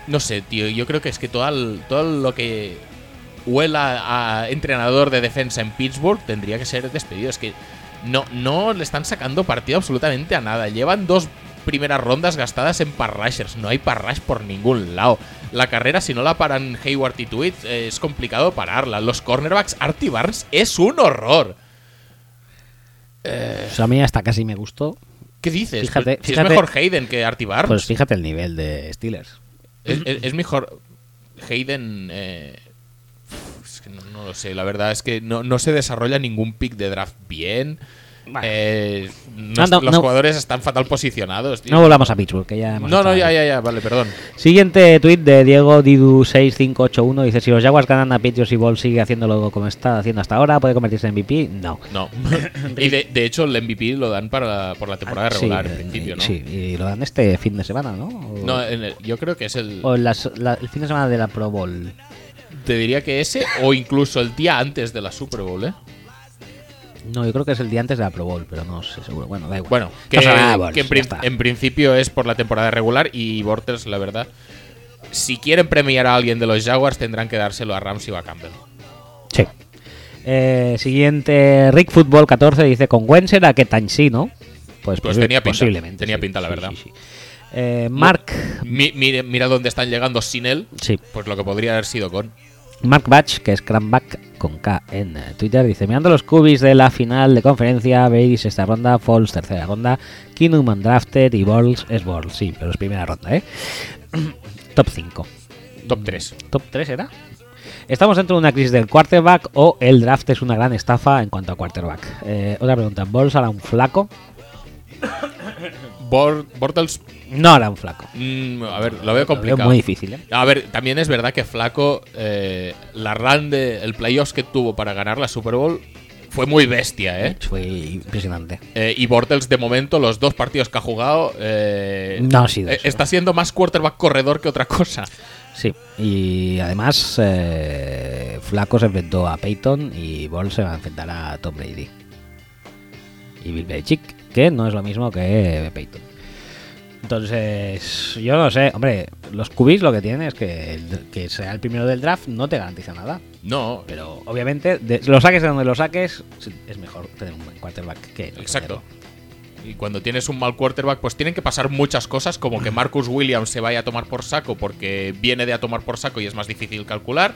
No sé, tío, yo creo que es que todo, el- todo lo que huela a entrenador de defensa en Pittsburgh tendría que ser despedido. Es que no, no le están sacando partido absolutamente a nada. Llevan dos primeras rondas gastadas en parrashers. No hay parrash por ningún lado. La carrera, si no la paran Hayward y Tweet, eh, es complicado pararla. Los cornerbacks, Artie Barnes es un horror. Pues a mí hasta casi me gustó. ¿Qué dices? Fíjate- si fíjate- es mejor Hayden que Artie Barnes. Pues fíjate el nivel de Steelers. Es, es- es mejor Hayden. eh, que no, no lo sé, la verdad es que no, no se desarrolla ningún pick de draft bien. Bueno. Eh, no- no, los no. jugadores están fatal posicionados. tío. No volvamos a Pittsburgh, que ya hemos no, no, ya, ya, ya, vale, perdón. Siguiente tweet de Diego Didu6581 dice: Si los Jaguars ganan a Patriots y Ball sigue haciéndolo como está haciendo hasta ahora, ¿puede convertirse en MVP? No. No. y de, de hecho, el MVP lo dan para, por la temporada Ah, regular, sí, en eh, principio, ¿no? Sí, y lo dan este fin de semana, ¿no? O, No, en el- yo creo que es el. o las- la- el fin de semana de la Pro Bowl. Te diría que ese, o incluso el día antes de la Super Bowl, ¿eh? No, yo creo que es el día antes de la Pro Bowl, pero no sé seguro. Bueno, da igual. Bueno, que, No pasa nada, Bortles, que en, prin- principio es por la temporada regular y Bortles, la verdad, si quieren premiar a alguien de los Jaguars tendrán que dárselo a Ramsey o a Campbell. Sí. Eh, siguiente, Rick Football 14 dice: Con Wentz era que tan sí, ¿no? Pues, Pues tenía pinta, posiblemente. tenía sí, pinta, la sí, verdad. sí. Eh, Mark, Mi- mire- mira dónde están llegando sin él, sí. pues lo que podría haber sido con. Mark Batch, que es Cranback con K en eh, Twitter, dice: Mirando los cubis de la final de conferencia, Brady sexta ronda, Falls tercera ronda, Keenum undrafted y Balls es Balls. Sí, pero es primera ronda, ¿eh? Top 5. Top 3. ¿Top 3 era? ¿Estamos dentro de una crisis del quarterback o el draft es una gran estafa en cuanto a quarterback? Eh, otra pregunta: ¿Balls hará un flaco? Bor- Bortles, No hará un flaco. mm, a ver, lo veo Lo veo complicado. muy difícil, ¿eh? A ver, también es verdad que Flaco, eh, la run de el playoffs que tuvo para ganar la Super Bowl fue muy bestia, ¿eh? Fue impresionante. Eh, y Bortles, de momento, los dos partidos que ha jugado, No ha sido eso. está siendo más quarterback corredor que otra cosa. Sí, y además Flaco se enfrentó a Peyton y Ball se va a enfrentar a Tom Brady. Y Bill Belichick, que no es lo mismo que Peyton. Entonces, yo no sé, hombre, los cubis lo que tienen es que, sea el primero del draft no te garantiza nada. No, Pero obviamente, de- lo saques de donde lo saques, es mejor tener un buen quarterback que exacto. Y cuando tienes un mal quarterback, pues tienen que pasar muchas cosas, como que Marcus Williams se vaya a tomar por saco porque viene de a tomar por saco y es más difícil calcular.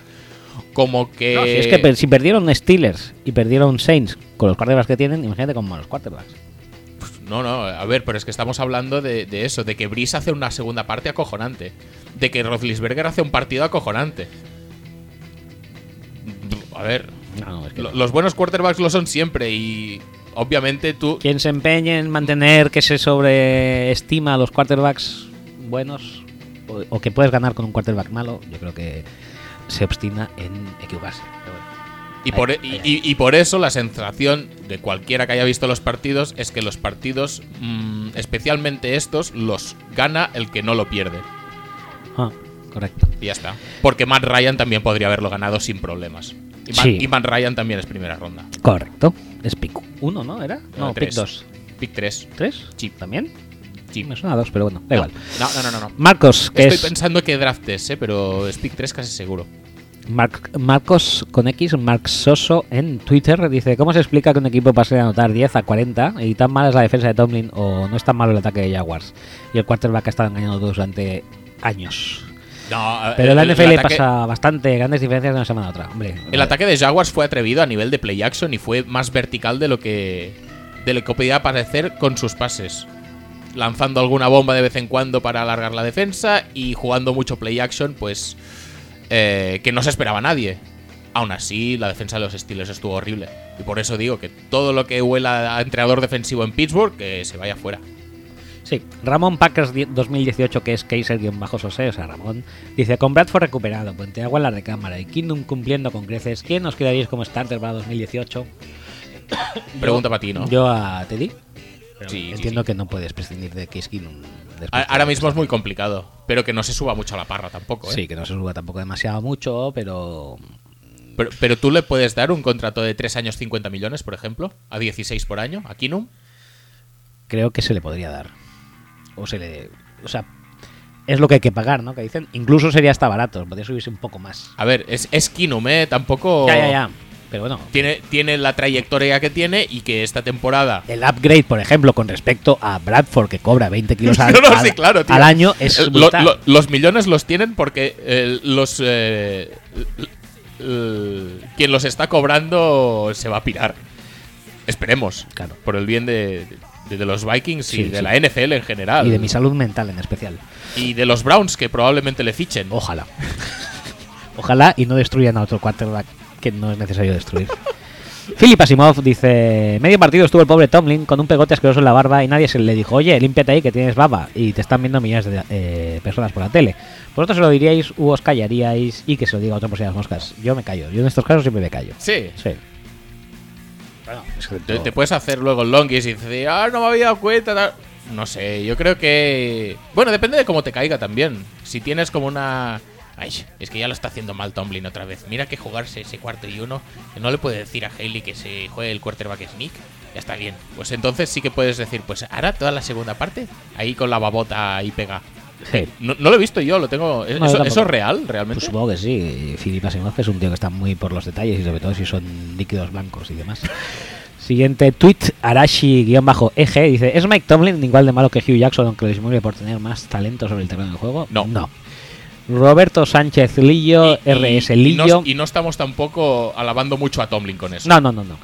Como que. No, si es que si perdieron Steelers y perdieron Saints con los quarterbacks que tienen, imagínate con malos quarterbacks. No, no, a ver, pero es que estamos hablando de, de eso, de que Brice hace una segunda parte acojonante. De que Roethlisberger hace un partido acojonante. A ver, No, no, es que lo- no. los buenos quarterbacks lo son siempre y obviamente tú... Quien se empeñe en mantener que se sobreestima a los quarterbacks buenos o, o que puedes ganar con un quarterback malo, yo creo que se obstina en equivocarse. Y por, Ay, y, ay, y- y por eso la sensación de cualquiera que haya visto los partidos es que los partidos, mm, especialmente estos, los gana el que no lo pierde. Ah, correcto. Y ya está. Porque Matt Ryan también podría haberlo ganado sin problemas. Y Matt, Sí. y Matt Ryan también es primera ronda. Correcto. Es pick 1, ¿no? ¿Era? No, pick tres. 2. Pick 3. ¿Tres? Sí. ¿También? Sí. Me suena a dos, pero bueno, da igual. No, no, no, no. no. Marcos, que Estoy es pensando que draft es, ¿eh? pero es pick 3 casi seguro. Marc- Marcos con X, Marc Soso en Twitter dice: ¿Cómo se explica que un equipo pase a anotar 10 a 40 y tan mala es la defensa de Tomlin o no es tan malo el ataque de Jaguars? Y el quarterback ha estado engañando durante años. No, Pero en la el- NFL el ataque- pasa bastante grandes diferencias de una semana a otra. Hombre, El ataque de Jaguars fue atrevido a nivel de play action y fue más vertical de lo que de lo que podía parecer con sus pases. Lanzando alguna bomba de vez en cuando para alargar la defensa y jugando mucho play action, pues eh, que no se esperaba nadie. Aún así, la defensa de los Steelers estuvo horrible. Y por eso digo que todo lo que huela a entrenador defensivo en Pittsburgh, que se vaya fuera. Sí, Ramón Packers die- 2018, que es Kaiser-Sose, o sea, Ramón, dice: Con Bradford recuperado, Puente Agua en la recámara y Kingdom cumpliendo con creces, ¿quién nos quedaríais como starter para 2018? Pregunta para ti, ¿no? Yo a Teddy. Sí, Entiendo sí. que no puedes prescindir de Case Keenum. Ahora mismo es muy complicado, pero que no se suba mucho a la parra tampoco, ¿eh? Sí, que no se suba tampoco demasiado mucho, pero Pero, pero tú le puedes dar un contrato de 3 años 50 millones, por ejemplo, a 16 por año, a Kinum. creo que se le podría dar. O se le. O sea, es lo que hay que pagar, ¿no? Que dicen, incluso sería hasta barato, podría subirse un poco más. A ver, es, es Kinum, ¿eh? Tampoco. Ya, ya, ya. Pero bueno, Tiene, tiene la trayectoria que tiene y que esta temporada. el upgrade, por ejemplo, con respecto a Bradford, que cobra 20 kilos al, No, no, al- sí, claro, tío. al año, es Eh, lo- los millones los tienen porque eh, los. eh, quien los está cobrando se va a pirar. Esperemos. Claro. Por el bien de, de- de los Vikings y de sí. la NFL en general. Y de mi salud mental en especial. Y de los Browns que probablemente le fichen. Ojalá. Ojalá y no destruyan a otro quarterback que no es necesario destruir. Philip Asimov dice: Medio partido estuvo el pobre Tomlin con un pegote asqueroso en la barba y nadie se le dijo, oye, límpiate ahí que tienes baba y te están viendo millones de eh, personas por la tele. Vosotros se lo diríais u os callaríais y que se lo diga otro por si las moscas. Yo me callo. Yo en estos casos siempre me callo. Sí. Sí. Bueno, es que Te, te puedes hacer luego el longis y decir, ah, no me había dado cuenta. tal". No sé, yo creo que. Bueno, depende de cómo te caiga también. Si tienes como una. Ay, es que ya lo está haciendo mal Tomlin otra vez. Mira que jugarse ese cuarto y uno, que no le puede decir a Haley que se juegue el quarterback sneak. Ya está bien. Pues entonces sí que puedes decir, pues ahora toda la segunda parte, ahí con la babota ahí pega. Sí. No, no lo he visto yo, lo tengo. ¿Eso, No, es real, realmente? Pues supongo que sí. Philip Asimov es un tío que está muy por los detalles y sobre todo si son líquidos blancos y demás. Siguiente tweet, Arashi-EG dice: ¿Es Mike Tomlin igual de malo que Hugh Jackson, aunque lo disimule por tener más talento sobre el terreno del juego? No. No. Roberto Sánchez Lillo, Y- RS y no- Lillo. y no estamos tampoco alabando mucho a Tomlin con eso. No, no, no, no.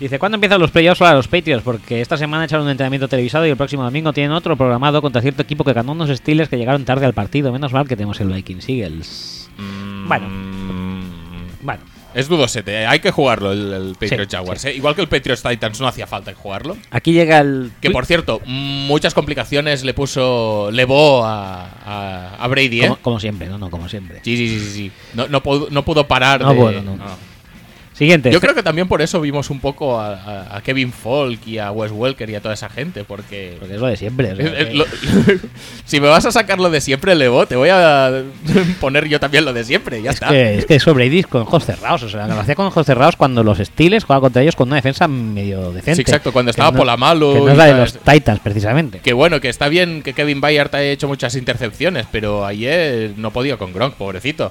Dice, ¿cuándo empiezan los playoffs para los Patriots? Porque esta semana echaron un entrenamiento televisado y el próximo domingo tienen otro programado contra cierto equipo que ganó unos Steelers que llegaron tarde al partido. Menos mal que tenemos el Vikings Eagles. Mm, Bueno. Bueno, Es dudosete, hay que jugarlo el, el Patriots Sí, Jaguars. sí. ¿eh? Igual que el Patriots Titans no hacía falta jugarlo. aquí llega el... Que por cierto, muchas complicaciones le puso Lebo a, a, a Brady, ¿eh? como, como siempre, no, no, como siempre. Sí, sí, sí, sí. No, no, pudo, no pudo parar No de. puedo, no. Siguiente. Yo creo que también por eso vimos un poco a, a- a Kevin Falk y a Wes Welker y a toda esa gente, porque. Porque es lo de siempre. es- es que- lo- si me vas a sacar lo de siempre, Lebo, te voy a poner yo también lo de siempre, ya es está. que, es que eso Brady con ojos cerrados. O sea, lo hacía con ojos cerrados cuando los Steelers jugaban contra ellos con una defensa medio decente. Sí, exacto, cuando estaba no- Polamalu Que no es la de los Titans, precisamente. Que bueno, que está bien que Kevin Bayard haya hecho muchas intercepciones, pero ayer no podía con Gronk, pobrecito.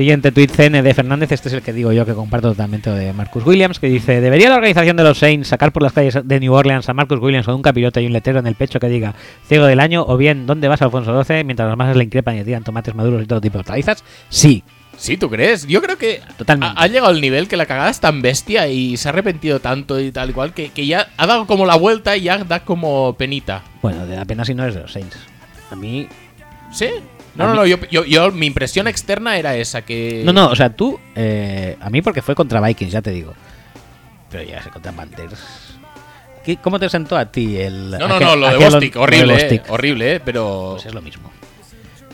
Siguiente tweet CN de Fernández, este es el que digo yo que comparto totalmente de Marcus Williams, que dice, ¿debería la organización de los Saints sacar por las calles de New Orleans a Marcus Williams con un capirote y un letrero en el pecho que diga ciego del año o bien ¿dónde vas Alfonso XII? mientras las masas le increpan y le tiran tomates maduros y todo tipo de hortalizas? Sí, Sí, ¿tú crees? Yo creo que Totalmente. ha, ha llegado al nivel que la cagada es tan bestia y se ha arrepentido tanto y tal y cual que, que ya ha dado como la vuelta y ya da como penita. bueno, de la pena si no es de los Saints. A mí... ¿Sí? No, no, no, yo, yo, yo- mi impresión externa era esa, que... No, no, o sea, tú, eh, a mí porque fue contra Vikings, ya te digo. Pero ya se contra Panthers. ¿Qué- ¿Cómo te sentó a ti el... No, no, aquel- no, lo de Bostic, de horrible, eh, horrible, eh, pero... Pues es lo mismo.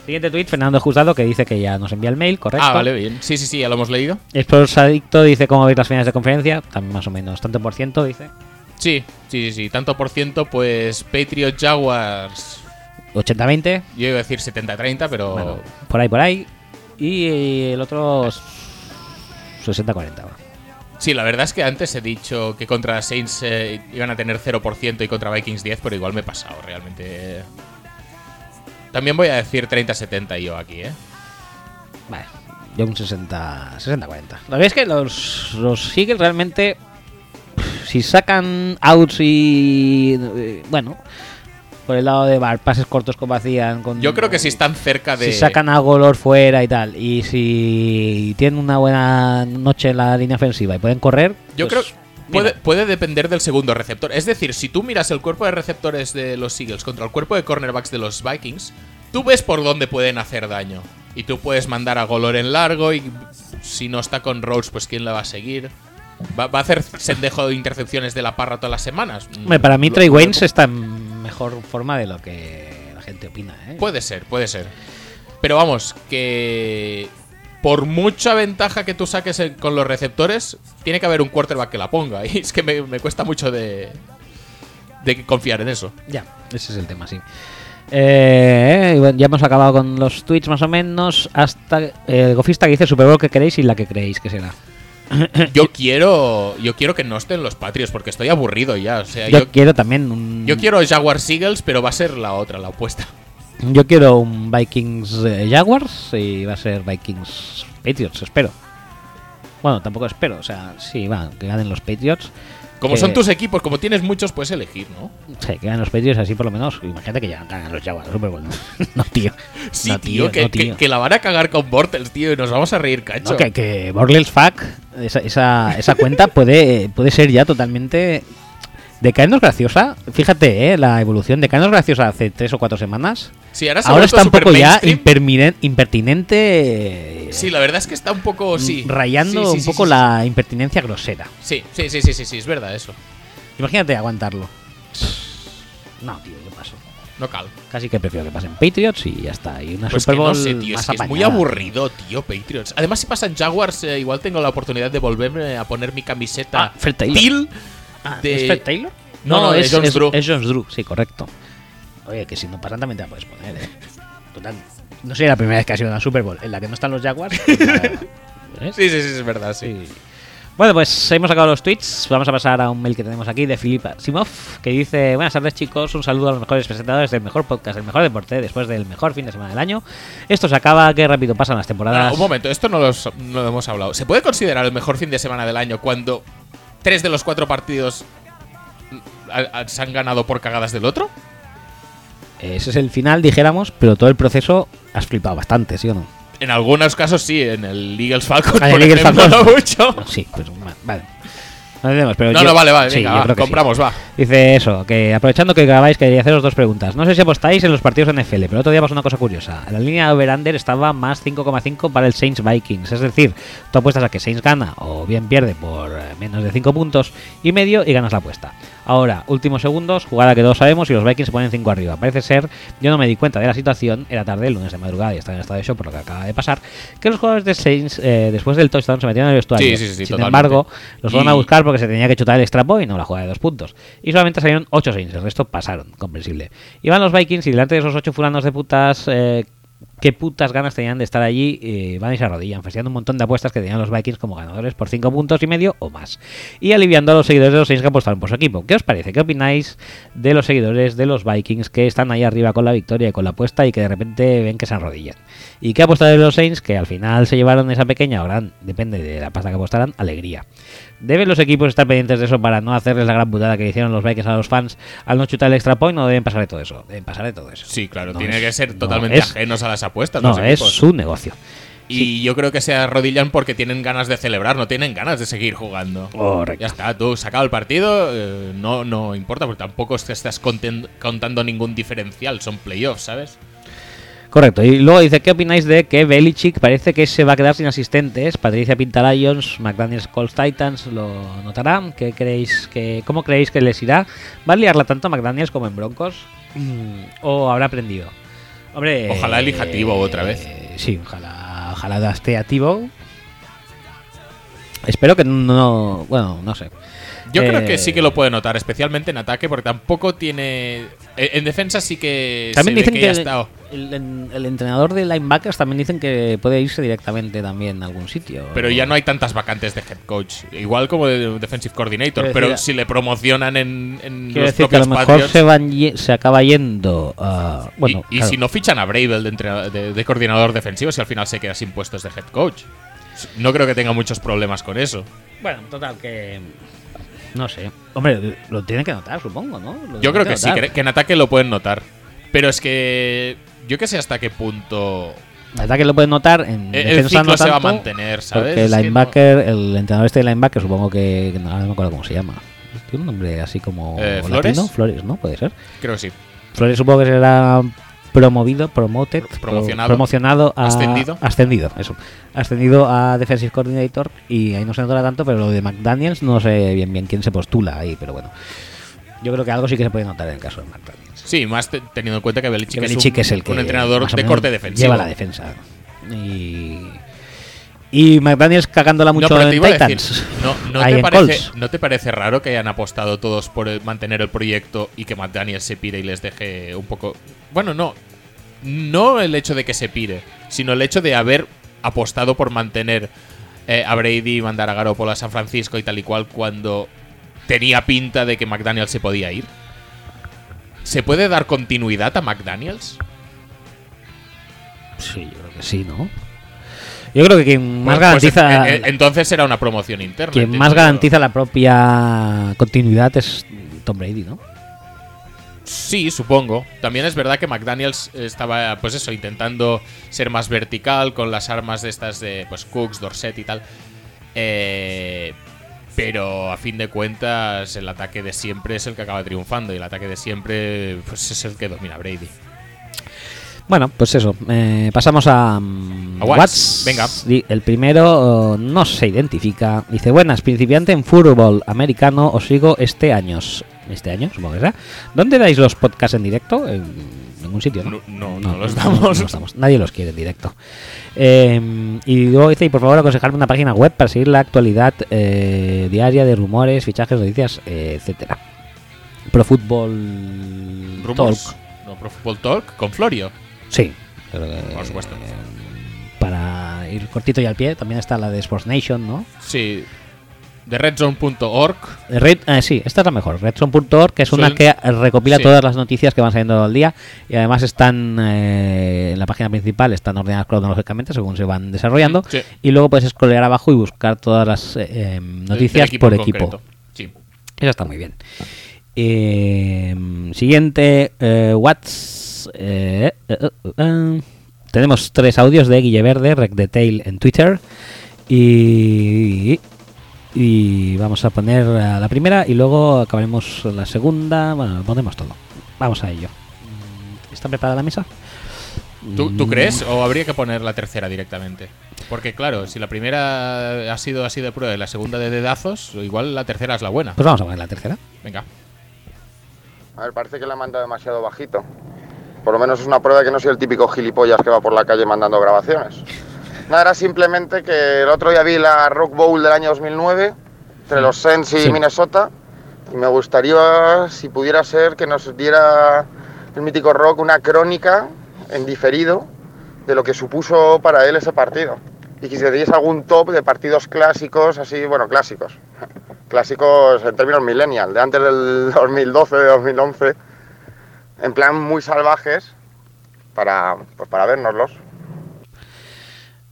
Siguiente tweet, Fernando Juzgado, que dice que ya nos envía el mail, correcto. Ah, vale, bien. Sí, sí, sí, ya lo hemos leído. Sports Adicto dice cómo veis las finales de conferencia, también más o menos, tanto por ciento, dice. Sí, sí, sí, sí. Tanto por ciento, pues Patriot Jaguars... 80-20, Yo iba a decir 70-30, pero... bueno, por ahí, por ahí. Y el otro 60-40. va. Sí, la verdad es que antes he dicho que contra Saints eh, iban a tener 0% y contra Vikings 10, pero igual me he pasado realmente. También voy a decir 30-70 yo aquí, ¿eh? Vale, yo un 60 60-40. La verdad es que los, los Eagles realmente, si sacan outs y. eh, bueno, por el lado de Bar, pases cortos como hacían. Con, Yo creo que si están cerca de... Si sacan a Golor fuera y tal, y si tienen una buena noche en la línea ofensiva y pueden correr. Yo pues, creo puede, puede depender del segundo receptor. Es decir, si tú miras el cuerpo de receptores de los Eagles contra el cuerpo de cornerbacks de los Vikings, tú ves por dónde pueden hacer daño. Y tú puedes mandar a Golor en largo y si no está con Rhodes, pues quién la va a seguir. ¿Va, va a hacer sendejo de intercepciones de la parra todas las semanas? para mí, Trey Waynes está en mejor forma de lo que la gente opina. ¿eh? Puede ser, puede ser. Pero vamos, que por mucha ventaja que tú saques con los receptores, tiene que haber un quarterback que la ponga. Y es que me, me cuesta mucho de, de confiar en eso. Ya, ese es el tema, sí. Eh, ya hemos acabado con los tweets más o menos. Hasta el gofista que dice Super Bowl que queréis y la que creéis que será. Yo quiero, yo quiero que no estén los Patriots porque estoy aburrido ya. O sea, Yo, yo, quiero también un. yo quiero Jaguars Eagles, pero va a ser la otra, la opuesta. Yo quiero un Vikings eh, Jaguars y va a ser Vikings Patriots, espero. Bueno, tampoco espero, o sea, sí, va, que ganen los Patriots. Como que- son tus equipos, como tienes muchos, puedes elegir, ¿no? Sí, que ganen los Patriots así por lo menos. Imagínate que ya ganan los Jaguars, Super Bowl. no, tío. Sí, No, tío, que, no, que- tío. que la van a cagar con Bortles, tío, y nos vamos a reír, cacho. No, que, que Bortles Fuck, esa, esa, esa cuenta puede, puede ser ya totalmente. De caernos graciosa, fíjate, eh, la evolución de caernos graciosa hace tres o cuatro semanas. Sí, ahora, Ahora está un poco ya impertinente. eh, Sí, la verdad es que está un poco, sí. rayando Sí, sí, un poco la impertinencia grosera. Sí, sí, sí, sí, sí, sí, es verdad eso. Imagínate aguantarlo. No, tío, ¿qué pasó? No cal. Casi que prefiero que pasen Patriots y ya está. Y una Pues Super que Bowl no sé, tío, es, que muy aburrido, tío, Patriots. Además, si pasan Jaguars, eh, igual tengo la oportunidad de volverme a poner mi camiseta Ah, Fred Taylor. Teal Ah, de- ¿Es Fred Taylor? No, no, es Jones Drew. Es Jones Drew, sí, correcto. Oye, que si no pasan también te la puedes poner, eh. Total. No sé la primera vez que ha sido una Super Bowl en la que no están los Jaguars. pues la- ¿ves? Sí, sí, sí, es verdad, sí. Sí. Bueno, pues hemos sacado los tweets. Vamos a pasar a un mail que tenemos aquí de Filipa Simov, que dice: Buenas tardes, chicos. Un saludo a los mejores presentadores del mejor podcast, el mejor deporte, después del mejor fin de semana del año. Esto se acaba, qué rápido pasan las temporadas. Un momento, esto no, los- no lo hemos hablado. ¿Se puede considerar el mejor fin de semana del año cuando tres de los cuatro partidos a- se han ganado por cagadas del otro? Ese es el final, dijéramos, pero todo el proceso has flipado bastante, ¿sí o no? En algunos casos sí, en el Eagles Falcons. Ah, en el Eagles Falcons. no mucho. Sí, pues va- vale. No entendemos, pero No, yo- no, vale, vale, sí, venga, yo va, creo que sí. compramos, va. Dice eso, que aprovechando que grabáis, quería haceros dos preguntas. No sé si apostáis en los partidos de NFL, pero otro día pasó una cosa curiosa. La línea de over-under estaba más 5,5 para el Saints Vikings. Es decir, tú apuestas a que Saints gana o bien pierde por eh, menos de 5 puntos y medio y ganas la apuesta. Ahora, últimos segundos, jugada que todos sabemos y los Vikings se ponen 5 arriba. Parece ser, yo no me di cuenta de la situación, era tarde, el lunes de madrugada y estaba en estado de shock por lo que acaba de pasar, que los jugadores de Saints, eh, después del touchdown, se metieron en el vestuario. Sí, sí, sí, Sin totalmente. embargo, los fueron a buscar porque se tenía que chutar el extra point, no la jugada de dos puntos. Y solamente salieron 8 Saints, el resto pasaron, comprensible. Iban los Vikings y delante de esos 8 fulanos de putas, eh, qué putas ganas tenían de estar allí, eh, van y se arrodillan, festeando un montón de apuestas que tenían los Vikings como ganadores por 5 puntos y medio o más. Y aliviando a los seguidores de los Saints que apostaron por su equipo. ¿Qué os parece? ¿Qué opináis de los seguidores de los Vikings que están ahí arriba con la victoria y con la apuesta y que de repente ven que se arrodillan? ¿Y qué apostaron los Saints que al final se llevaron esa pequeña gran, depende de la pasta que apostaran, alegría? ¿Deben los equipos estar pendientes de eso para no hacerles la gran putada que le hicieron los Vikings a los fans al no chutar el extra point o deben pasar de todo eso? Deben pasar de todo eso. Sí, claro, No tiene es- que ser no totalmente es- ajenos a las apuestas. No, los es su negocio. Y yo creo que se arrodillan porque tienen ganas de celebrar, no tienen ganas de seguir jugando. Correcto. Ya está, tú sacado el partido, eh, no, no importa, porque tampoco es que estás contando ningún diferencial, son playoffs, ¿sabes? Correcto. Y luego dice, ¿qué opináis de que Belichick parece que se va a quedar sin asistentes? Patricia pinta Lions, McDaniels Colts Titans lo notarán. ¿Qué creéis que, ¿Cómo creéis que les irá? ¿Va a liarla tanto McDaniels como en Broncos? Mm, ¿O habrá aprendido? Hombre, Ojalá elija a Tebow otra vez. eh, Sí, ojalá, ojalá esté a Tebow. Espero que no... Bueno, no sé. Yo creo Eh, que sí que lo puede notar, especialmente en ataque, porque tampoco tiene. En en defensa sí que. También se ve dicen que, que, ya ha estado. el, el entrenador de linebackers también dicen que puede irse directamente también a algún sitio. Pero ya no hay tantas vacantes de head coach. Igual como de defensive coordinator. Quiero pero decir, si le promocionan en, en los decir que a lo mejor Patriots. se, van se acaba yendo a... Bueno, y y claro. si no fichan a Bravel de, de- de coordinador defensivo, si al final se queda sin puestos de head coach. No creo que tenga muchos problemas con eso. Bueno, total, que... No sé. Hombre, lo tienen que notar, supongo, ¿no? Lo Yo creo que sí, que, que en ataque lo pueden notar. Pero es que. Yo que sé hasta qué punto. La verdad que lo pueden notar en El, el defensa ciclo no se va a mantener, ¿sabes? Porque el Es que no- linebacker, el entrenador este de linebacker, supongo que... no, ahora no me acuerdo cómo se llama. Tiene un nombre así como... Eh, latino. ¿Flores? Flores, ¿no? Puede ser. creo que sí. Flores supongo que será promovido, promoted, pro- Promocionado. promocionado a, Ascendido. ascendido, eso, ascendido a defensive coordinator y ahí no se nota tanto, pero lo de McDaniels no sé bien bien quién se postula ahí, pero bueno, yo creo que algo sí que se puede notar en el caso de McDaniels. Sí, más te- teniendo en cuenta que Belichick, es, un, el que un entrenador de corte defensivo. lleva la defensa y y McDaniels cagándola mucho no, en Titans. decir, no, no te parece. ¿no te parece raro que hayan apostado todos por mantener el proyecto y que McDaniel se pire y les deje un poco... Bueno, no. No el hecho de que se pire, sino el hecho de haber apostado por mantener eh, a Brady y mandar a Garoppolo a San Francisco y tal y cual cuando tenía pinta de que McDaniel se podía ir. ¿Se puede dar continuidad a McDaniels? Sí, yo creo que sí, ¿no? Yo creo que quien más Pues- pues, garantiza. entonces era una promoción interna. quien más garantiza la propia continuidad es Tom Brady, ¿no? Sí, supongo. También es verdad que McDaniels estaba, pues eso, intentando ser más vertical con las armas de estas de, pues, Cooks, Dorset y tal. Eh, pero a fin de cuentas, el ataque de siempre es el que acaba triunfando y el ataque de siempre, pues es el que domina Brady. Bueno, pues eso. eh, pasamos a. mm, A Watts. Venga. El primero oh, no se identifica. Dice: Buenas, principiante en fútbol americano. Os sigo este año. Este año, supongo que será. ¿Dónde dais los podcasts en directo? En ningún sitio, ¿no? No, no, no los damos. no los damos. Nadie los quiere en directo. Eh, y luego dice: Y por favor, aconsejarme una página web para seguir la actualidad eh, diaria de rumores, fichajes, noticias, eh, etcétera. Pro Football Rumors. Talk. No, Pro Football Talk con Florio. Sí. que, Por supuesto. eh, para ir cortito y al pie, también está la de Sports Nation, ¿no? Sí. De redzone.org. De Red, eh, sí, esta es la mejor. Redzone.org, que es una que recopila sí. todas las noticias que van saliendo al día y además están eh, en la página principal, están ordenadas cronológicamente según se van desarrollando. Sí. Y luego puedes scrollear abajo y buscar todas las eh, eh, noticias del por equipo. Sí. Eso está muy bien. Eh, siguiente, eh, Eh, eh, eh, eh, tenemos tres audios de Guille Verde, Rec Detail en Twitter. Y. Y vamos a poner a la primera y luego acabaremos la segunda. Bueno, ponemos todo. Vamos a ello. Mm, ¿Está preparada la mesa? ¿Tú, tú Mm, crees? ¿O habría que poner la tercera directamente? Porque claro, si la primera ha sido así de prueba y la segunda de dedazos, igual la tercera es la buena. Pues vamos a poner la tercera. Venga. A ver, parece que le ha mandado demasiado bajito. Por lo menos es una prueba de que no soy el típico gilipollas que va por la calle mandando grabaciones. Nada, era simplemente que el otro día vi la Rock Bowl del año 2009 entre los Saints y Sí. Minnesota y me gustaría, si pudiera ser, que nos diera el mítico Rock una crónica en diferido de lo que supuso para él ese partido. Y que si tenéis algún top de partidos clásicos, así, bueno, clásicos, clásicos en términos millennial, de antes del 2012, de 2011, en plan muy salvajes, para, pues para vernoslos.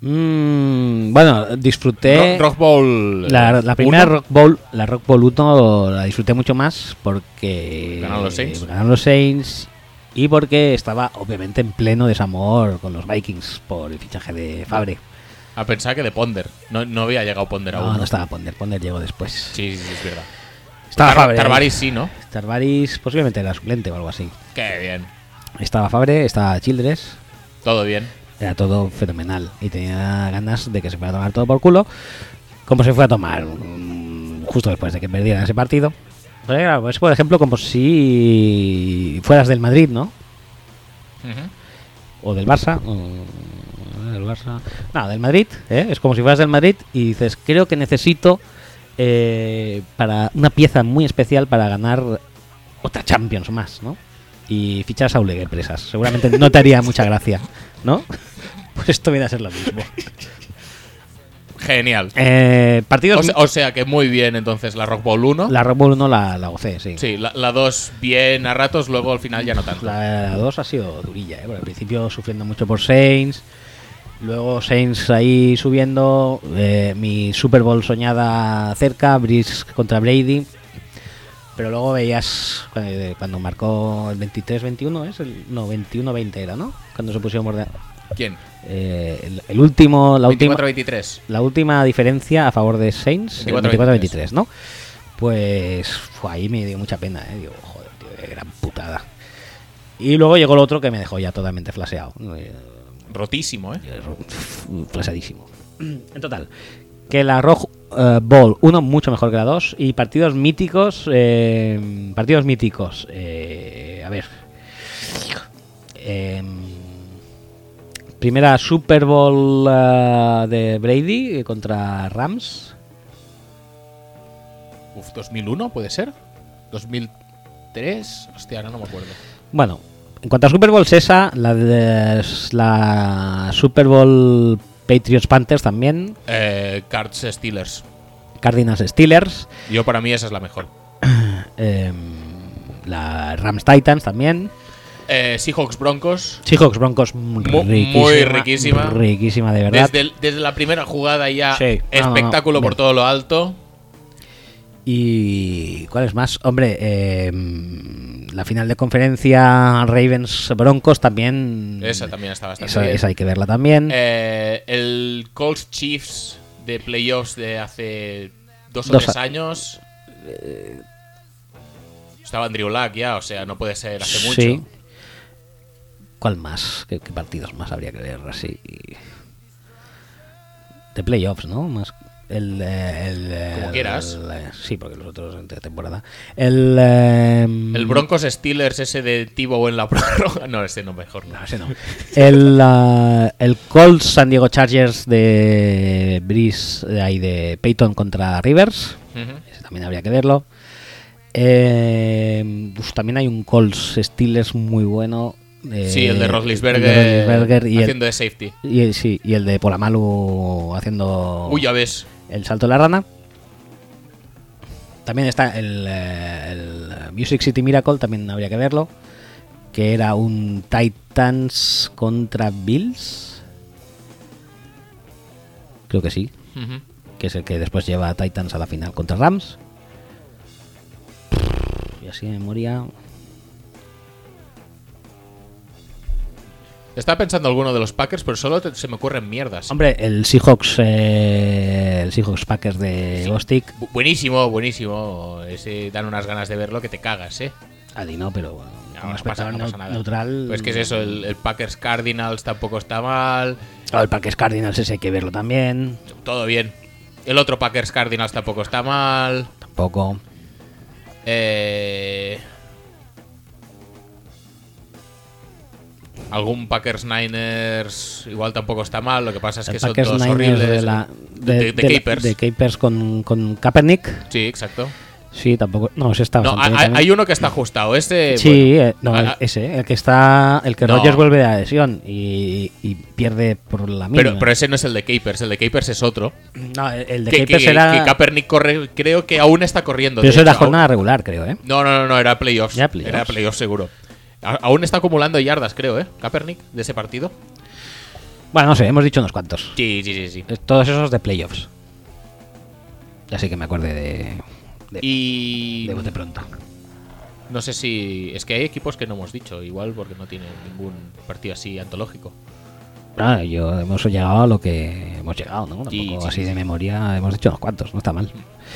Mm, bueno, disfruté. Ro- Rock Bowl. La, eh, la primera uno. Rock Bowl, la Rock Bowl 1 la disfruté mucho más porque Ganaron los Saints. ganaron los Saints y porque estaba obviamente en pleno desamor con los Vikings por el fichaje de Fabre. A pensar que de Ponder. No, no había llegado Ponder No, aún. no estaba Ponder, Ponder llegó después. Sí, sí, sí, es verdad. Estaba Tar- Fabre. Tarvaris sí, ¿no? Tarvaris posiblemente era suplente o algo así. Qué bien. Estaba Fabre, estaba Childress, Todo bien. era todo fenomenal y tenía ganas de que se fuera a tomar todo por culo, como se fue a tomar mm, justo después de que perdieran ese partido. Es por ejemplo como si fueras del Madrid, ¿no? O del Barça. O del Barça. No, del Madrid. ¿eh? Es como si fueras del Madrid y dices, creo que necesito eh, para una pieza muy especial para ganar otra Champions más, ¿no? Y fichas a Ulegue Presas. Seguramente no te haría mucha gracia, ¿no? Pues esto viene a ser lo mismo. Genial. Eh, partidos. O sea, o sea que muy bien entonces la Rock Bowl 1. La Rock Bowl 1 la, la gocé, sí. Sí, la, la 2 bien a ratos, luego al final ya no tanto. La 2 ha sido durilla, ¿eh? Porque al principio sufriendo mucho por Saints. Luego Saints ahí subiendo. eh, mi Super Bowl soñada cerca. Brice contra Brady. Pero luego veías eh, cuando marcó el 23-21, ¿es? El, no, 21-20 era, ¿no? Cuando se pusieron borde- ¿Quién? eh, el, el último, la última, 24-23. la última diferencia a favor de Saints, el 24-23, 24-23, ¿no? Pues fue ahí me dio mucha pena, ¿eh? Digo, joder, tío, qué gran putada. Y luego llegó el otro que me dejó ya totalmente flaseado. ¿No? Eh, Rotísimo, ¿eh? Flaseadísimo. En total, que la Rock eh, Ball 1 mucho mejor que la 2 y partidos míticos, eh, partidos míticos, eh, a ver. Em, primera Super Bowl de Brady contra Rams. Uf, 2001 puede ser. 2003. Hostia, ahora no me acuerdo. Bueno, en cuanto a Super Bowl esa, la, de, la Super Bowl Patriots Panthers también, Eh, Cards Steelers. Cardinals Steelers, Yo para mí esa es la mejor. em, la Rams Titans también, Eh, Seahawks Broncos. Seahawks Broncos Mu- riquísima, muy riquísima. Riquísima, de verdad. Desde, el- desde la primera jugada ya Sí. No, no, no. espectáculo por todo lo alto. ¿Y cuál es más? Hombre, eh, la final de conferencia Ravens Broncos también. Esa también está bastante Esa, bien. esa hay que verla también. Eh, el Colts Chiefs de playoffs de hace dos o Dos tres años. Estaba Andrew Luck ya, o sea, no puede ser hace mucho. Sí. ¿Cuál más? ¿Qué, qué partidos más habría que ver así? De playoffs, ¿no? Más el, eh, el, eh, Como quieras. el, eh, sí, porque los otros de temporada. El, eh, El Broncos Steelers ese de Tibo en la prórroga. No, ese no, mejor no. No, ese no. El, el Colts San Diego Chargers de Breeze, de ahí de Peyton contra Rivers. Ese también habría que verlo. Eh, pues también hay un Colts Steelers muy bueno. eh, Sí, el de Roslisberger haciendo el, de safety. y el- sí, y el de Polamalu haciendo Uy, ya ves. El salto de la rana. También está el, eh, el Music City Miracle, también habría que verlo. Que era un Titans contra Bills. Creo que sí. Que es el que después lleva a Titans a la final contra Rams. Y así de memoria. Estaba pensando alguno de los Packers, pero solo te- se me ocurren mierdas. Hombre, el Seahawks, eh, el Seahawks Packers de Bostic. Bu- buenísimo, buenísimo. Ese dan unas ganas de verlo que te cagas, ¿eh? Adi no, pero bueno, No, no pasa, no pasa nada. neutral. Pues que es eso, el, el Packers Cardinals tampoco está mal. Ah, el Packers Cardinals ese hay que verlo también. Todo bien. El otro Packers Cardinals tampoco está mal. Tampoco. Eh, Algún Packers Niners igual tampoco está mal. Lo que pasa es que son Niners horribles. de, la, de, de- de Capers. con, con Kaepernick. Sí, exacto. Sí, tampoco. No, ese está No, hay, uno que está ajustado. Este. Sí, bueno, eh, no, ah, ah, ese, el que está. El que No. Rogers vuelve de la lesión y, y pierde por la mínima. pero, pero ese no es el de Capers. El de Capers es otro. no, el, el de que, Capers que- era. que Kaepernick corre, creo que aún está corriendo. pero eso era hecho, aún- jornada regular, creo, ¿eh? No, no, no, no, era playoffs. Era playoffs seguro. A- aún está acumulando yardas, creo, ¿eh? Kaepernick, de ese partido. Bueno, no sé, hemos dicho unos cuantos. Sí, sí, sí, sí. Es- Todos esos de playoffs. Así que me acuerde de. de, Y. de bote pronto. No sé si. Es que hay equipos que no hemos dicho, igual porque no tienen ningún partido así antológico. Ah, yo hemos llegado a lo que hemos llegado, ¿no? Tampoco sí, así sí, de memoria hemos dicho unos cuantos, no está mal.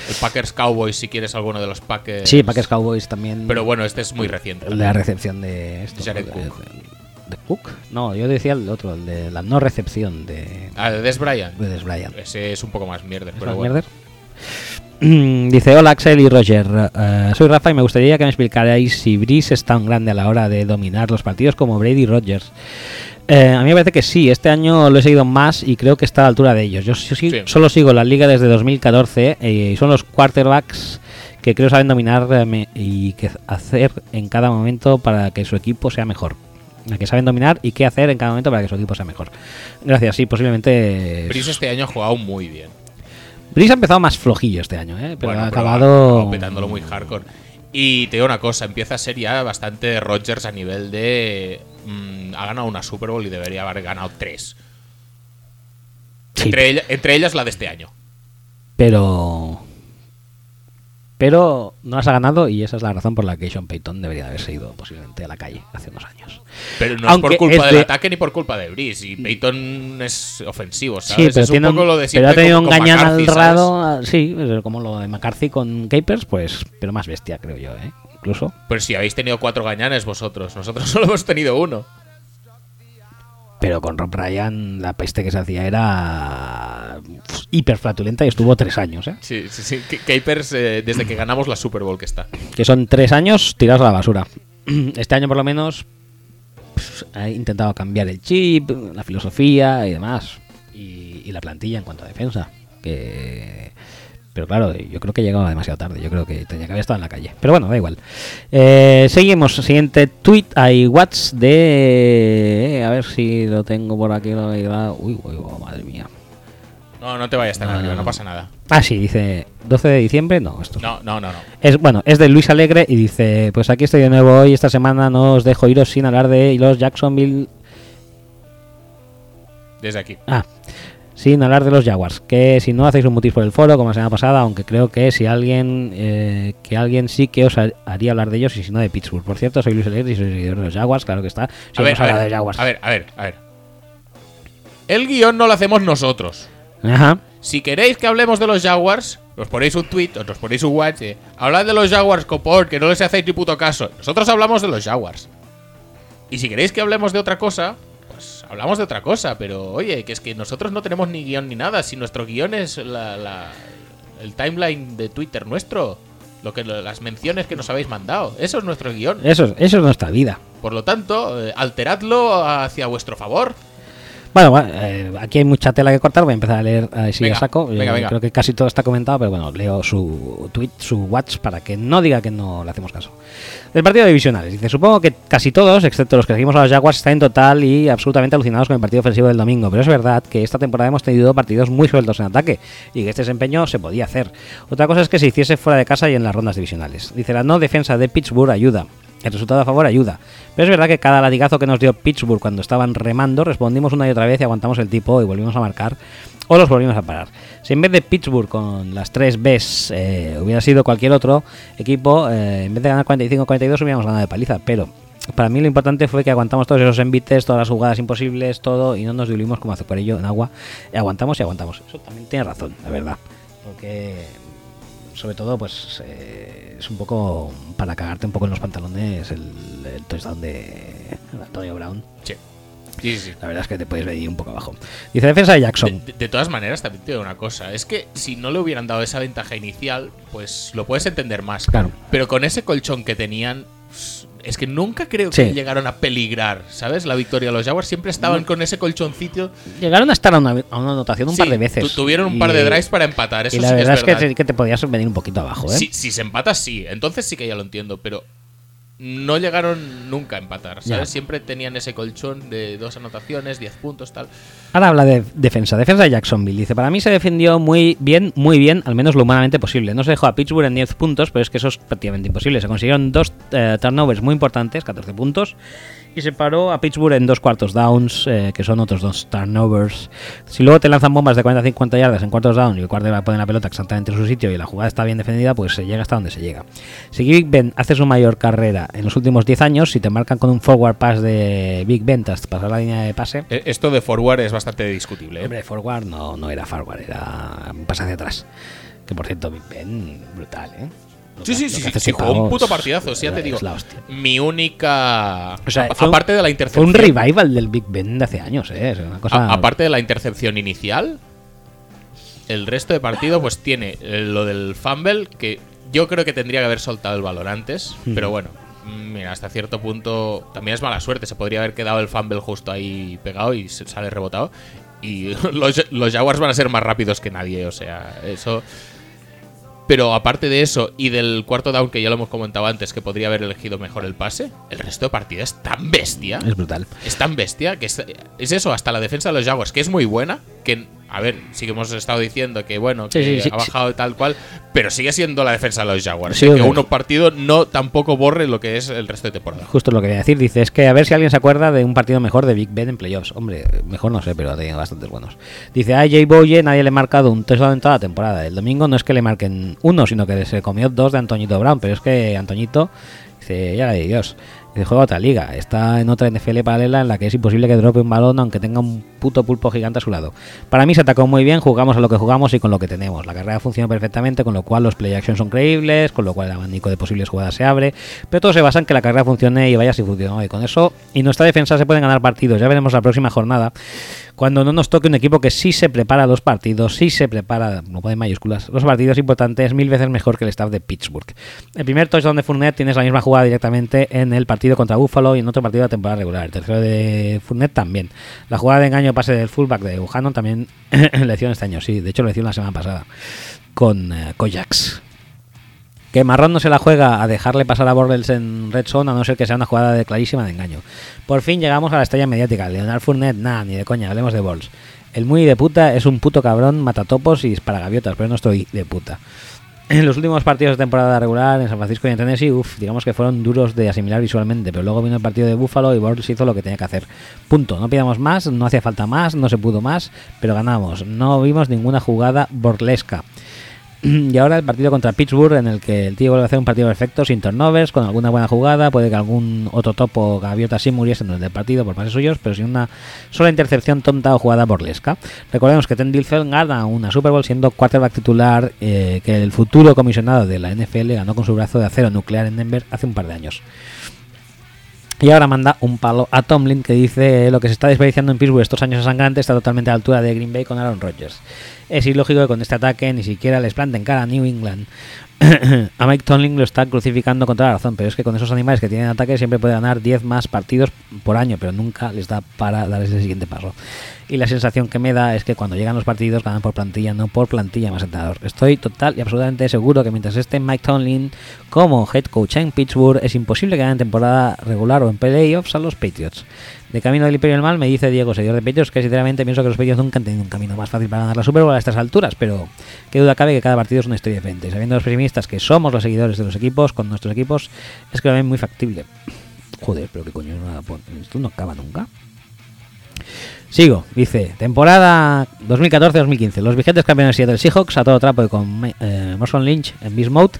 El Packers Cowboys, si quieres alguno de los Packers. Sí, Packers Cowboys también. Pero bueno, este es muy reciente. El de la recepción de esto. Jared de, Cook. de- de Cook? No, yo decía el otro, el de la no recepción de, Ah, de Des Bryant. de Des Bryant. Ese es un poco más mierder, ¿Es pero más bueno. mierder? Dice, hola Axel y Roger, Eh, soy Rafa y me gustaría que me explicarais si Brice es tan grande a la hora de dominar los partidos como Brady y Rogers. Eh, a mí me parece que sí, este año lo he seguido más y creo que está a la altura de ellos. Yo sí- solo sigo la liga desde 2014 eh, y son los quarterbacks que creo saben dominar eh, y qué hacer en cada momento para que su equipo sea mejor. Que saben dominar y qué hacer en cada momento para que su equipo sea mejor. Gracias, sí, posiblemente... Brice este año ha jugado muy bien. Brice ha empezado más flojillo este año, ¿eh? pero Bueno, ha pero acabado. petándolo muy hardcore. Y te digo una cosa, empieza a ser ya bastante Rodgers a nivel de. mm, ha ganado una Super Bowl y debería haber ganado tres. Sí, Entre, ella- entre ellas la de este año. pero. Pero no las ha ganado y esa es la razón por la que Sean Payton debería haberse ido posiblemente a la calle hace unos años. Pero no Aunque es por culpa es del de- ataque ni por culpa de Brice. Y Peyton es ofensivo, Sí, ¿sabes? pero, es tiene un poco lo de pero ha tenido un gañán al rado, sí, como lo de McCarthy con Capers, pues, pero más bestia, creo yo, ¿eh? Incluso. Pero si habéis tenido cuatro gañanes vosotros, nosotros solo hemos tenido uno. Pero con Rob Ryan la peste que se hacía era hiper flatulenta y estuvo tres años, ¿eh? Sí, sí, sí. Capers, eh, desde que ganamos la Super Bowl que está. que son tres años tirados a la basura. Este año por lo menos pues, ha intentado cambiar el chip, la filosofía y demás. Y, y la plantilla en cuanto a defensa. Que... Pero claro, yo creo que llegaba demasiado tarde. Yo creo que tenía que haber estado en la calle. Pero bueno, da igual. Eh, seguimos. Siguiente tweet. Hay Watts de... A ver si lo tengo por aquí. Uy, uy, uy, madre mía. No, no te vayas tan No, arriba, no. no pasa nada. Ah, sí, dice 12 de diciembre. No, esto. No, no, no, no. Es bueno, es de Luis Alegre y dice, pues aquí estoy de nuevo hoy esta semana no os dejo iros sin hablar de los Jacksonville Desde aquí. Ah, sin hablar de los Jaguars. Que si no hacéis un mutis por el foro, como la semana pasada, aunque creo que si alguien, eh, que alguien sí que os ha- haría hablar de ellos y si no de Pittsburgh. Por cierto, soy Luis Alegre y soy seguidor de los Jaguars, claro que está. Si A ver, a ver, de Jaguars. a ver, a ver, a ver. El guion no lo hacemos nosotros. Ajá. Si queréis que hablemos de los Jaguars, os ponéis un tweet o os ponéis un WhatsApp. eh, Hablad de los Jaguars, copón, que no les hacéis ni puto caso. Nosotros hablamos de los Jaguars. Y si queréis que hablemos de otra cosa, pues hablamos de otra cosa. Pero oye, que es que nosotros no tenemos ni guion ni nada. Si nuestro guion es la, la- el timeline de Twitter nuestro, lo que las menciones que nos habéis mandado, eso es nuestro guion. Eso, es- eso es nuestra vida. Por lo tanto, eh, alteradlo hacia vuestro favor. Bueno, bueno, eh, aquí hay mucha tela que cortar. Voy a empezar a leer a si Venga, a saco. venga, Eh, venga. Creo que casi todo está comentado, pero bueno, leo su tweet, su WhatsApp, para que no diga que no le hacemos caso. Del partido de divisionales. Dice, supongo que casi todos, excepto los que seguimos a los Jaguars, están en total y absolutamente alucinados con el partido ofensivo del domingo. Pero es verdad que esta temporada hemos tenido partidos muy sueltos en ataque y que este desempeño se podía hacer. Otra cosa es que se hiciese fuera de casa y en las rondas divisionales. Dice, la no defensa de Pittsburgh ayuda. El resultado a favor ayuda. Pero es verdad que cada latigazo que nos dio Pittsburgh cuando estaban remando, respondimos una y otra vez y aguantamos el tipo y volvimos a marcar o los volvimos a parar. Si en vez de Pittsburgh con las tres Bs eh, hubiera sido cualquier otro equipo, eh, en vez de ganar 45-42 hubiéramos ganado de paliza. Pero para mí lo importante fue que aguantamos todos esos envites, todas las jugadas imposibles, todo, y no nos diluimos como ello en agua. Aguantamos y aguantamos. Eso también tiene razón, la verdad. Porque sobre todo, pues eh, es un poco para cagarte un poco en los pantalones el, el touchdown de Antonio Brown. Sí. Sí, sí, sí. La verdad es que te puedes venir un poco abajo. Dice defensa de Jackson. De, de- de todas maneras, también te digo una cosa. Es que si no le hubieran dado esa ventaja inicial, pues lo puedes entender más. Claro. Pero con ese colchón que tenían, es que nunca creo Sí. que llegaron a peligrar, ¿sabes? La victoria de los Jaguars siempre estaban con ese colchoncito. Llegaron a estar a una, a una anotación un Sí, par de veces. tu- tuvieron un par de drives para empatar. Eso y la sí verdad es, verdad. que, te, que te podías venir un poquito abajo, ¿eh? Si, si se empata, sí. Entonces sí que ya lo entiendo, pero no llegaron nunca a empatar, Ya. ¿sabes? Siempre tenían ese colchón de dos anotaciones, 10 puntos, tal. Ahora habla de defensa. Defensa de Jacksonville. Dice, para mí se defendió muy bien, muy bien, al menos lo humanamente posible. No se dejó a Pittsburgh en 10 puntos, pero es que eso es prácticamente imposible. Se consiguieron dos eh, turnovers muy importantes, 14 puntos, y se paró a Pittsburgh en dos cuartos downs, eh, que son otros dos turnovers. Si luego te lanzan bombas de 40-50 yardas en cuartos down y el quarterback pone la pelota exactamente en su sitio y la jugada está bien defendida, pues se llega hasta donde se llega. Si Big Ben hace su mayor carrera en los últimos 10 años, si te marcan con un forward pass de Big Ben tras pasar la línea de pase, E- Esto de forward es bastante discutible, ¿eh? Hombre, forward no, no era forward, era un pase hacia atrás. Que por cierto, Big Ben, brutal, ¿eh? Sí, sí, sí, sí, jugó un puto partidazo, sí, ya te es digo. la hostia. Mi única. O sea, fue aparte de la Fue intercepción. un revival del Big Ben de hace años, ¿eh? Es una cosa... a- aparte de la intercepción inicial, el resto de partido, pues tiene lo del fumble, que yo creo que tendría que haber soltado el balón antes, Hmm. pero bueno. mm, Mira, hasta cierto punto también es mala suerte. Se podría haber quedado el fumble justo ahí pegado y se sale rebotado. Y los, los Jaguars van a ser más rápidos que nadie, o sea, eso. Pero aparte de eso y del cuarto down que ya lo hemos comentado antes, que podría haber elegido mejor el pase, el resto de partida es tan bestia. Es brutal. Es tan bestia que es, es eso, hasta la defensa de los Jaguars, que es muy buena, que, a ver, sí que hemos estado diciendo que, bueno, que Sí, sí, sí, ha bajado tal cual, pero sigue siendo la defensa de los Jaguars. Sí, que uno partido no tampoco borre lo que es el resto de temporada. Justo lo que voy a decir. Dice, es que a ver si alguien se acuerda de un partido mejor de Big Ben en playoffs. Hombre, mejor no sé, pero ha tenido bastantes buenos. Dice, a Jay Boye nadie le ha marcado un touchdown en toda la temporada. El domingo no es que le marquen uno, sino que se comió dos de Antoñito Brown. Pero es que Antoñito, dice, ya la de Dios. Dice, juega otra liga. Está en otra NFL paralela en la que es imposible que drope un balón aunque tenga un puto pulpo gigante a su lado. Para mí se atacó muy bien, jugamos a lo que jugamos y con lo que tenemos. La carrera funcionó perfectamente, con lo cual los play action son creíbles, con lo cual el abanico de posibles jugadas se abre, pero todo se basa en que la carrera funcione y vaya si funcionó. Y con eso y nuestra defensa se pueden ganar partidos. Ya veremos la próxima jornada, cuando no nos toque un equipo que sí se prepara los partidos, sí se prepara, no pone mayúsculas, los partidos importantes mil veces mejor que el staff de Pittsburgh. El primer touchdown de Fournette tienes la misma jugada directamente en el partido contra Buffalo y en otro partido de temporada regular. El tercero de Fournette también. La jugada de engaño pase del fullback de Buchanan también le hicieron este año, sí. De hecho, lo hicieron la semana pasada con eh, Kojax. Que Marrón no se la juega a dejarle pasar a Borrells en red zone a no ser que sea una jugada de clarísima de engaño. Por fin llegamos a la estrella mediática. Leonard Fournette, nada, ni de coña, hablemos de Balls. El muy de puta es un puto cabrón, matatopos y dispara gaviotas, pero no estoy de puta. En los últimos partidos de temporada regular en San Francisco y en Tennessee, uff, digamos que fueron duros de asimilar visualmente, pero luego vino el partido de Buffalo y Bortles hizo lo que tenía que hacer. Punto. No pidamos más, no hacía falta más, no se pudo más, pero ganamos. No vimos ninguna jugada borlesca. Y ahora el partido contra Pittsburgh, en el que el tío vuelve a hacer un partido perfecto, sin turnovers, con alguna buena jugada. Puede que algún otro topo gaviota así muriese en el partido por pases suyos, pero sin una sola intercepción tonta o jugada borlesca. Recordemos que Ten gana una Super Bowl siendo quarterback titular eh, que el futuro comisionado de la NFL ganó con su brazo de acero nuclear en Denver hace un par de años. Y ahora manda un palo a Tomlin que dice lo que se está desperdiciando en Pittsburgh estos años sangrantes está totalmente a la altura de Green Bay con Aaron Rodgers. Es ilógico que con este ataque ni siquiera les planten cara a New England. a Mike Tomlin lo está crucificando contra la razón, pero es que con esos animales que tienen ataque siempre puede ganar 10 más partidos por año, pero nunca les da para dar ese siguiente paso. Y la sensación que me da es que cuando llegan los partidos ganan por plantilla, no por plantilla más entrenador. Estoy total y absolutamente seguro que mientras esté Mike Tomlin como head coach en Pittsburgh, es imposible que ganen temporada regular o en playoffs a los Patriots. De camino del Imperio del Mal me dice Diego, seguidor de Patriots, que sinceramente pienso que los Patriots nunca han tenido un camino más fácil para ganar la Super Bowl a estas alturas, pero qué duda cabe que cada partido es una historia diferente. Sabiendo los pesimistas que somos los seguidores de los equipos, con nuestros equipos, es que lo ven muy factible. Joder, pero qué coño, esto no acaba nunca. Sigo, dice, temporada 2014-2015. Los vigentes campeones del Seahawks a todo trapo y con eh, Lynch en Beast Mode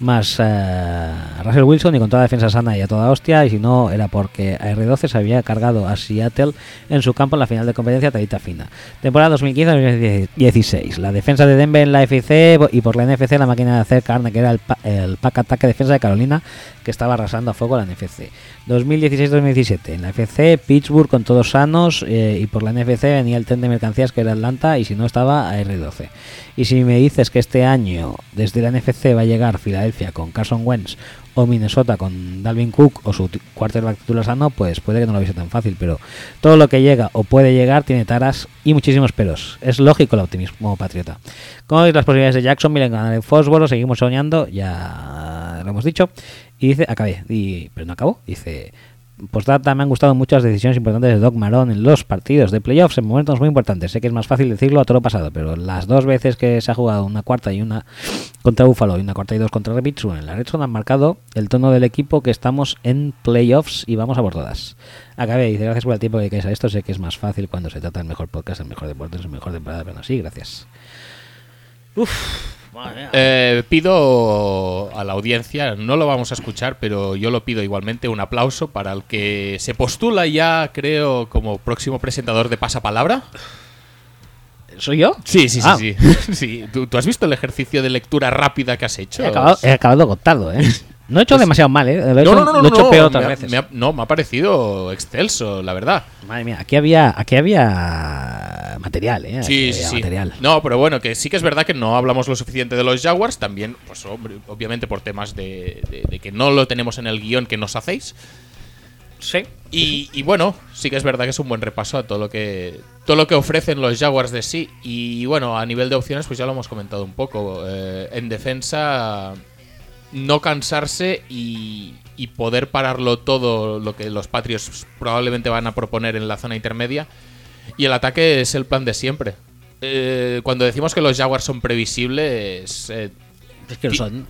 más eh, Russell Wilson y con toda defensa sana y a toda hostia, y si no era porque AR-12 se había cargado a Seattle en su campo en la final de competencia tadita fina. Temporada 2015-2016. La defensa de Denver en la FC y por la NFC la máquina de hacer carne que era el, el pack ataque defensa de Carolina que estaba arrasando a fuego la NFC. 2016-2017. En la FC, Pittsburgh con todos sanos eh, y por la NFC venía el tren de mercancías que era Atlanta y si no estaba AR-12. Y si me dices que este año desde la NFC va a llegar Filadelfia con Carson Wentz o Minnesota con Dalvin Cook o su quarterback titular sano, pues puede que no lo viese tan fácil, pero todo lo que llega o puede llegar tiene taras y muchísimos peros. Es lógico el optimismo patriota. Como veis las posibilidades de Jacksonville en ganar el fósforo, seguimos soñando, ya lo hemos dicho. Y dice, acabé, y, pero no acabó, dice Postdata, me han gustado muchas decisiones importantes de Doc Marón en los partidos de playoffs en momentos muy importantes. Sé que es más fácil decirlo a todo pasado, pero las dos veces que se ha jugado una cuarta y una contra Buffalo y una cuarta y dos contra Repitsu en la Red han marcado el tono del equipo que estamos en playoffs y vamos a por todas. Acabé, dice gracias por el tiempo que dedicáis a esto. Sé que es más fácil cuando se trata del mejor podcast, el mejor deporte, el mejor temporada, pero no, sí, gracias. Uf. Eh, pido a la audiencia, no lo vamos a escuchar, pero yo lo pido igualmente, un aplauso para el que se postula ya, creo, como próximo presentador de Pasapalabra. ¿Soy yo? Sí, sí, sí. Ah. sí. ¿Tú, has visto el ejercicio de lectura rápida que has hecho? He acabado, he acabado ¿eh? No he hecho pues demasiado mal, ¿eh? no, no, no, lo he hecho peor otras veces. no, me ha parecido excelso, la verdad. Madre mía, aquí había, aquí había material, ¿eh? sí, sí, Material. No, pero bueno, que sí que es verdad que no hablamos lo suficiente de los Jaguars, también, pues hombre, obviamente por temas de, que no lo tenemos en el guion que nos hacéis. Sí. Y, bueno, sí que es verdad que es un buen repaso a todo lo que todo lo que ofrecen los Jaguars de sí. Y bueno, a nivel de opciones, pues ya lo hemos comentado un poco. Eh, en defensa no cansarse y, poder pararlo todo lo que los Patriots probablemente van a proponer en la zona intermedia. Y el ataque es el plan de siempre. Eh, cuando decimos que los Jaguars son previsibles, eh,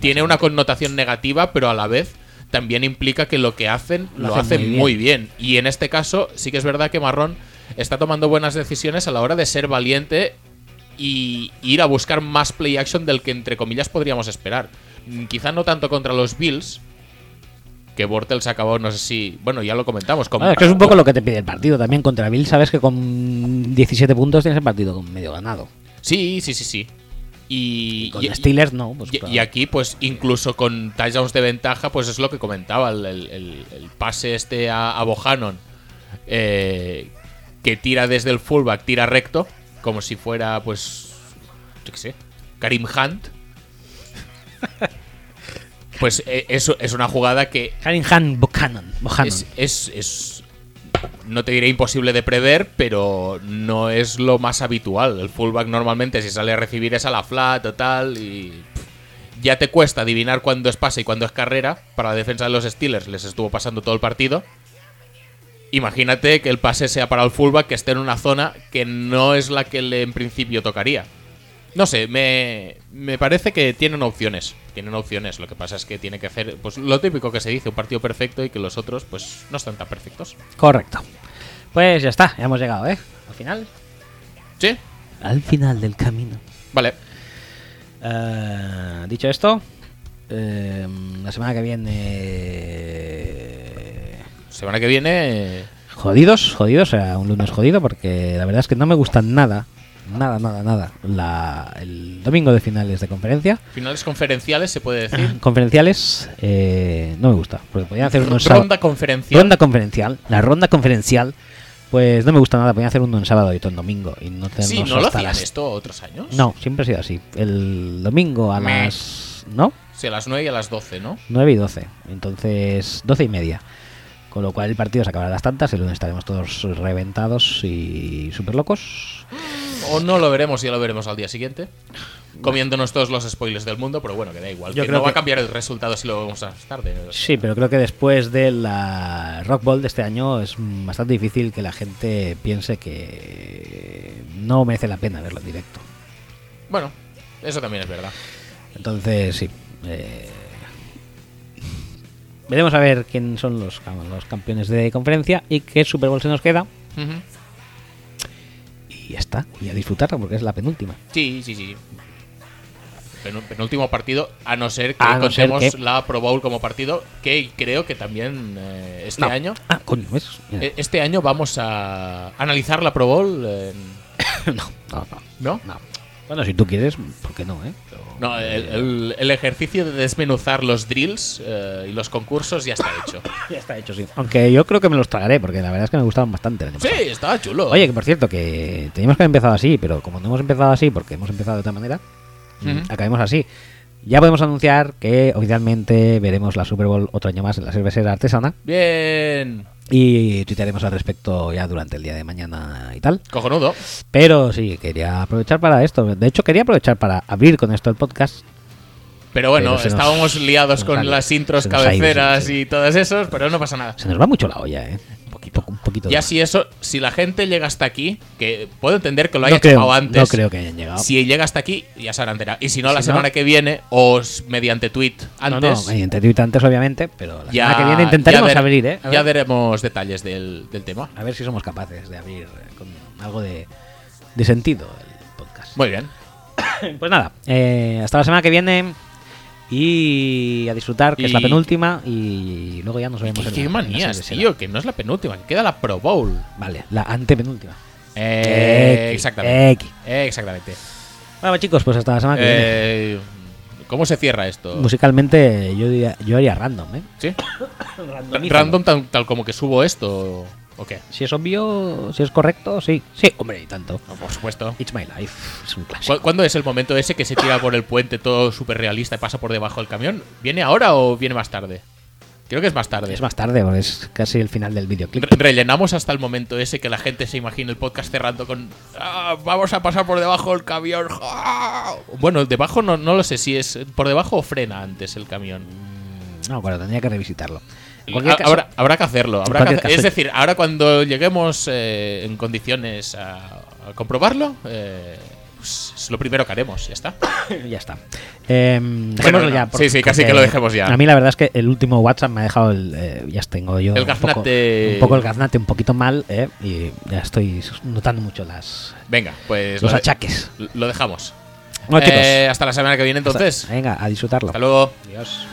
tiene una connotación negativa, pero a la vez también implica que lo que hacen lo, hacen, muy, bien. Y en este caso, sí que es verdad que Marrón está tomando buenas decisiones a la hora de ser valiente y ir a buscar más play action del que entre comillas podríamos esperar. Mm, quizá no tanto contra los Bills, que Bortles acabó, no sé si. Bueno, ya lo comentamos. es que es un poco lo que te pide el partido también. Contra Bills, sabes que con 17 puntos tienes el partido medio ganado. Sí, sí, sí, sí. Y, con Steelers no. Pues y, aquí, pues incluso con touchdowns de ventaja, pues es lo que comentaba. El, pase este a, Bohannon, eh, que tira desde el fullback, tira recto, como si fuera, pues. Yo qué sé, Karim Hunt pues eh, eso es una jugada que. Cunningham Buchanan. Es, es, No te diré imposible de prever, pero no es lo más habitual. El fullback normalmente, si sale a recibir, es a la flat o tal. Y. ya te cuesta adivinar cuándo es pase y cuándo es carrera. Para la defensa de los Steelers les estuvo pasando todo el partido. Imagínate que el pase sea para el fullback que esté en una zona que no es la que le en principio tocaría. No sé, me, me parece que tienen opciones. Tienen opciones. Lo que pasa es que tiene que hacer pues lo típico que se dice, un partido perfecto y que los otros pues no están tan perfectos. Correcto. Pues ya está, ya hemos llegado, ¿eh? Al final. ¿Sí? Al final del camino. Vale. Eh, dicho esto, eh, la semana que viene. Semana que viene... Jodidos, jodidos, o sea, un lunes jodido, porque la verdad es que no me gustan nada, nada, nada, nada. La, el domingo de finales de conferencia. Finales conferenciales, se puede decir. Conferenciales, eh, no me gusta, porque podían hacer uno en sábado. Ronda conferencial. Ronda conferencial, la ronda conferencial, pues no me gusta nada, podían hacer uno en sábado y otro en domingo. Y no Sí, ¿no lo hacían las- esto otros años? No, siempre ha sido así. El domingo a las. ¿No? Sí, a las 9 y a las 12, ¿no? 9 y 12. Entonces, 12 y media. Con lo cual el partido se acabará a las tantas. El lunes estaremos todos reventados y súper locos. O no lo veremos, ya lo veremos al día siguiente. Comiéndonos todos los spoilers del mundo, pero bueno, que da igual. Yo que creo no va a cambiar el resultado si lo vemos más tarde. Sí, pero creo que después de la Rock Ball de este año es bastante difícil que la gente piense que no merece la pena verlo en directo. Bueno, eso también es verdad. Entonces, sí. eh, veremos a ver quién son los, los campeones de conferencia y qué Super Bowl se nos queda. Ujú. Y ya está. Y a disfrutarla porque es la penúltima. Sí, sí, sí. Pen- penúltimo partido, a no ser que A no ser contemos que- la Pro Bowl como partido, que creo que también eh, este No. año. Ah, coño, ¿ves? Mira. eh, Este año vamos a analizar la Pro Bowl. en- no, no, no, ¿No? no. Bueno, si tú quieres, ¿por qué no, eh? Pero- No, el, el- el ejercicio de desmenuzar los drills eh, y los concursos ya está hecho. Ya está hecho, sí. Aunque yo creo que me los tragaré porque la verdad es que me gustaban bastante el año Sí, pasado. estaba chulo. Oye, que por cierto, que teníamos que haber empezado así, pero como no hemos empezado así, porque hemos empezado de otra manera, mm, acabemos así. Ya podemos anunciar que oficialmente veremos la Super Bowl otro año más en la cervecera artesana Bien. Y tuitearemos al respecto ya durante el día de mañana y tal. Cojonudo. Pero sí, quería aprovechar para esto. De hecho, quería aprovechar para abrir con esto el podcast. Pero bueno, Pero se nos- estábamos liados con las intros ido, cabeceras sí, sí. y todos esos, pero no pasa nada. Se nos va mucho la olla, ¿eh? Poquito. Ya si eso, si la gente llega hasta aquí, que puedo entender que lo no haya creo, chupado antes. no creo que hayan llegado. Si llega hasta aquí, ya se hará entera. Y si no, la no- semana que viene, o mediante tweet No, antes, no, mediante Twitter antes, obviamente, pero la ya, semana que viene intentaremos ver- abrir, ¿eh? Ya ver, veremos detalles del, del tema. a ver si somos capaces de abrir eh, con algo de, de sentido el podcast. Muy bien. Pues nada, eh, hasta la semana que viene y a disfrutar, que es la penúltima, y luego ya nos vemos ¿Qué, en qué manías, cervecera. tío, que no es la penúltima, que queda la Pro Bowl. Vale, la antepenúltima. Eh, X, exactamente. X. Eh, exactamente. Bueno, chicos, pues hasta la semana que viene. ¿Cómo se cierra esto? Musicalmente yo, diría- yo haría random, ¿eh? ¿Sí? Random tal, tal como que subo esto. ¿O qué? Si es obvio, si es correcto, sí. Sí, hombre, y tanto. No, por supuesto. It's my life. Es un clásico. ¿Cu- ¿Cuándo es el momento ese que se tira por el puente todo súper realista y pasa por debajo del camión? ¿Viene ahora o viene más tarde? Creo que es más tarde. Es más tarde, es casi el final del videoclip. Re- rellenamos hasta el momento ese que la gente se imagina el podcast cerrando con "Ah, vamos a pasar por debajo del camión. ¡Ah!". Bueno, debajo no, no lo sé si es por debajo o frena antes el camión. No, bueno, tendría que revisitarlo. Caso- habrá, habrá que hacerlo. habrá cualquier que hacer- caso- es decir, ahora cuando lleguemos eh, en condiciones a, a comprobarlo, eh, pues es lo primero que haremos. Ya está. ya está. Eh, dejémoslo ya. sí, sí, casi que lo dejemos ya. A mí la verdad es que el último WhatsApp me ha dejado el... eh, ya tengo yo El un, poco, gaznate. un poco el gaznate un poquito mal eh, y ya estoy notando mucho las Venga, pues los lo, de- achaques. lo dejamos. Bueno, chicos. Eh, hasta la semana que viene entonces. Venga, a disfrutarlo. Hasta luego. Adiós.